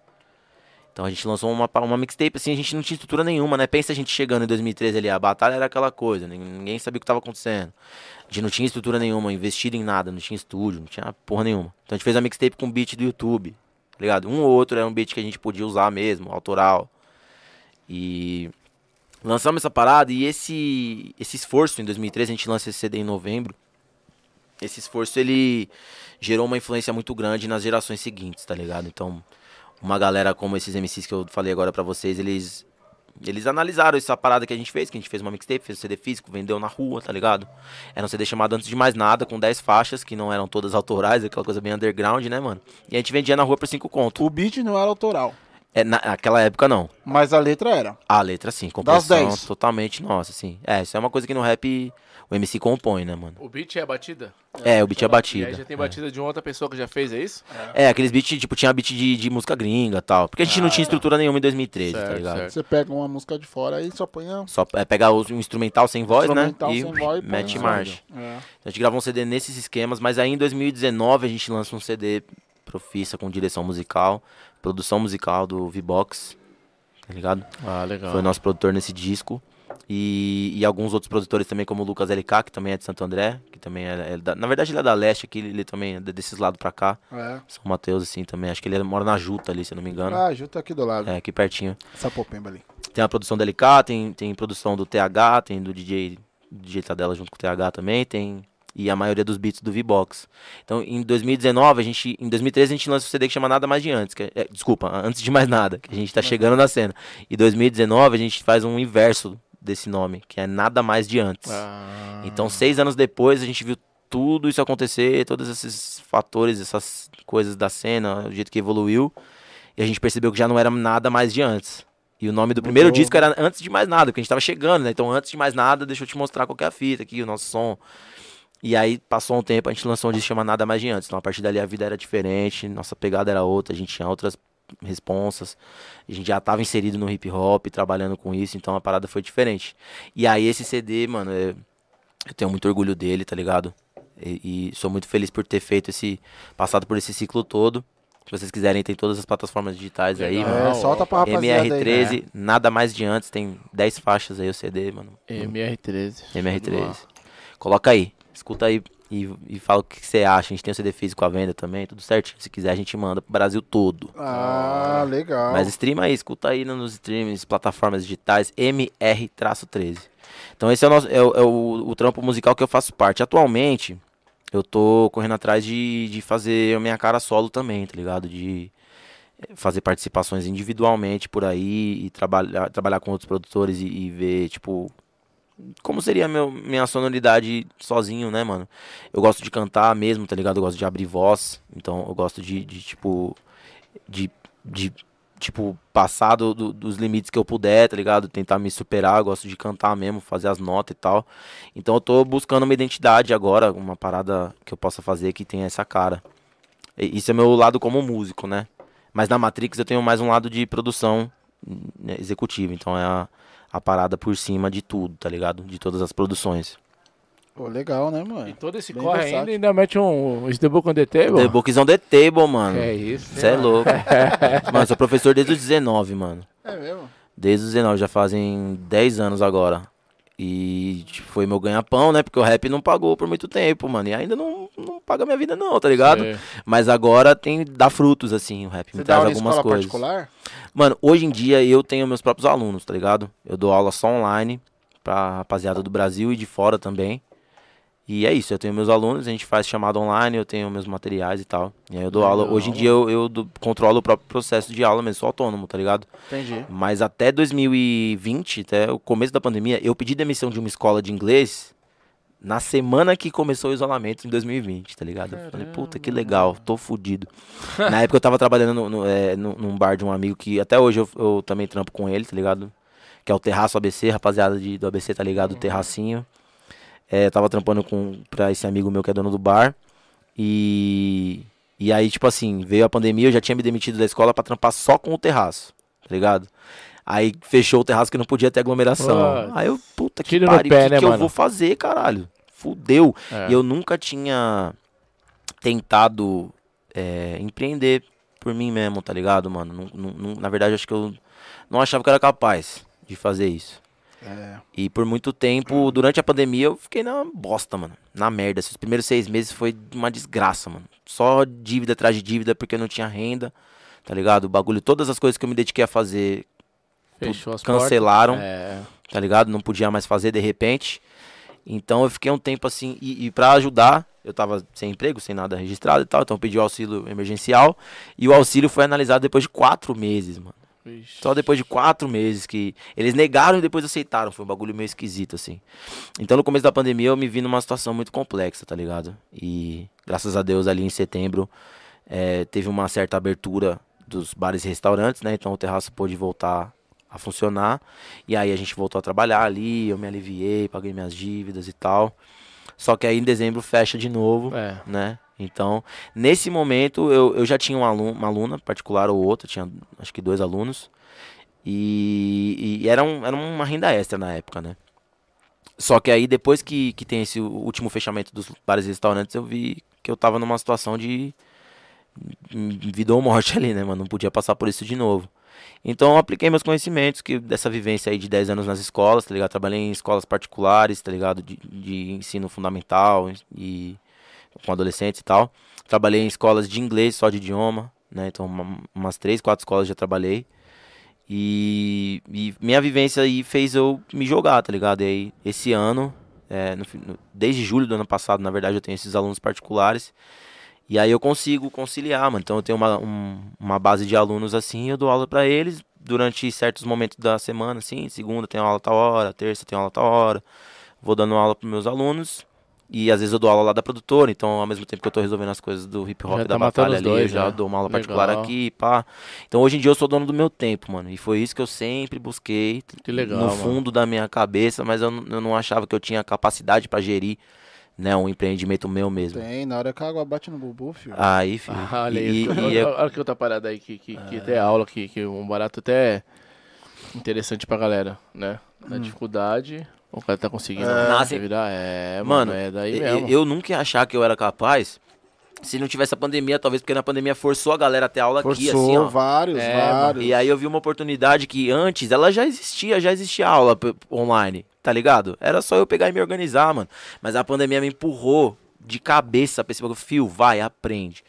Então a gente lançou uma, uma mixtape assim, a gente não tinha estrutura nenhuma, né? Pensa a gente chegando em 2013 ali, a batalha era aquela coisa, nin- ninguém sabia o que estava acontecendo. A gente não tinha estrutura nenhuma, investido em nada, não tinha estúdio, não tinha porra nenhuma. Então a gente fez a mixtape com beat do YouTube, tá ligado? Um ou outro era um beat que a gente podia usar mesmo, autoral. E lançamos essa parada e esse esse esforço em 2013 a gente lança esse CD em novembro. Esse esforço ele gerou uma influência muito grande nas gerações seguintes, tá ligado? Então, uma galera como esses MCs que eu falei agora pra vocês, eles eles analisaram essa parada que a gente fez, que a gente fez uma mixtape, fez um CD físico, vendeu na rua, tá ligado? Era um CD chamado Antes de Mais Nada, com 10 faixas, que não eram todas autorais, aquela coisa bem underground, né, mano? E a gente vendia na rua por 5 conto. O beat não era autoral, É, na- naquela época, não. mas a letra era. A letra, sim. Composição 10. totalmente nossa, sim. É, isso é uma coisa que no rap o MC compõe, né, mano? O beat é a batida? É, o beat é E aí batida. já tem batida de uma outra pessoa que já fez, é isso? É, aqueles beats, tipo, tinha beat de, de música gringa e tal. Porque a gente não tinha estrutura nenhuma em 2013, tá Certo, ligado? certo. Você pega uma música de fora e só põe a... Só é, pegar o- um instrumental sem voz, né? Instrumental E sem voz e põe mete marcha. É. A gente gravou um CD nesses esquemas, mas aí em 2019 a gente lança um CD profissa com direção musical, produção musical do V-Box, tá ligado? Ah, legal. Foi nosso produtor nesse disco. E, e alguns outros produtores também, como o Lucas LK, que também é de Santo André, que também é, é da- na verdade ele é da Leste aqui, ele também é desses lados pra cá. É. São Mateus, assim, também. Acho que ele mora na Juta ali, se eu não me engano. Ah, Juta aqui do lado. É, aqui pertinho. Sapopemba ali. Tem a produção do LK, tem, tem produção do TH, tem do DJ, DJ Tadela junto com o TH também, tem. E a maioria dos beats do V-Box. Então, em 2019, a gente. Em 2013 a gente lança um CD que chama Nada Mais de Antes. Que é- é, desculpa, Antes de Mais Nada, que a gente tá chegando na cena. E 2019 a gente faz um inverso desse nome, que é Nada Mais de Antes. Ah, Então, seis anos depois, a gente viu tudo isso acontecer, todos esses fatores, essas coisas da cena, o jeito que evoluiu. E a gente percebeu que já não era nada mais de antes. E o nome do primeiro Mudou. disco era Antes de Mais Nada, porque a gente tava chegando, né? Então, antes de mais nada, deixa eu te mostrar qual que é a fita aqui, o nosso som. E aí, passou um tempo, a gente lançou um disco chamado Nada Mais de Antes. Então, a partir dali, a vida era diferente, nossa pegada era outra, a gente tinha outras responsas. A gente já tava inserido no hip hop, trabalhando com isso, então a parada foi diferente. E aí, esse CD, mano, é- eu tenho muito orgulho dele, tá ligado? E, e sou muito feliz por ter feito esse. passado por esse ciclo todo. Se vocês quiserem, tem todas as plataformas digitais aí, Legal. mano. É, solta pra rapaziada aí. MR13, nada mais de antes, tem 10 faixas aí o CD, mano. MR13. MR13. Coloca aí, escuta aí e, e fala o que você acha. A gente tem o CD físico à venda também, tudo certinho. Se quiser, a gente manda pro Brasil todo. Ah, legal. Mas streama aí, escuta aí nos streams, plataformas digitais, MR-13. Então esse é, o, nosso, é, o, é o- o trampo musical que eu faço parte. Atualmente, eu tô correndo atrás de, de fazer a minha cara solo também, tá ligado? De eh, fazer participações individualmente por aí e trabalhar, trabalhar com outros produtores e, e ver, tipo, como seria meu, minha sonoridade sozinho, né, mano? Eu gosto de cantar mesmo, tá ligado? Eu gosto de abrir voz, então eu gosto de, de tipo, de, de tipo, passar do- do- dos limites que eu puder, tá ligado? Tentar me superar, eu gosto de cantar mesmo, fazer as notas e tal. Então eu tô buscando uma identidade agora, uma parada que eu possa fazer que tenha essa cara. Isso é meu lado como músico, né? Mas na Matrix eu tenho mais um lado de produção né, executiva, então é a, a parada por cima de tudo, tá ligado? De todas as produções. Pô, legal, né, E mano? todo esse Bem corre versátil. ainda, ainda mete um, um The Book on the Table. The Bookzão The Table, mano. É isso. Você é louco. mano, eu sou professor desde os 19, mano. É mesmo? Desde os 19, já fazem 10 anos agora. E foi meu ganha-pão, né? Porque o rap não pagou por muito tempo, mano. E ainda não, não paga minha vida, não, tá ligado? Mas agora tem dá frutos, assim, o rap Você me dá traz algumas escola coisas. particular? Mano, hoje em dia eu tenho meus próprios alunos, tá ligado? Eu dou aula só online pra rapaziada do Brasil e de fora também. E é isso, eu tenho meus alunos, a gente faz chamada online, eu tenho meus materiais e tal. E aí eu dou aula. Hoje em dia eu, eu do- controlo o próprio processo de aula mesmo, sou autônomo, tá ligado? Entendi. Mas até 2020, até o começo da pandemia, eu pedi demissão de uma escola de inglês na semana que começou o isolamento em 2020, tá ligado? Eu falei, puta, que legal, tô fudido. na época eu tava trabalhando no, no, é, num- num bar de um amigo que até hoje eu, eu também trampo com ele, tá ligado? Que é o Terraço ABC, rapaziada de, do ABC, tá ligado? O Terracinho. É, tava trampando com, pra esse amigo meu que é dono do bar. E, e aí, tipo assim, veio a pandemia, eu já tinha me demitido da escola pra trampar só com o terraço, tá ligado? Aí fechou o terraço que não podia ter aglomeração. Aí eu, puta que pariu, o que, né, que eu vou fazer, caralho? Fudeu. É. E eu nunca tinha tentado é, empreender por mim mesmo, tá ligado, mano? Na verdade, acho que eu não achava que eu era capaz de fazer isso. É. E por muito tempo, durante a pandemia, eu fiquei na bosta, mano. Na merda. Esses primeiros seis meses foi uma desgraça, mano. Só dívida atrás de dívida porque eu não tinha renda, tá ligado? O bagulho, todas as coisas que eu me dediquei a fazer Fechou as cancelaram. É. tá ligado? Não podia mais fazer de repente. Então eu fiquei um tempo assim, e, e para ajudar, eu tava sem emprego, sem nada registrado e tal, então eu pedi o auxílio emergencial. E o auxílio foi analisado depois de quatro meses, mano. Vixe. Só depois de quatro meses que. Eles negaram e depois aceitaram. Foi um bagulho meio esquisito, assim. Então no começo da pandemia eu me vi numa situação muito complexa, tá ligado? E graças a Deus ali em setembro eh, teve uma certa abertura dos bares e restaurantes, né? Então o terraço pôde voltar a funcionar. E aí a gente voltou a trabalhar ali, eu me aliviei, paguei minhas dívidas e tal. Só que aí em dezembro fecha de novo É. né? Então, nesse momento, eu, eu já tinha um aluno, uma aluna particular ou outra, tinha acho que dois alunos, e, e era, um, era uma renda extra na época, né? Só que aí, depois que, que tem esse último fechamento dos bares e restaurantes, eu vi que eu tava numa situação de, vida ou morte ali, né, mano? Não podia passar por isso de novo. Então eu apliquei meus conhecimentos que dessa vivência aí de 10 anos nas escolas, tá ligado? Trabalhei em escolas particulares, tá ligado? De, de ensino fundamental e com adolescentes e tal. Trabalhei em escolas de inglês, só de idioma, né? Então uma, umas três, quatro escolas já trabalhei. E, e, minha vivência aí fez eu me jogar, tá ligado? E aí, esse ano, é, no, no, desde julho do ano passado, na verdade, eu tenho esses alunos particulares. E aí eu consigo conciliar, mano. Então eu tenho uma, um, uma base de alunos assim, eu dou aula para eles durante certos momentos da semana, assim. Segunda tenho aula tal hora, terça tenho aula tal hora. Vou dando aula pros meus alunos. E às vezes eu dou aula lá da produtora, então ao mesmo tempo que eu tô resolvendo as coisas do hip hop Já da tá batalha ali, dois, eu já né? dou uma aula Legal. particular aqui, pá. Então hoje em dia eu sou dono do meu tempo, mano. E foi isso que eu sempre busquei Que legal, no mano. fundo da minha cabeça, mas eu, eu não achava que eu tinha capacidade pra gerir, né, um empreendimento meu mesmo. Tem, na hora que a água bate no bubu, filho. Aí, filho. Ah, olha aí, e, olha, e é- olha que outra parada aí que, que, que tem aula, que, que um barato até interessante pra galera, né? Na Hum. dificuldade, o cara tá conseguindo É. Nasce- virar. É, mano, Mano, é daí eu, mesmo. eu nunca ia achar que eu era capaz se não tivesse a pandemia, talvez porque na pandemia forçou a galera a ter aula aqui, Forçou assim, ó. vários, É, vários. E aí eu vi uma oportunidade que antes ela já existia, já existia aula online, tá ligado? Era só eu pegar e me organizar, mano. Mas a pandemia me empurrou de cabeça pra esse bagulho. Fio, vai, aprende.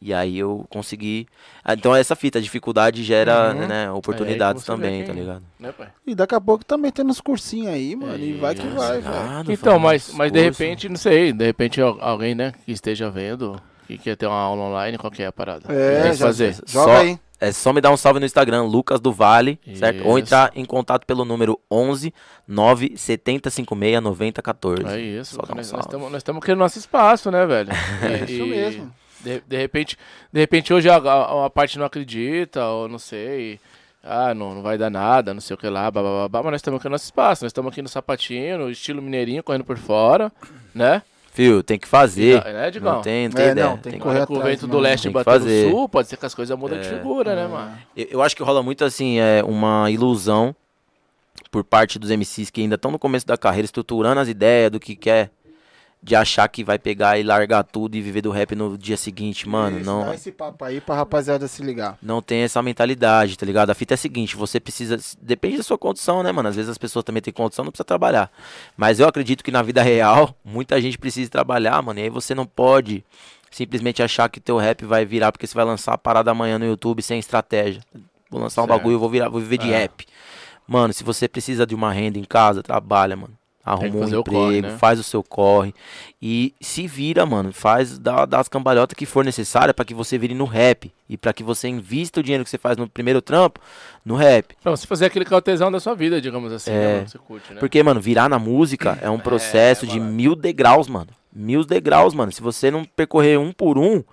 E aí eu consegui. Ah, Então essa fita, a dificuldade gera, Uhum. né, É oportunidades vê também, tá ligado? Pai? E daqui a pouco também tem uns cursinhos aí, mano. e vai que Isso, vai, velho. Ah, não Então, mas, mas de repente, não sei, de repente al- alguém, né, que esteja vendo, que quer ter uma aula online, qual que é a parada? É, Tem que já- fazer. Joga Só- aí. É só me dar um salve no Instagram, Lucas do Vale, certo? Ou Isso. entrar em contato pelo número 11 9 70 56 90 14. É isso, Só dá um nós salve. estamos nós estamos querendo nosso espaço, né, velho? É isso mesmo. De, de repente, de repente hoje a, a, a parte não acredita, ou não sei, ah, não, não vai dar nada, não sei o que lá, babá, mas nós estamos aqui no nosso espaço, nós estamos aqui no sapatinho, no estilo mineirinho, correndo por fora, né? Fio, tem que fazer. Fica- né, Digão? não tem, não tem É, ideia. não, tem tem que correr Com o vento não. do leste batendo no sul, pode ser que as coisas mudem de É. figura, né, mano? Eu, eu acho que rola muito assim, é uma ilusão por parte dos MCs que ainda estão no começo da carreira, estruturando as ideias do que quer, de achar que vai pegar e largar tudo e viver do rap no dia seguinte, mano. Isso, não, Dá esse papo aí pra rapaziada se ligar. não tem essa mentalidade, tá ligado? A fita é a seguinte, você precisa. Depende da sua condição, né, mano? Às vezes as pessoas também têm condição, não precisa trabalhar. Mas eu acredito que na vida real, muita gente precisa trabalhar, mano. E aí você não pode simplesmente achar que teu rap vai virar porque você vai lançar a parada amanhã no YouTube sem estratégia. Vou lançar um Certo. bagulho, eu vou virar, vou viver de É. rap. Mano, se você precisa de uma renda em casa, trabalha, mano. Arruma um emprego, corre, né? faz o seu corre. E se vira, mano. Faz dá, dá as cambalhotas que for necessária pra que você vire no rap. E pra que você invista o dinheiro que você faz no primeiro trampo no rap. Pra você fazer aquele que é o tesão da sua vida, digamos assim, É. né, mano? Você curte, né? Porque, mano, virar na música é um processo de mil degraus, mano. Mil degraus, mano. Se você não percorrer um por um,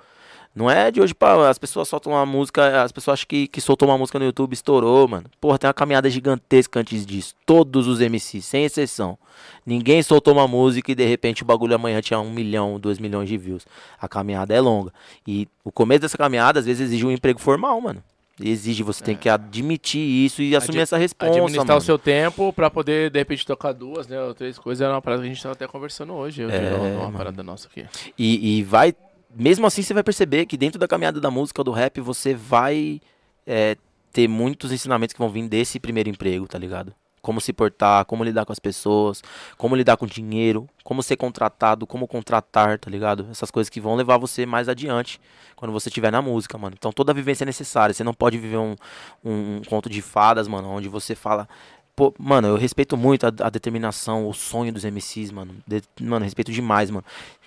não é de hoje pra. As pessoas soltam uma música, as pessoas acham que, que soltou uma música no YouTube estourou, mano. Porra, tem uma caminhada gigantesca antes disso. Todos os MCs, sem exceção. Ninguém soltou uma música e de repente o bagulho amanhã tinha um milhão, dois milhões de views. A caminhada é longa. E o começo dessa caminhada, às vezes, exige um emprego formal, mano. Exige, você tem que admitir isso e assumir essa responsa, Administrar mano. o seu tempo pra poder, de repente, tocar duas, né? Ou três coisas. É uma parada que a gente tava até conversando hoje. Eu É, digo, uma mano. parada nossa aqui. E, e vai. Mesmo assim, você vai perceber que dentro da caminhada da música, do rap, você vai é, ter muitos ensinamentos que vão vir desse primeiro emprego, tá ligado? Como se portar, como lidar com as pessoas, como lidar com dinheiro, como ser contratado, como contratar, tá ligado? Essas coisas que vão levar você mais adiante quando você estiver na música, mano. Então toda vivência é necessária. Você não pode viver um, um, um conto de fadas, mano, onde você fala. Pô, mano, eu respeito muito a, a determinação, o sonho dos MCs, mano. De- mano, respeito demais, mano.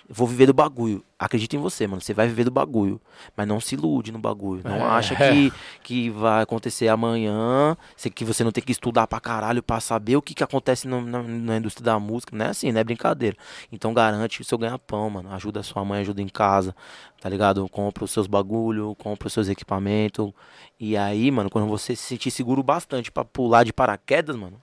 Vou viver do bagulho. Acredita em você, mano. Você vai viver do bagulho. Mas não se ilude no bagulho. Não É. acha que, que vai acontecer amanhã. Que você não tem que estudar pra caralho pra saber o que, que acontece no- na, na indústria da música. Não é assim, não é brincadeira. Então garante o seu ganha-pão, mano. Ajuda a sua mãe, ajuda em casa. Tá ligado? Compra os seus bagulho, compra os seus equipamentos. E aí, mano, quando você se sentir seguro bastante pra pular de paraquedas, mano,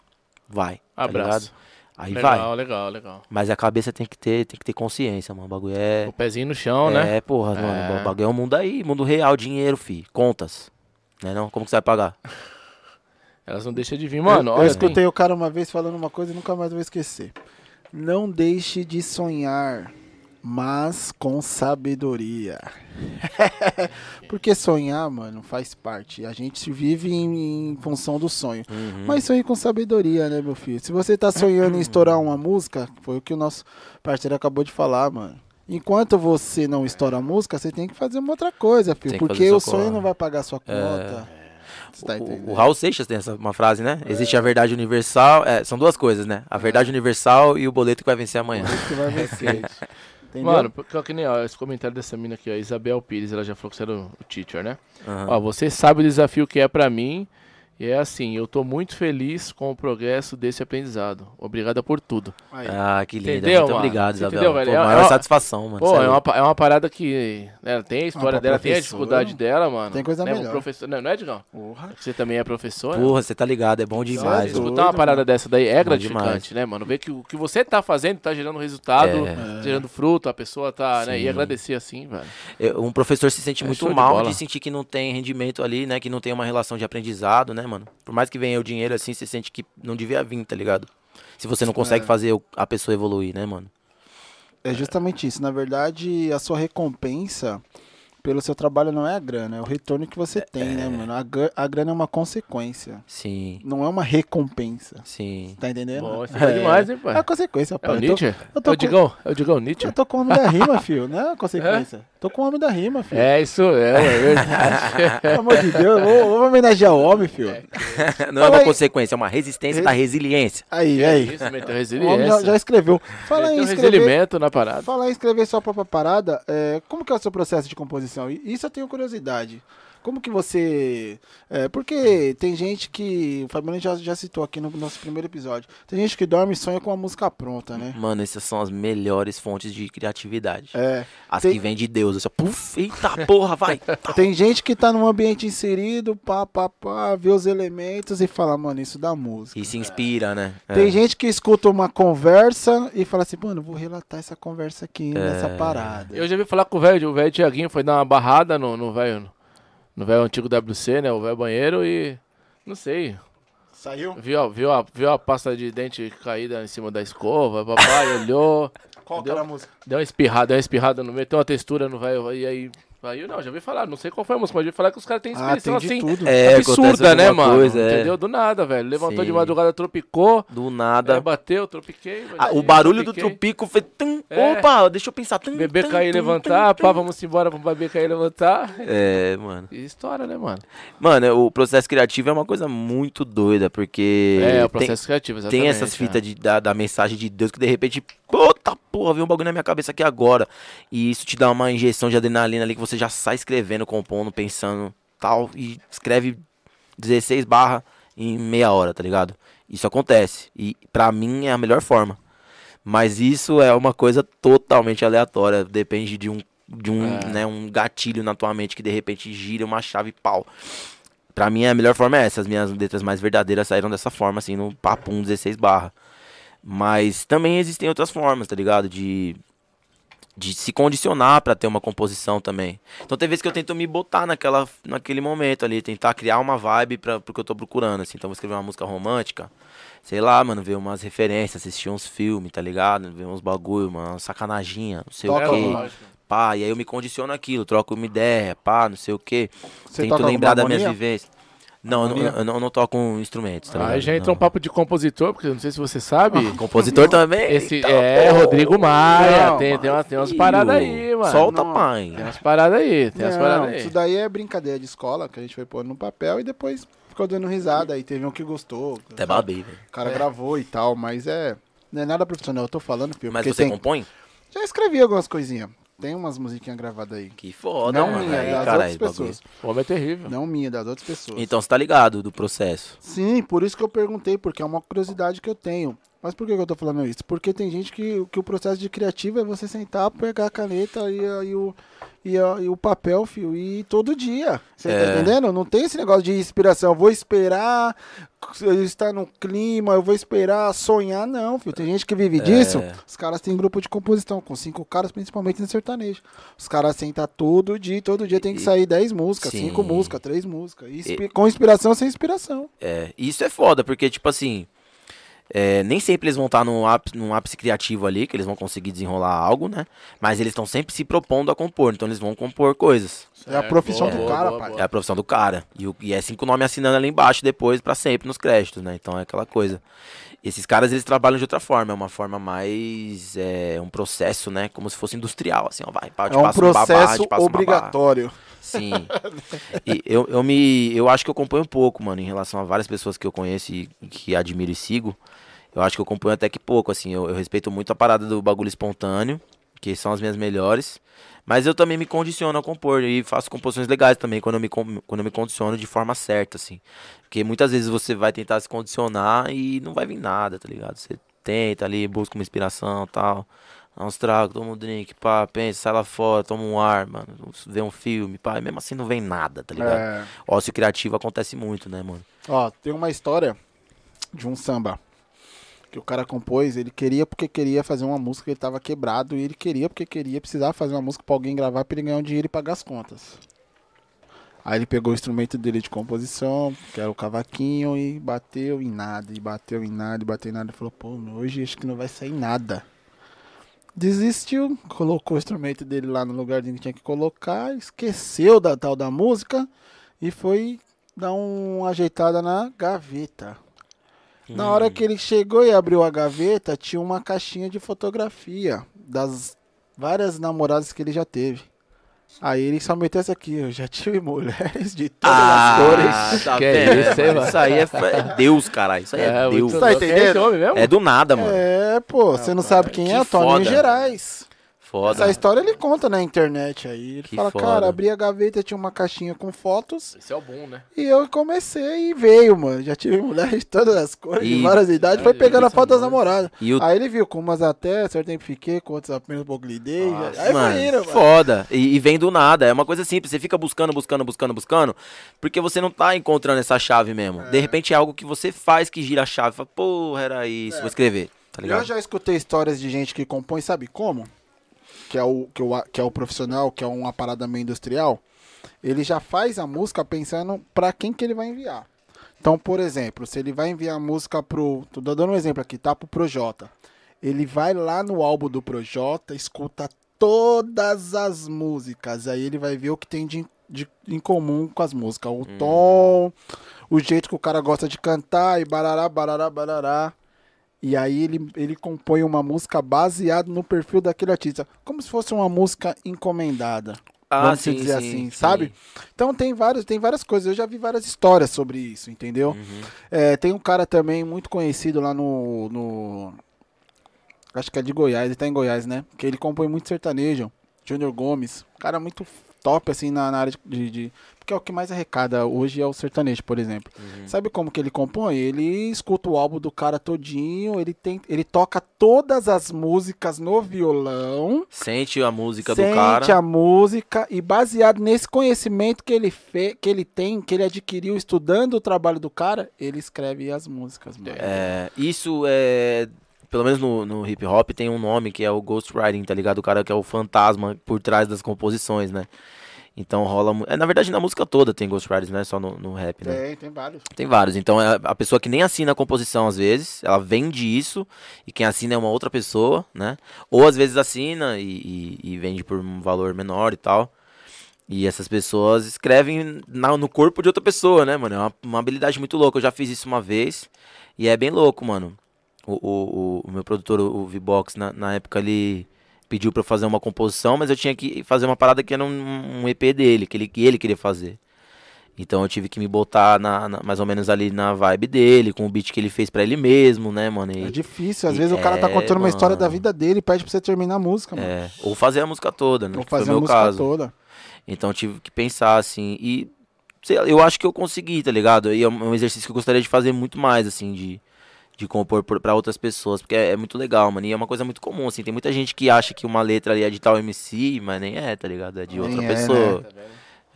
vai. Tá? Abraço. Aí legal, vai. legal, legal. Mas a cabeça tem que ter, tem que ter consciência, mano. O bagulho é. O pezinho no chão, né? É, porra, É. mano. O bagulho é um mundo aí, mundo real, dinheiro, fi. Contas. Né não? Como que você vai pagar? Elas não deixam de vir, mano. eu, eu escutei o cara uma vez falando uma coisa e nunca mais vou esquecer. Não deixe de sonhar. Mas com sabedoria. Porque sonhar, mano, faz parte. A gente vive em, em função do sonho. Uhum. Mas sonhe com sabedoria, né, meu filho? Se você tá sonhando em estourar uma música, foi o que o nosso parceiro acabou de falar, mano. Enquanto você não estoura a música, você tem que fazer uma outra coisa, filho. Porque o sonho não vai pagar sua conta. Você tá O- entendendo? o, o Raul Seixas tem essa, uma frase, né? Existe a verdade universal. é, são duas coisas, né? A verdade universal e o boleto que vai vencer amanhã. Isso que vai vencer. Entendeu? Mano, porque que nem ó, esse comentário dessa mina aqui, ó, Isabel Pires, ela já falou que você era o, teacher, né? Aham. Ó, você sabe o desafio que é pra mim. E é assim, eu tô muito feliz com o progresso desse aprendizado. Obrigada por tudo. Aí. Ah, que lindo. Entendeu, Muito mano? obrigado, Isabel. entendeu, velho? Pô, É- maior é uma- satisfação, mano. Pô, é é uma, é uma parada que. né, tem a história pra dela, tem a dificuldade dela, mano. tem coisa né, um melhor. Professor, não, não é, Digão? Porra. Você também é professor. Porra, você tá ligado, é bom demais. doido. Escutar uma parada mano. dessa daí é Bom gratificante, demais. né, mano? Ver que o que você tá fazendo tá gerando resultado, É. gerando fruto, a pessoa tá, né? E Sim. agradecer assim, velho. Um professor se sente É muito de mal bola. de sentir que não tem rendimento ali, né? Que não tem uma relação de aprendizado, né, mano? Por mais que venha o dinheiro assim, você sente que não devia vir, tá ligado? Se você não consegue É. fazer a pessoa evoluir, né, mano? É justamente isso. Na verdade, a sua recompensa pelo seu trabalho não é a grana, é o retorno que você tem, né, mano? A, a grana é uma consequência, Sim, não é uma recompensa. sim. Tá entendendo? Bom, isso é demais, hein, É a pai? consequência, É pai. o Eu tô- Nietzsche? eu tô É o com- Digão? É o Digão Nietzsche? Eu tô com o homem da rima, filho, não é a consequência. Tô com o homem da rima, filho. É, isso é, é verdade. Pelo amor de Deus, vou homenagear o homem, filho. não é Fala uma aí. consequência, é uma resistência Res- da resiliência. Aí, É aí. isso, meteu O homem já, resiliência. já escreveu. Fala em Meteu escrever. resiliência na parada. Falar em escrever sua própria parada, é, como que é o seu processo de composição? Isso eu tenho curiosidade. Como que você. é, porque tem gente que. O Fabiano já, já citou aqui no nosso primeiro episódio. Tem gente que dorme e sonha com a música pronta, né? Mano, essas são as melhores fontes de criatividade. É. As tem- que vêm de Deus. Assim, puf, eita porra, vai. Tem gente que tá num ambiente inserido, pá, pá, pá, vê os elementos e fala, mano, isso dá música. E se inspira, né? Tem É. gente que escuta uma conversa e fala assim, mano, vou relatar essa conversa aqui nessa É. parada. Eu já vi falar com o velho, o velho Tiaguinho foi dar uma barrada no no velho no velho antigo WC, né? O velho banheiro e. Não sei. Saiu? Viu, a- viu, a, viu a pasta de dente caída em cima da escova, papai olhou, Qual que Deu- era a música? deu uma espirrada, deu uma espirrada no meio, tem uma textura no velho, e aí. Aí não, já vi falar, não sei qual foi a música, mas já vi falar que os caras têm Ah, inspiração tem de assim. tudo. É, absurda, né, mano? coisa, é. Entendeu? Do nada, velho. Levantou de Sim. madrugada, tropicou, Do nada. bateu, tropiquei. Ah, o aí barulho do tropiquei. tropico foi. Tum, É. Opa, deixa eu pensar. Tum, Bebê tum, cair e tum, levantar, tum, pá, vamos embora pro bebê cair e levantar. É, mano. E história, né, mano? Mano, o processo criativo é uma coisa muito doida, porque. É, o tem- processo criativo, exatamente. Tem essas é. fitas de, da, da mensagem de Deus que de repente, puta porra, veio um bagulho na minha cabeça aqui agora. E isso te dá uma injeção de adrenalina ali que você já sai escrevendo, compondo, pensando tal. E escreve 16 barra em meia hora, tá ligado? Isso acontece. E pra mim é a melhor forma. Mas isso é uma coisa totalmente aleatória. Depende de um, de um, É. né, um gatilho na tua mente que de repente gira uma chave pau. Pra mim, a melhor forma é essa. As minhas letras mais verdadeiras saíram dessa forma, assim, no papum 16 barra. Mas também existem outras formas, tá ligado? De, de se condicionar pra ter uma composição também. Então tem vezes que eu tento me botar naquela, naquele momento ali, tentar criar uma vibe pra, pro que eu tô procurando, assim. Então vou escrever uma música romântica, sei lá, mano, ver umas referências, assistir uns filmes, tá ligado? Ver uns bagulho, uma sacanaginha, não sei Toca o quê. uma- Pá, e aí eu me condiciono aquilo, troco uma ideia, pá, não sei o quê. Você Tento lembrar das minhas vivências. Não, eu eu não, eu não toco instrumentos, tá? Aí já entra um Não. papo de compositor, porque eu não sei se você sabe. Compositor também? Esse Eita, é pô. Rodrigo Maia, Não, tem, tem, umas, tem umas paradas aí, mano. Solta, Não. pai. Tem umas paradas aí, tem umas Não, paradas aí. isso daí é brincadeira de escola, que a gente foi pôr no papel e depois ficou dando risada. Aí teve um que gostou. Até babei, velho. O cara gravou e tal, mas é. Não é nada profissional, eu tô falando, filho. Mas você tem- compõe? Já escrevi algumas coisinhas. Tem umas musiquinhas gravadas aí. Que foda, não mano. minha, Aí, das caralho, outras pessoas. O homem é terrível. Não minha, das outras pessoas. Então você tá ligado do processo. Sim, por isso que eu perguntei, porque é uma curiosidade que eu tenho. Mas por que que eu tô falando isso? Porque tem gente que, que o processo de criativo é você sentar, pegar a caneta e, e o, e, e o papel, fio, e todo dia. Você tá É. entendendo? Não tem esse negócio de inspiração. Eu vou esperar estar no clima, eu vou esperar sonhar, não, filho. Tem gente que vive disso. Os caras têm grupo de composição, com cinco caras, principalmente no sertanejo. Os caras sentam todo dia, todo dia tem que sair dez músicas, Sim. cinco músicas, três músicas. E Com inspiração sem inspiração. É, isso é foda, porque, tipo assim. É, nem sempre eles vão estar num ápice, num ápice criativo ali, que eles vão conseguir desenrolar algo, né? Mas eles estão sempre se propondo a compor, então eles vão compor coisas. É a profissão Boa, do boa, cara, boa, pai. É a profissão do cara. E, o- e é cinco nomes assinando ali embaixo depois pra sempre nos créditos, né? Então é aquela coisa. Esses caras, eles trabalham de outra forma. É uma forma mais... É um processo, né? Como se fosse industrial, assim, ó. Vai, pá, te É um passo babá, processo um babá. obrigatório. Sim. E eu, eu me. Eu acho que eu acompanho um pouco, mano, em relação a várias pessoas que eu conheço e que admiro e sigo. Eu acho que eu acompanho até que pouco, assim. Eu, eu respeito muito a parada do bagulho espontâneo, que são as minhas melhores. Mas eu também me condiciono a compor e faço composições legais também quando eu me, quando eu me condiciono de forma certa, assim. Porque muitas vezes você vai tentar se condicionar e não vai vir nada, tá ligado? Você tenta ali, busca uma inspiração e tal. Dá uns tragos, toma um drink, pá, pensa, sai lá fora, toma um ar, mano. Vê um filme, pá, e mesmo assim não vem nada, tá ligado? É. Ócio criativo acontece muito, né, mano? Ó, tem uma história de um samba que o cara compôs, ele queria porque queria fazer uma música, ele tava quebrado, e ele queria porque queria, precisava fazer uma música pra alguém gravar pra ele ganhar um dinheiro e pagar as contas. Aí ele pegou o instrumento dele de composição, que era o cavaquinho, e bateu em nada, e bateu em nada, e bateu em nada, e falou, pô, hoje acho que não vai sair nada. Desistiu, colocou o instrumento dele lá no lugar que tinha que colocar, esqueceu da tal da música e foi dar uma ajeitada na gaveta. Na hora que ele chegou e abriu a gaveta, tinha uma caixinha de fotografia das várias namoradas que ele já teve. Aí ele só meteu essa aqui, eu já tive mulheres de todas as cores. tá Que vendo? isso, hein, mano? Isso aí é, é Deus, cara. Isso aí é, Deus. muito Tá é entendendo? esse homem mesmo? É do nada, mano. É, pô, você não sabe quem é? que Antônio foda. Gerais. Foda. Essa história ele conta na internet aí. Ele Que fala, foda. cara, abri a gaveta, tinha uma caixinha com fotos. Esse é o boom, né? E eu comecei e veio, mano. Já tive mulheres de todas as cores, de E- várias idades. Foi É, pegando a isso foto das namoradas. E o Aí ele viu com umas até certo tempo fiquei, com outras apenas um pouco lidei. Nossa, Aí mano, foi indo, mano. foda. E, e vem do nada. É uma coisa simples. Você fica buscando, buscando, buscando, buscando. Porque você não tá encontrando essa chave mesmo. De repente é algo que você faz que gira a chave. Fala, porra, era isso. Vou escrever. Tá? Eu já escutei histórias de gente que compõe, sabe como? Que é o, que o, que é o profissional, que é uma parada meio industrial. Ele já faz a música pensando pra quem que ele vai enviar. Então, por exemplo, se ele vai enviar a música pro. Tô dando um exemplo aqui, tá? Pro Projota. Ele vai lá no álbum do Projota, escuta todas as músicas. Aí ele vai ver o que tem de, de- em comum com as músicas. O tom, o jeito que o cara gosta de cantar e barará, barará, barará. E aí ele, ele compõe uma música baseada no perfil daquele artista. Como se fosse uma música encomendada. Ah, vamos sim, dizer sim, assim, sim. sabe? Então tem vários, tem várias coisas. Eu já vi várias histórias sobre isso, entendeu? Uhum. É, tem um cara também muito conhecido lá no, no. Acho que é de Goiás, ele tá em Goiás, né? Que ele compõe muito sertanejo. Júnior Gomes. Um cara muito top, assim, na, na área de, de- Porque é o que mais arrecada hoje é o sertanejo, por exemplo. Uhum. Sabe como que ele compõe? Ele escuta o álbum do cara todinho, ele, tem, ele toca todas as músicas no violão. Sente a música sente do cara. a música e baseado nesse conhecimento que ele, fe, que ele tem, que ele adquiriu estudando o trabalho do cara, ele escreve as músicas, mano. É, isso é. Pelo menos no, no hip hop tem um nome que é o ghostwriting, tá ligado? O cara que é o fantasma por trás das composições, né? Então rola. É, na verdade, na música toda tem ghostwriters, não é só no, no rap, né? Tem, tem vários. Tem vários. Então é a pessoa que nem assina a composição às vezes, ela vende isso e quem assina é uma outra pessoa, né? Ou às vezes assina e, e- e vende por um valor menor e tal. E essas pessoas escrevem na- no corpo de outra pessoa, né, mano? É uma, uma habilidade muito louca. Eu já fiz isso uma vez e é bem louco, mano. O, o, o- o meu produtor, o o V-Box, na, na época ele pediu pra eu fazer uma composição, mas eu tinha que fazer uma parada que era um, um EP dele, que ele, que ele queria fazer. Então eu tive que me botar na, na- mais ou menos ali na vibe dele, com o beat que ele fez pra ele mesmo, né, mano? E- É difícil, às e- vezes o cara tá é, contando uma história da mano. vida dele e pede pra você terminar a música, mano. é, ou fazer a música toda, né? Ou fazer a música caso. toda. Então eu tive que pensar assim. E sei eu acho que eu consegui, tá ligado? E é um um exercício que eu gostaria de fazer muito mais, assim, de, de compor por- pra outras pessoas. Porque é, é muito legal, mano. E é uma coisa muito comum, assim. Tem muita gente que acha que uma letra ali é de tal MC, mas nem é, tá ligado? É de Nem outra é, pessoa. Vendo?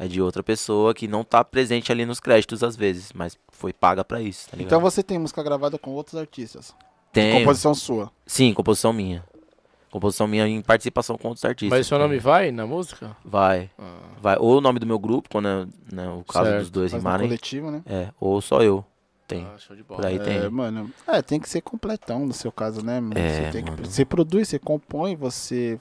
É de outra pessoa que não tá presente ali nos créditos às vezes, mas foi paga pra isso, tá ligado? Então você tem música gravada com outros artistas. Tem. Composição sua. Sim, composição minha. Composição minha em participação com outros artistas. Mas seu nome vai na música? Vai. Ah. Vai. Ou o nome do meu grupo, quando é né, o caso Certo. dos dois no rimarem. coletivo, né? É, ou só eu. Tem. Ah, show de Por bola. aí É, tem. mano. É, tem que ser completão no seu caso, né? mano? É, você, tem que- mano. você produz, você compõe, você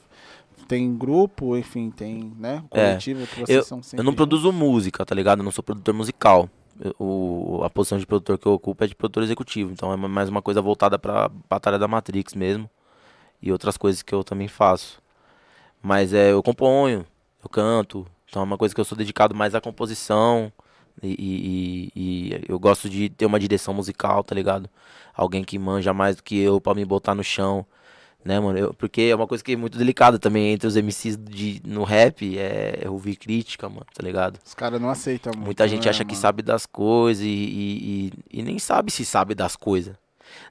tem grupo, enfim, tem, né? Um coletivo que vocês são sempre É, Eu não produzo música, tá ligado? Eu não sou produtor musical. Eu- o, a posição de produtor que eu ocupo é de produtor executivo. Então é mais uma coisa voltada pra Batalha da Matrix mesmo. E outras coisas que eu também faço. Mas é, eu componho, eu canto. Então é uma coisa que eu sou dedicado mais à composição. E, e- e- eu gosto de ter uma direção musical, tá ligado? Alguém que manja mais do que eu pra me botar no chão. Né, mano? Eu- porque é uma coisa que é muito delicada também entre os MCs de, no rap, é, é ouvir crítica, mano, tá ligado? Os caras não aceitam muito. Muita gente né, acha que mano? sabe das coisas e, e- e nem sabe se sabe das coisas.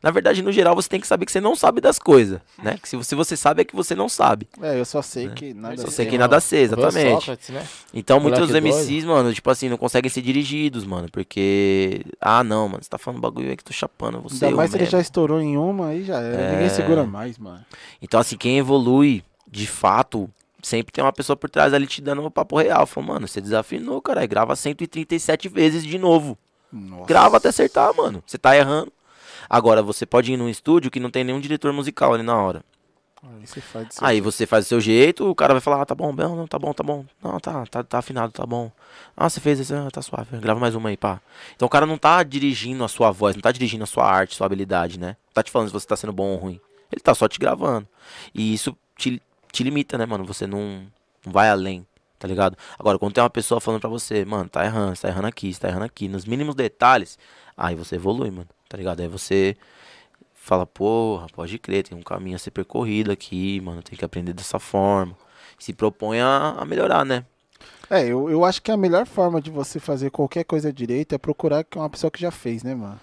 Na verdade, no geral, você tem que saber que você não sabe das coisas, né? Que se você, você sabe é que você não sabe. É, eu só sei que nada. Só sei ver. que nada sei, exatamente. Sócrates, né? Então, muitos doido. MCs, mano, tipo assim, não conseguem ser dirigidos, mano. Porque, ah, não, mano, você tá falando bagulho aí que tô chapando você. Ainda mais se ele já estourou em uma, aí já era. É. Ninguém segura mais, mano. Então, assim, quem evolui, de fato, sempre tem uma pessoa por trás ali te dando um papo real. Falando, mano, você desafinou, cara. Grava 137 vezes de novo. Nossa. Grava até acertar, mano. Você tá errando. Agora, você pode ir num estúdio que não tem nenhum diretor musical ali na hora. Aí você faz disso. Aí você faz o seu jeito, o cara vai falar, ah, tá bom, não, não, tá bom, tá bom. Não, tá, tá, tá afinado, tá bom. Ah, você fez isso, ah, tá suave. Grava mais uma aí, pá. Então o cara não tá dirigindo a sua voz, não tá dirigindo a sua arte, sua habilidade, né? Não tá te falando se você tá sendo bom ou ruim. Ele tá só te gravando. E isso te, te limita, né, mano? Você não, não vai além, tá ligado? Agora, quando tem uma pessoa falando pra você, mano, tá errando, você tá errando aqui, você tá errando aqui, nos mínimos detalhes, aí você evolui, mano, tá ligado? Aí você fala, porra, pode crer, tem um caminho a ser percorrido aqui, mano, tem que aprender dessa forma. Se propõe a, a melhorar, né? É, eu, eu acho que a melhor forma de você fazer qualquer coisa direito é procurar que uma pessoa que já fez, né, mano?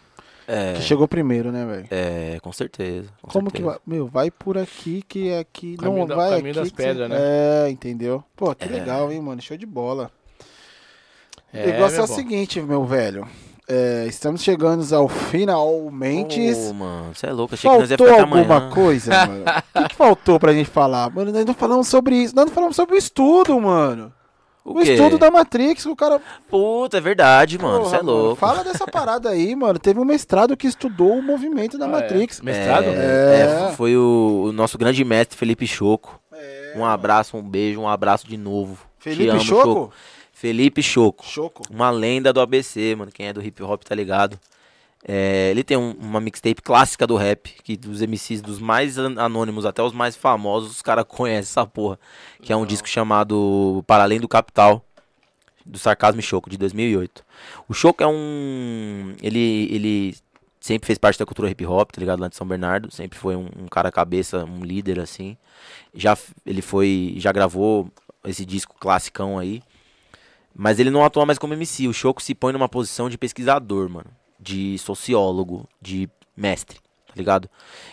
É, Que chegou primeiro, né, velho? é com certeza. com Como que certeza. vai? Meu, vai por aqui que aqui Caminho não da- vai caminho aqui. das que pedras, né? É, entendeu? Pô, que É. legal, hein, mano? Show de bola. É, o negócio é o bom. seguinte, meu velho. É, estamos chegando ao finalmente. Ô, mano, você é louco, achei que nós ia Faltou ficar alguma amanhã. coisa, mano? O que, que faltou pra gente falar? Mano, nós não falamos sobre isso. Nós não falamos sobre o estudo, mano. O, quê? estudo da Matrix, o cara. Puta, é verdade, mano, Porra, você é louco. Fala dessa parada aí, mano. Teve um mestrado que estudou o movimento da Ah, é? Matrix. Mestrado? É, É. é, foi o, o nosso grande mestre Felipe Choco. É, Um abraço, um beijo, um abraço de novo. Te Felipe amo, Choco? Felipe Choco. Choco. Uma lenda do ABC, mano. Quem é do hip hop tá ligado. É, ele tem um- uma mixtape clássica do rap, que dos MCs, dos mais an- anônimos até os mais famosos, os caras conhecem essa porra. Que é um disco chamado Para Além do Capital, do Sarcasmo e Choco, de 2008. O Choco é um. Ele, ele sempre fez parte da cultura hip hop, tá ligado? Lá de São Bernardo. Sempre foi um, um cara cabeça, um líder assim. Já, ele foi. Já gravou esse disco classicão aí. Mas ele não atua mais como MC. O Choco se põe numa posição de pesquisador, mano. De sociólogo, de mestre, tá ligado?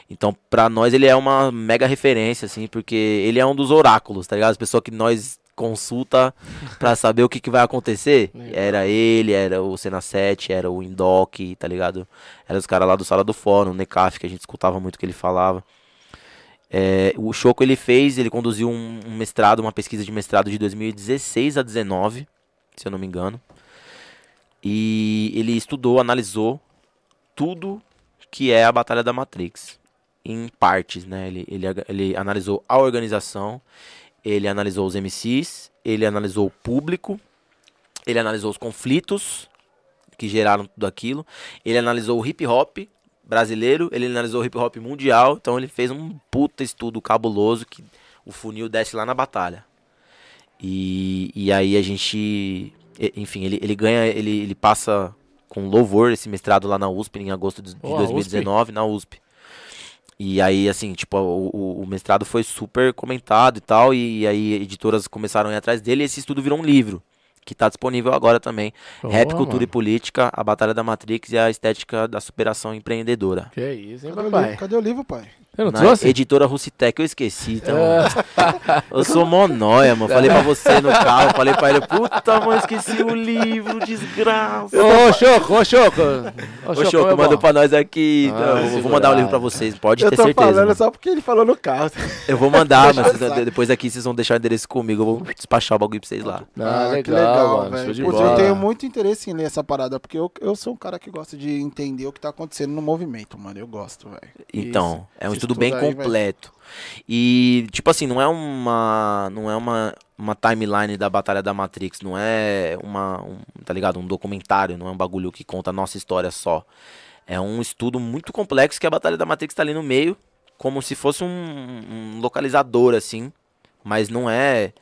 Então, pra nós, ele é uma mega referência, assim, porque ele é um dos oráculos, tá ligado? As pessoas que nós consulta pra saber o que, que vai acontecer. Legal. Era ele, era o Cena 7, era o Indoc, tá ligado? Era os caras lá do Sala do Fórum, o Necaf, que a gente escutava muito o que ele falava. É, o Choco ele fez, ele conduziu um, um mestrado, uma pesquisa de mestrado de 2016 a 19, se eu não me engano. E ele estudou, analisou tudo que é a Batalha da Matrix em partes, né? Ele, ele, ele analisou a organização, ele analisou os MCs, ele analisou o público, ele analisou os conflitos que geraram tudo aquilo, ele analisou o hip hop brasileiro, ele analisou o hip hop mundial, então ele fez um puta estudo cabuloso que o funil desce lá na batalha. E, e aí a gente, e- enfim, ele, ele ganha, ele, ele passa com louvor esse mestrado lá na USP em agosto de, a 2019, na USP. E aí, assim, tipo, o, o- o mestrado foi super comentado e tal, e, aí editoras começaram a ir atrás dele, e esse estudo virou um livro, que tá disponível agora também. Rap, Boa, Cultura e mano. Política, a Batalha da Matrix e a Estética da Superação Empreendedora. Que isso, hein, Cadê o, papai? livro? Cadê o livro, pai? Você não Na trouxe? editora Rucitec, eu esqueci, então. eu sou monóia, mano. Falei pra você no carro, falei pra ele, puta, mano, esqueci o livro, desgraça. Ô, Choco, ô, Choco. Ô, Choco, meu manda pra nós aqui. Ah, Não, eu vou mandar o livro pra vocês, pode Eu ter tô certeza. falando mano. só porque ele falou no carro. Eu vou mandar, mas vocês- eu depois aqui vocês vão deixar o endereço comigo. Eu vou despachar o bagulho pra vocês lá. Ah, que legal, mano. velho. Show de bola. Eu tenho muito interesse em ler essa parada, porque eu, eu sou um cara que gosta de entender o que tá acontecendo no movimento, mano. Eu gosto, velho. Então, é um Estudo bem completo. E, tipo assim, não é uma. Não é uma, uma timeline da Batalha da Matrix. Não é uma. Um, tá ligado? Um documentário, não é um bagulho que conta a nossa história só. É um estudo muito complexo que a Batalha da Matrix tá ali no meio, como se fosse um, um localizador, assim. Mas não é.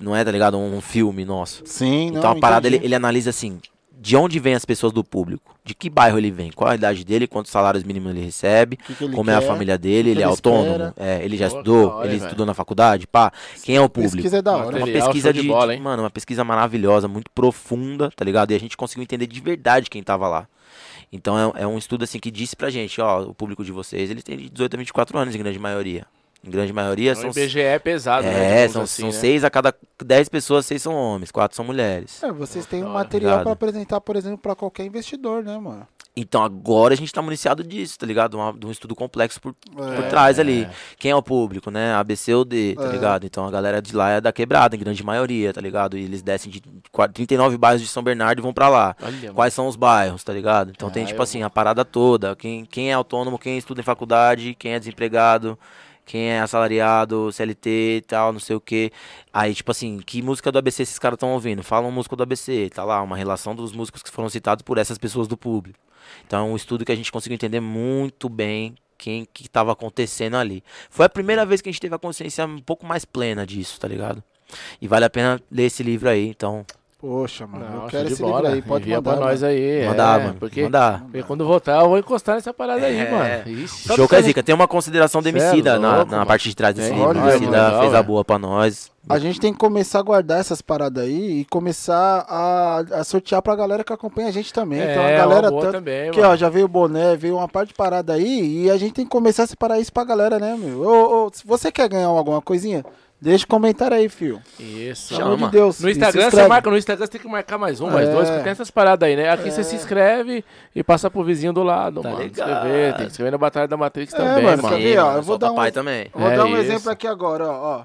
Não é, tá ligado? Um filme nosso. Sim, Então a parada ele, ele analisa assim, de onde vem as pessoas do público, de que bairro ele vem, qual a idade dele, quantos salários mínimos ele recebe, que que ele como é a quer, família dele, ele é autônomo, é, ele já Pô, estudou, hora, ele estudou na faculdade, pá, quem é o público? Pesquisa é da hora. Uma Material, pesquisa de de, bola, de- hein? mano, uma pesquisa maravilhosa, muito profunda, tá ligado? E a gente conseguiu entender de verdade quem tava lá. Então é, é um estudo assim que disse pra gente, ó, o público de vocês, ele tem de 18 a 24 anos em grande maioria. Em grande maioria Então, são o IBGE é pesado, né? é, digamos são, assim, são né? seis a cada 10 pessoas, seis são homens, quatro são mulheres. É, vocês têm um material pra apresentar, por exemplo, pra qualquer investidor, né, mano? Então agora a gente tá municiado disso, tá ligado? Uma- de um estudo complexo por, por É, trás ali. Quem é o público, né? A, B, C ou D, tá É. ligado? Então a galera de lá é da quebrada, em grande maioria, tá ligado? E eles descem de qua- 39 bairros de São Bernardo e vão pra lá. Olha, mano. Quais são os bairros, tá ligado? Então tem, Ah, tipo eu assim, a parada toda. Quem, quem é autônomo, quem estuda em faculdade, quem é desempregado, quem é assalariado, CLT e tal, não sei o que. Aí, tipo assim, que música do ABC esses caras estão ouvindo? Falam música do ABC, tá lá, uma relação dos músicos que foram citados por essas pessoas do público. Então é um estudo que a gente conseguiu entender muito bem quem que tava acontecendo ali. Foi a primeira vez que a gente teve a consciência um pouco mais plena disso, tá ligado? E vale a pena ler esse livro aí, então Poxa, mano, Não, eu show quero de esse bola. livro aí, pode Envia mandar. pra nós mano. aí. mandar, é, mano. Porque, Mandar. porque quando voltar eu vou encostar nessa parada aí, É. mano. Ixi. O Choco é zica. Tem uma consideração do é Emicida na, louco, na mano. parte de trás desse Tem, livro. Emicida fez a boa pra nós. A gente tem que começar a guardar essas paradas aí e começar a, a sortear pra galera que acompanha a gente também. então a É, galera uma boa tanto- também, que mano. ó, já veio o boné, veio uma parte de parada aí e a gente tem que começar a separar isso pra galera, né, meu? Ô, ô, se você quer ganhar alguma coisinha, deixa um comentário aí, fio. Isso. Pelo amor de Deus. No Instagram você marca, no Instagram você tem que marcar mais um, mais É. dois, porque tem essas paradas aí, né? Aqui você se inscreve e passa pro vizinho do lado, Tá mano. ligado. Escrever, tem que escrever na Batalha da Matrix É, também, mano, mano. ver, ó, eu vou dar um- também. Vou É dar um isso. exemplo aqui agora, ó, ó.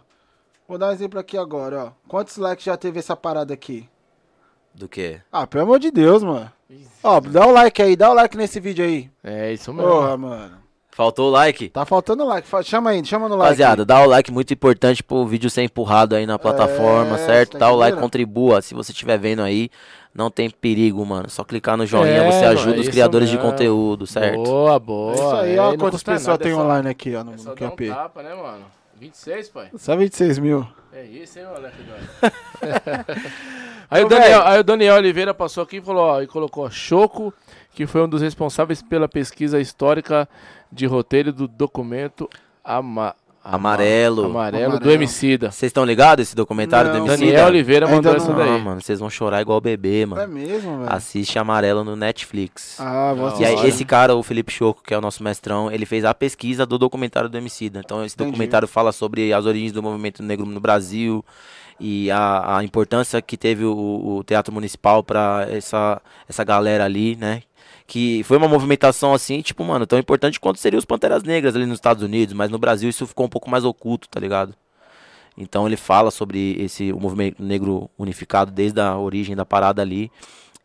Vou dar um exemplo aqui agora, ó. Quantos likes já teve essa parada aqui? Do quê? Ah, pelo amor de Deus, mano. Ó, dá um like aí, dá um like nesse vídeo aí. É isso mesmo. Porra, mano. Faltou o like? Tá faltando like. Chama aí, chama no like. Rapaziada, dá o like muito importante pro vídeo ser empurrado aí na plataforma, É, certo? Dá o like, contribua. Se você estiver vendo aí, não tem perigo, mano. Só clicar no joinha, É, você ajuda é os criadores de mesmo. conteúdo, certo? Boa, boa. É isso aí, É, ó. não Quantas pessoas tem é só- online aqui, ó, no, É no só dar um QP. tapa, né, mano? 26, pai? Só 26 mil. É isso, hein, moleque aí, o Daniel, aí o Daniel Oliveira passou aqui e falou, ó, e colocou ó, Choco, que foi um dos responsáveis pela pesquisa histórica de roteiro do documento Ama- Amarelo. Amarelo, do Amarelo. Emicida. Vocês estão ligados esse documentário Não. do Daniel Emicida? Oliveira Ainda mandou não. essa Ah, daí. mano, vocês vão chorar igual bebê, É mano. mesmo, velho? Assiste Amarelo no Netflix. Ah, vou E aí, esse cara, o Felipe Choco, que é o nosso mestrão, ele fez a pesquisa do documentário do Emicida. Então, esse Entendi. documentário fala sobre as origens do movimento negro no Brasil e a, a importância que teve o, o Teatro Municipal pra essa, essa galera ali, né? Que foi uma movimentação assim, tipo, mano, tão importante quanto seriam os Panteras Negras ali nos Estados Unidos, mas no Brasil isso ficou um pouco mais oculto, tá ligado? Então ele fala sobre esse o movimento negro unificado desde a origem da parada ali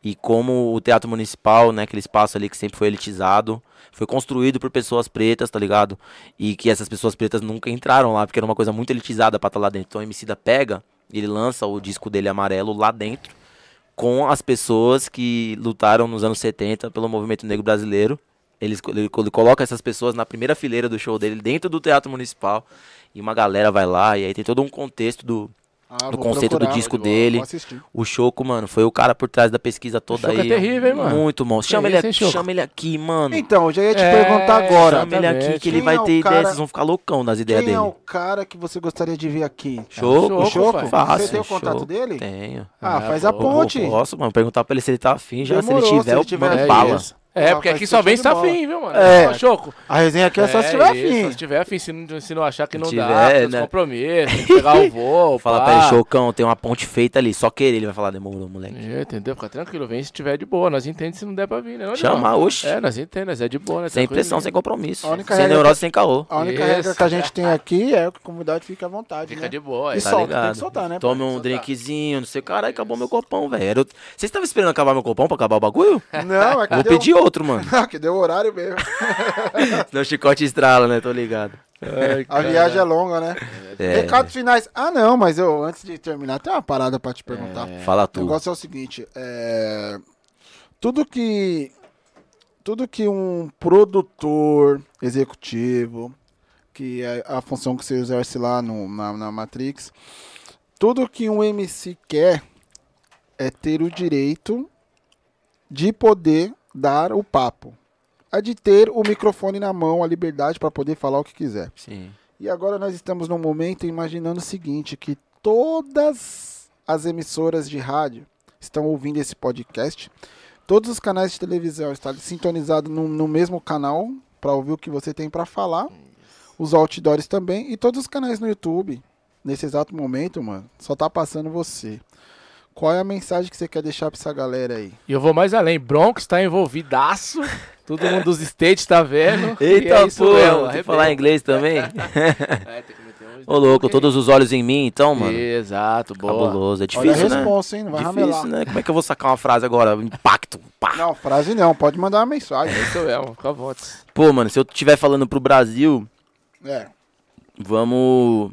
e como o teatro municipal, né, aquele espaço ali que sempre foi elitizado, foi construído por pessoas pretas, tá ligado? E que essas pessoas pretas nunca entraram lá, porque era uma coisa muito elitizada pra estar lá dentro. Então o Emicida pega, ele lança o disco dele amarelo lá dentro com as pessoas que lutaram nos anos 70 pelo movimento negro brasileiro. Ele, ele, ele coloca essas pessoas na primeira fileira do show dele, dentro do Teatro Municipal. E uma galera vai lá, e aí tem todo um contexto do, Ah, do vou conceito do procurar, disco vou- dele. O Choco, mano, foi o cara por trás da pesquisa toda Choco é aí. terrível, hein, mano? Muito bom. Chama, ele, aqui, Choco? chama ele aqui, mano. Então, eu já ia te É, perguntar agora. Chama ele aqui que ele Quem vai é o ter cara- ideia. Vocês vão ficar loucão nas ideias Quem é dele. o cara que você gostaria de ver aqui? Choco, Choco, o Choco? Fácil, Você tem o contato Choco. dele? Tenho. Ah, Ah, faz a ponte. Posso, mano, perguntar pra ele se ele tá afim já. Demorou, se ele tiver, se ele eu tiver mando aí, bala. isso. É, porque aqui só vem se tá afim, viu, mano? É. Choco. A resenha aqui é só se É tiver afim. Se tiver afim, se não, se não achar que não Se dá, tiver, tem né? os compromissos, tem que pegar o voo, Fala pra ele, Chocão, tem uma ponte feita ali. Só querer, ele vai falar, demorou, moleque. É, entendeu? Fica tranquilo, vem se tiver de boa. Nós entendemos se não der pra vir, né? não, Chama, não. oxe. É, nós entendemos, é de boa, né? Sem Tranquilo. pressão, sem compromisso. A Sem regra neurose, sem caô. A única Isso. regra que a gente tem aqui é que o convidado fica à vontade, Fica né? de boa. E é. só- Tá solta, tem ligado? que soltar, né, Tome um drinkzinho, não sei. Caralho, acabou meu copão, velho. Vocês estavam esperando acabar meu copão pra acabar o bagulho? Não, é que Vou pedir outro, mano. Ah, que deu horário mesmo. Senão o chicote estrala, né? Tô ligado. A viagem é longa, né? É. Recados finais. Ah, não, mas eu, antes de terminar, tem uma parada pra te perguntar. Fala O tu. negócio é o seguinte, é... Tudo que... Tudo que um produtor executivo, que é a função que você exerce lá no, na, na Matrix, tudo que um MC quer é ter o direito de poder dar o papo. É de ter o microfone na mão, a liberdade para poder falar o que quiser. Sim. E agora nós estamos num momento imaginando o seguinte, que todas as emissoras de rádio estão ouvindo esse podcast, todos os canais de televisão estão sintonizados no, no mesmo canal para ouvir o que você tem para falar, os outdoors também, e todos os canais no YouTube, nesse exato momento, mano, só tá passando você. Qual é a mensagem que você quer deixar pra essa galera aí? E eu vou mais além. Bronx tá envolvidaço. Todo mundo dos States tá vendo. Eita, é pô, tem que falar inglês também? É, tem que meter Ô, louco, todos os olhos em mim, então, mano. Exato, boa. Cabuloso. É Olha difícil, a né? responsa, hein? Não vai Difícil, ramelar. né? Como é que eu vou sacar uma frase agora? Impacto. Pá. Não, frase não, pode mandar uma mensagem. É isso mesmo, fica à vontade. Pô, mano, se eu estiver falando pro Brasil, É. vamos.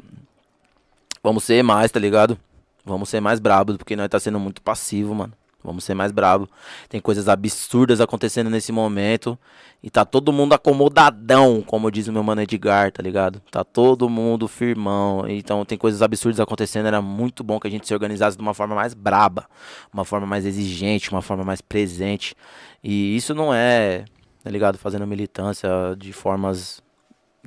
Vamos ser mais, tá ligado? Vamos ser mais brabos, porque nós tá sendo muito passivo, mano. Vamos ser mais brabo. Tem coisas absurdas acontecendo nesse momento. E tá todo mundo acomodadão, como diz o meu mano Edgar, tá ligado? Tá todo mundo firmão. Então tem coisas absurdas acontecendo. Era muito bom que a gente se organizasse de uma forma mais braba, uma forma mais exigente, uma forma mais presente. E isso não é, tá ligado? Fazendo militância de formas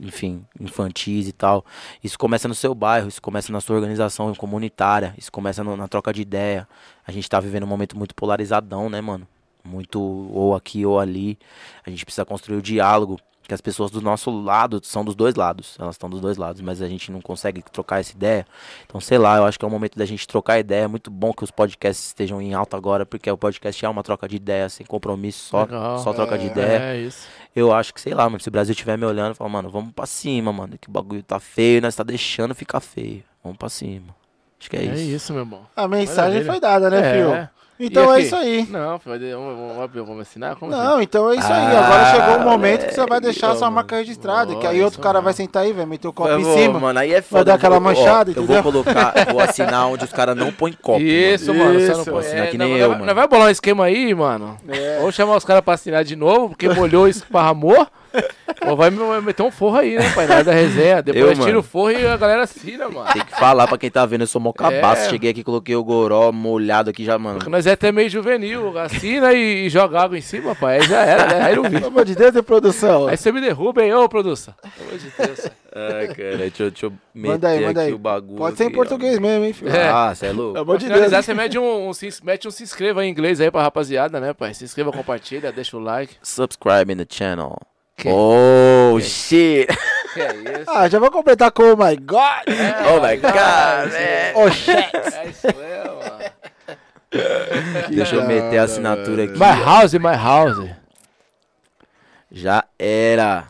enfim, infantis e tal. Isso começa no seu bairro, isso começa na sua organização comunitária, isso começa no- na troca de ideia. A gente tá vivendo um momento muito polarizadão, né, mano? Muito ou aqui ou ali. A gente precisa construir o diálogo. Que as pessoas do nosso lado são dos dois lados. Elas estão dos dois lados, mas a gente não consegue trocar essa ideia. Então, sei lá, eu acho que é o momento da gente trocar ideia. É muito bom que os podcasts estejam em alta agora, porque o podcast é uma troca de ideia, sem compromisso, só, Legal. só troca de ideia. É isso. Eu acho que, sei lá, mano, se o Brasil estiver me olhando, fala, mano, vamos pra cima, mano, que o bagulho tá feio, nós tá deixando ficar feio. Vamos pra cima. Acho que é, É isso. isso, meu irmão. A mensagem Maravilha. foi dada, né, É. Fio? Então é isso aí. Não, vai vamos assinar? Como assim? Não, então é isso aí. Ah, Agora chegou o momento que você vai deixar sua mano. marca registrada. Que aí outro isso cara mesmo. vai sentar aí, vai meter o copo Eu em vou, cima. Mano, aí é foda. dar aquela eu vou- ó, manchada, Eu entendeu? vou colocar, vou assinar onde os caras não põem copo. Isso, mano. mano. Você não Isso. pode Assinar é, que nem vai- eu, nós mano. vai bolar um esquema aí, mano. É. Ou chamar os caras pra assinar de novo, porque molhou e esparramou. Ou vai me- vai meter um forro aí, né, pai? Na hora da resenha. Depois Eu, tira mano. o forro e a galera assina, mano. Tem que falar pra quem tá vendo, eu sou mó cabaço. É. Cheguei aqui, coloquei o goró molhado aqui já, mano. Porque nós é até meio juvenil. Assina e, e joga água em cima, pai. Aí já era, né? Aí não vi. Pelo amor de Deus, de produção. Aí você me derruba, hein, ô, produção. Pelo amor de Deus. Ai, cara, deixa, eu- deixa eu meter Manda aí, manda aqui aí. o bagulho. Pode ser em aqui, ó. português mesmo, hein, filho? É. Ah, você é louco? Pelo amor de finalizar, Deus. você mete um, um se, mete um se inscreva em inglês aí pra rapaziada, né, pai? Se inscreva, compartilha, deixa o like. Subscribe in the channel. Que- Oh, shit. Que é isso? Ah, já vou completar com oh my God. oh my god, man. Oh, shit. É isso mesmo, mano. Deixa eu meter a assinatura aqui. My house, my house. Já era.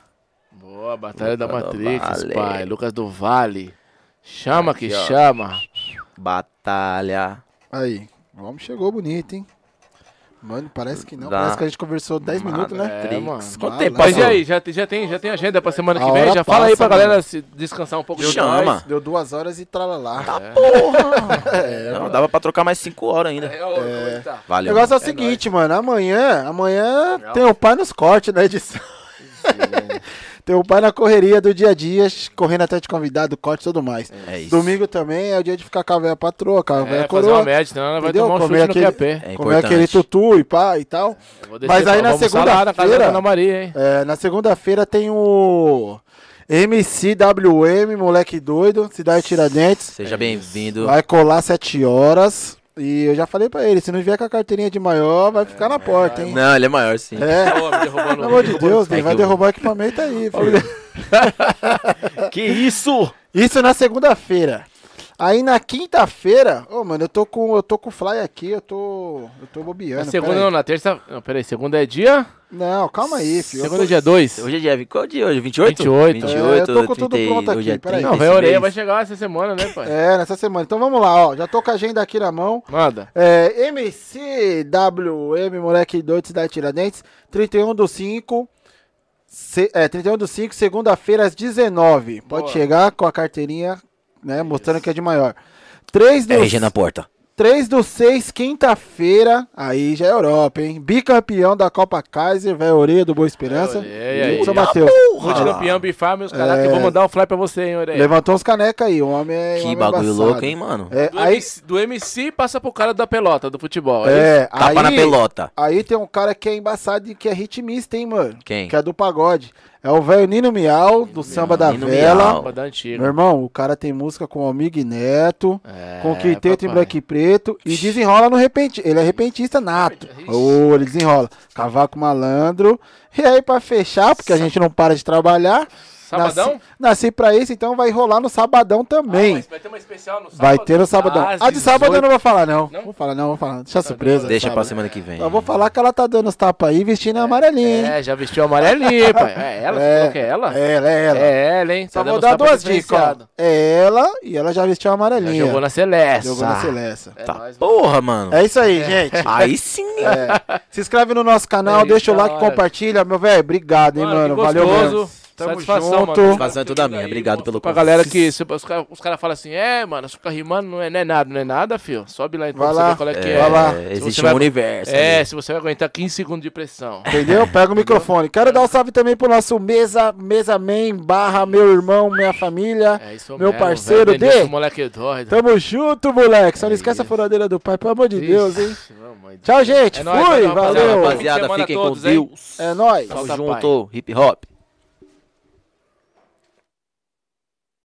Boa, Batalha da Lucas do Matrix, Vale. pai. Lucas do Vale. Chama que Aqui, ó. chama. Batalha. Aí, o homem chegou bonito, hein? Mano, parece que não. Da- Parece que a gente conversou 10 minutos, né? É, mano. Quanto tempo Mas e aí, já, tem- já, tem, já tem agenda pra semana A que vem? Já fala aí pra passa, galera se descansar um pouco de Chama. Deu duas horas e tralalá. Não, dava pra trocar mais 5 horas ainda. É, como tá? O Valeu. negócio é o É seguinte, mano. Amanhã, amanhã Legal. tem o pai nos cortes na edição. tem o pai na correria do dia a dia, correndo até de convidado, corte e tudo mais. É isso. Domingo também é o dia de ficar com a velha patroa, com a É, velha fazer coroa. uma média, senão ela vai Entendeu? tomar um Comer chute no aquele- QAP. É comer aquele tutu e pá e tal. Vou descer Mas aí na na segunda-feira- Dona Maria, hein? É, na segunda-feira tem o MCWM, moleque doido, Cidade Tiradentes. Seja bem-vindo. Vai colar 7 horas. E eu já falei pra ele, se não vier com a carteirinha de maior, vai ficar na porta, hein? Não, ele é maior, sim. É, Pô, pelo amor de Deus, no- ele vai derrubar o equipamento aí, filho. Que isso? Isso na segunda-feira. Aí na quinta-feira, ô mano, eu tô com eu tô com o fly aqui, eu tô eu tô bobeando. Na segunda não, na terça. Não, peraí, segunda é dia. Não, calma aí, filho. Segunda tô- é dia 2. Hoje é dia. Qual dia hoje? 28? 28. É, eu tô com tudo 30, pronto hoje é aqui, peraí. 30 Não, a orelha vai chegar essa semana, né, pai? É, nessa semana. Então vamos lá, ó. Já tô com a agenda aqui na mão. Manda. É, MCWM, moleque doido, Cidade Tiradentes, 31 do 5. Se, é, 31 do 5, segunda-feira às 19. Pode Boa. chegar com a carteirinha, né, mostrando que é de maior. 3 do, RG na porta. 3 do 6, quinta-feira, aí já é Europa, hein? Bicampeão da Copa Kaiser, velho Orelha do Boa Esperança. Aí. São Mateus. Multicampeão, bifar, meus caras, É. que eu vou mandar um fly pra você, hein, Orelha. Levantou uns canecas aí, o homem é. Que homem é bagulho embaçado. louco, hein, mano? É, Do, aí, MC, do MC passa pro cara da pelota, do futebol. É, é, Tapa aí, na pelota. Aí tem um cara que é embaçado e que é ritmista, hein, mano? Quem? Que é do pagode. É o velho Nino Miau, do Samba da Nino Vela. Miau. Meu irmão, o cara tem música com o Amigo Neto, É, com Quinteto em. Black e Preto e desenrola no repente. Ele é repentista nato. Ô, ele desenrola. Cavaco malandro. E aí, pra fechar, porque a gente não para de trabalhar. Sabadão? Nasci, nasci pra isso, então vai rolar no sabadão também. Ah, mas vai ter uma especial no sábado. vai ter no sabadão. às A de sábado eu não 18. vou falar, não. Não? Vou falar, não, vou falar. Deixa a surpresa. Deixa pra sábado. semana que vem. Eu vou falar que ela tá dando os tapas aí, vestindo a amarelinha, hein? É, já vestiu amarelinho, pai. É ela? Você falou que é ela? É ela, é ela. É ela, hein? Só Tá vou dar duas dicas. É ela e ela já vestiu a Já amarelinha. jogou na Celeste. Jogou na Celeste. É Tá nóis, porra, mano. É isso aí, gente. Aí sim. É. Se inscreve no nosso canal, É, deixa o like, compartilha. Meu velho, obrigado, hein, mano. Valeu mesmo. Tamo Satisfação, junto. mano. Satisfação é toda minha. Obrigado pelo Pra convite. galera que se- os caras cara falam assim, é, mano, se ficar rimando não é, não é nada, não é nada, fio. Sobe lá então Vai pra você lá. ver qual é que É, é. Vai lá. Se Existe você um vai- universo. É, ali. se você vai aguentar 15 segundos de pressão. Entendeu? Pega o microfone. Quero dar um salve também pro nosso mesa, mesa man, barra meu irmão, minha família. É isso Meu mesmo, parceiro velho. Denilson, D. moleque doido. Tamo junto, moleque. Só não esquece a furadeira do pai, pelo amor de Deus, hein? Tchau, gente. É nóis, Fui, valeu, rapaziada. de fiquem com? Deus. É nóis. Tamo junto. Hip hop.